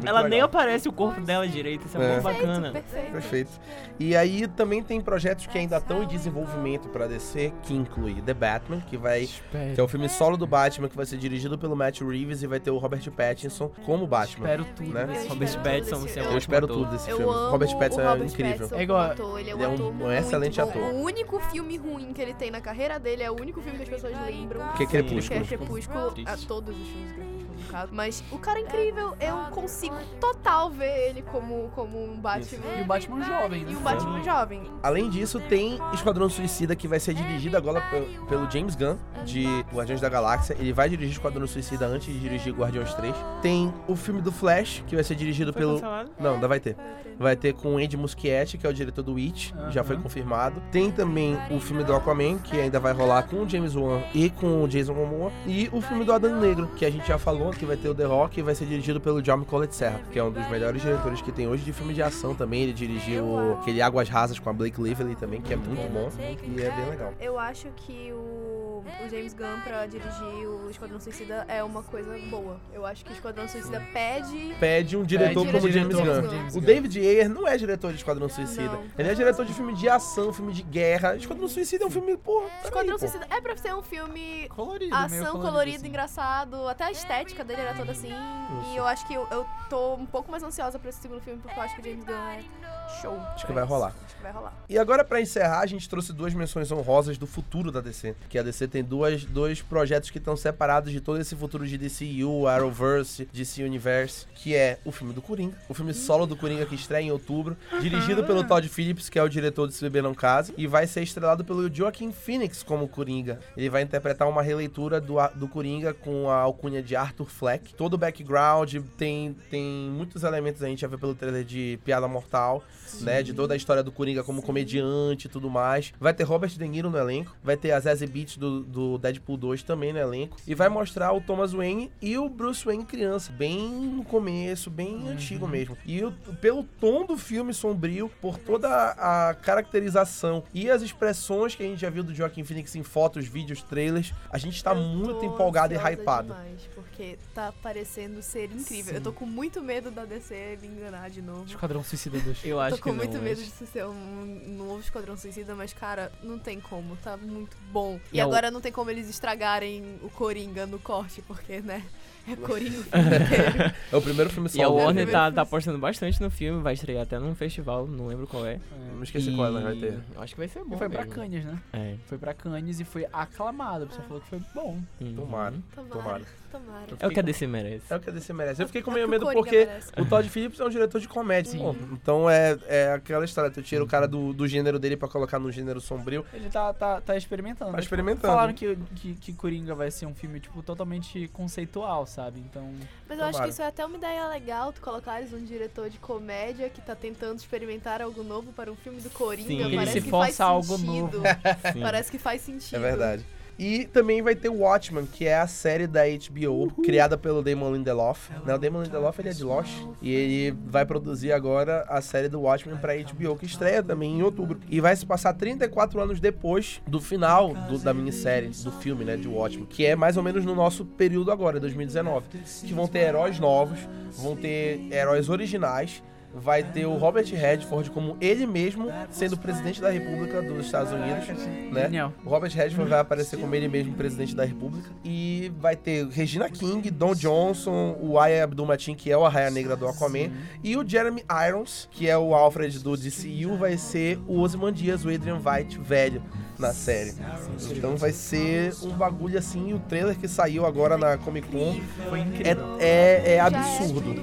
Muito Ela nem aparece o corpo dela direito, isso é, É. muito bacana. Perfeito. Perfeito. E aí também tem projetos que ainda estão em desenvolvimento pra DC, que inclui The Batman, que vai Espero. que é o filme solo do Batman, que vai ser dirigido pelo Matt Reeves e vai ter o Robert Pattinson como Batman. Espero tudo né? Robert. Pattinson, você é Eu espero tudo desse Eu filme. Robert Pattinson Robert é incrível. Pattinson É igual- ele é um, ele é um- um muito excelente bom. ator. O único filme ruim que ele tem na carreira dele é o único filme que as pessoas lembram. Que é. Crepúsculo. Que é Crepúsculo, a todos os filmes caso. Mas o cara é incrível, eu consigo total ver ele como, como um Batman. E o Batman jovem, né? E o Batman jovem. Além disso, tem Esquadrão Suicida que vai ser dirigido agora pe- pelo James Gunn, de Guardiões da Galáxia. Ele vai dirigir Esquadrão Suicida antes de dirigir Guardiões 3. Tem o filme do Flash, que vai ser dirigido Foi pelo. cancelado? Não, ainda vai ter. Vai ter com o Andy Muschietti, que é o diretor do It, já foi confirmado. Tem também o filme do Aquaman, que ainda vai rolar com o James Wan e com o Jason Momoa. E o filme do Adão Negro, que a gente já falou, que vai ter o The Rock e vai ser dirigido pelo John Collett Serra, que é um dos melhores diretores que tem hoje de filme de ação também. Ele dirigiu aquele Águas Rasas com a Blake Lively também, que é muito bom e é bem legal. Eu acho que o, o James Gunn pra dirigir o Esquadrão Suicida é uma coisa boa. Eu acho que o Esquadrão Suicida pede. Pede um diretor Pede como um James diretor Gunn. James O Gunn. David Ayer não é diretor de Esquadrão Suicida. Não. Ele é diretor de filme de ação, filme de guerra. Esquadrão Suicida é um filme, porra. Esquadrão pô. Suicida é pra ser um filme Colorido, meio ação colorido, colorido, assim. engraçado. Até a estética dele era toda assim. E eu acho que eu, eu tô um pouco mais ansiosa pra esse segundo filme, porque eu acho que o James Gunn é show. Acho que vai isso. rolar. Vai rolar. E agora, pra encerrar, a gente trouxe duas menções honrosas do futuro da DC. Que a DC tem duas, dois projetos que estão separados de todo esse futuro de DCU, Arrowverse, DC Universe, que é o filme do Coringa, o filme solo do Coringa que estreia em outubro, dirigido pelo Todd Phillips, que é o diretor de Se Beber Não Case, e vai ser estrelado pelo Joaquin Phoenix como Coringa. Ele vai interpretar uma releitura do, do Coringa com a alcunha de Arthur Fleck. Todo o background tem, tem muitos elementos, a gente já vê pelo trailer de Piada Mortal, né? De toda a história do Coringa como comediante e tudo mais. Vai ter Robert De Niro no elenco. Vai ter a Zazie Beetz do, do Deadpool 2 também no elenco. E vai mostrar o Thomas Wayne e o Bruce Wayne criança. Bem no começo, bem antigo mesmo. E o- pelo tom do filme sombrio, por toda a caracterização e as expressões que a gente já viu do Joaquin Phoenix em fotos, vídeos, trailers, a gente tá Eu muito tô empolgado e hypado. Demais, porque tá parecendo ser incrível. Eu tô com muito medo da DC me enganar de novo. Esquadrão Suicida 2. Eu Tô acho com que muito não, medo mas- de ser um novo Esquadrão Suicida, mas, cara, não tem como. Tá muito bom. E, E é o- agora não tem como eles estragarem o Coringa no corte, porque, né? É Coringa o. É o primeiro filme E a solo. dele. Warner tá, primeiro tá filme. apostando bastante no filme, vai estrear até num festival, não lembro qual é. Não esqueci qual ela vai ter. Eu Acho que vai ser bom. E foi pra mesmo. Cannes, né? É. Foi pra Cannes e foi aclamado. A pessoa falou que foi bom. Uhum. Tomara. Tomara. Tomara. Tomara. É o que a DC merece. É o que a DC merece. Eu fiquei com meio medo porque merece. o Todd Phillips é um diretor de comédia. Sim. Então é, é aquela história, tu tira o cara do, do gênero dele pra colocar no gênero sombrio. Ele tá, tá, tá experimentando. Tá Tipo, experimentando. Falaram que, que, que Coringa vai ser um filme, tipo, totalmente conceitual, sabe? Então. Mas eu acho Tomara. que isso é até uma ideia legal, tu colocares um diretor de comédia que tá tentando experimentar algo novo para um filme do Coringa. Sim. Ele Parece se que força faz algo sentido. novo. Sim. Parece que faz sentido. É verdade. E também vai ter o Watchmen, que é a série da HBO, criada pelo Damon Lindelof. Né, o Damon Lindelof ele é de Lost. E ele vai produzir agora a série do Watchmen pra HBO, que estreia também em outubro. E vai se passar 34 anos depois do final do- da minissérie, do filme, né, de Watchmen. Que é mais ou menos no nosso período agora, 2019. Que vão ter heróis novos, vão ter heróis originais. Vai ter o Robert Redford como ele mesmo sendo presidente da República dos Estados Unidos, né? Genial. O Robert Redford vai aparecer como ele mesmo presidente da República. E vai ter Regina King, Don Johnson, o Aya Abdul-Mateen, que é o Arraia Negra do Aquaman. E o Jeremy Irons, que é o Alfred do DCU, vai ser o Ozymandias, o Adrian White velho na série. Então vai ser um bagulho assim. O trailer que saiu agora na Comic Con Foi incrível. é, é, é absurdo.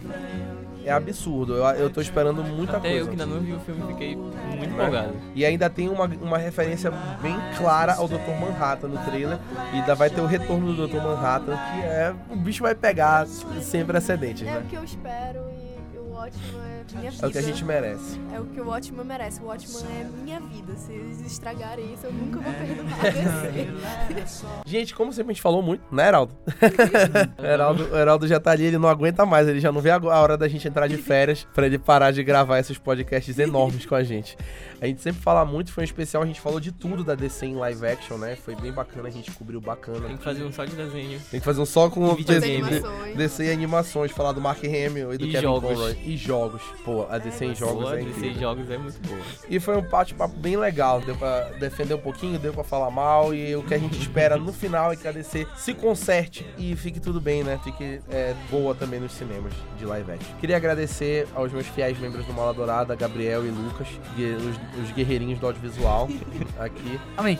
É absurdo. Eu, eu tô esperando muita Até coisa. eu que ainda não vi o filme fiquei muito Né? empolgado. E ainda tem uma, uma referência bem clara ao Dr. Manhattan no trailer. E ainda vai ter o retorno do Dr. Manhattan, que é. O bicho vai pegar sem precedentes, É né? o que eu espero e eu Watchman é minha vida. É o que a gente merece. É o que o Watchman merece. O Watchman é minha vida. Se eles estragarem isso, eu nunca vou É. perdoar. Gente, como sempre a gente falou muito, né, Heraldo? o Heraldo, o Heraldo já tá ali, ele não aguenta mais, ele já não vê a hora da gente entrar de férias pra ele parar de gravar esses podcasts enormes com a gente. A gente sempre fala muito, foi um especial, a gente falou de tudo da DC em live action, né? Foi bem bacana, a gente cobriu bacana. Tem que fazer um só de desenho. Tem que fazer um só com E. DC, Animações. DC e animações, falar do Mark Hamill e do E Kevin jogos. Conroy. E jogos. Pô, a DC em jogos Boa, é DC incrível. jogos é muito boa. E foi um bate-papo bem legal. Deu pra defender um pouquinho, deu pra falar mal. E o que a gente espera no final é que a DC se conserte e fique tudo bem, né? Fique é, boa também nos cinemas de live action. Queria agradecer aos meus fiéis membros do Mala Dourada, Gabriel e Lucas, os, os guerreirinhos do audiovisual aqui. Amém.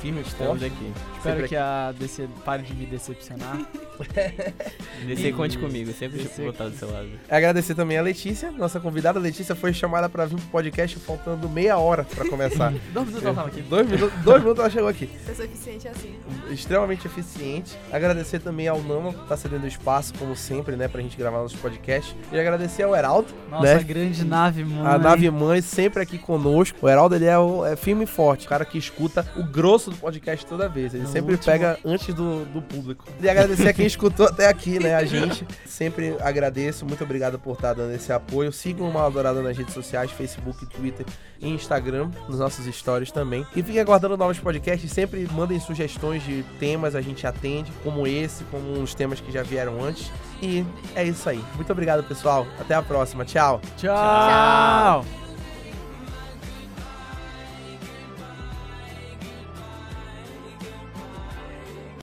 Firme e Estamos forte. aqui. Espero Sempre que a DC pare de me decepcionar. DC, conte comigo. Sempre DC. vou estar do seu lado. Agradecer também a Letícia, nossa convidada. A Letícia foi chamada pra vir pro podcast faltando meia hora pra começar. Dois minutos ela tava aqui. dois, minutos, dois minutos ela chegou aqui. Pessoa eficiente é assim. extremamente eficiente. Agradecer também ao Nama, que tá cedendo espaço, como sempre, né, pra gente gravar nossos podcasts. E agradecer ao Heraldo, Nossa, né? grande nave, mano. A nave mãe sempre aqui conosco. O Heraldo, ele é, o, é firme e forte. O cara que escuta o grosso do podcast toda vez. Ele No sempre último- pega antes do, do público. E agradecer a quem escutou até aqui, né? A gente. Sempre agradeço. Muito obrigado por estar dando esse apoio. Sigam o Mala Dourada nas redes sociais, Facebook, Twitter e Instagram, nos nossos stories também. E fiquem aguardando novos podcasts. Sempre mandem sugestões de temas, a gente atende, como esse, como uns temas que já vieram antes. E é isso aí. Muito obrigado, pessoal. Até a próxima. Tchau. Tchau.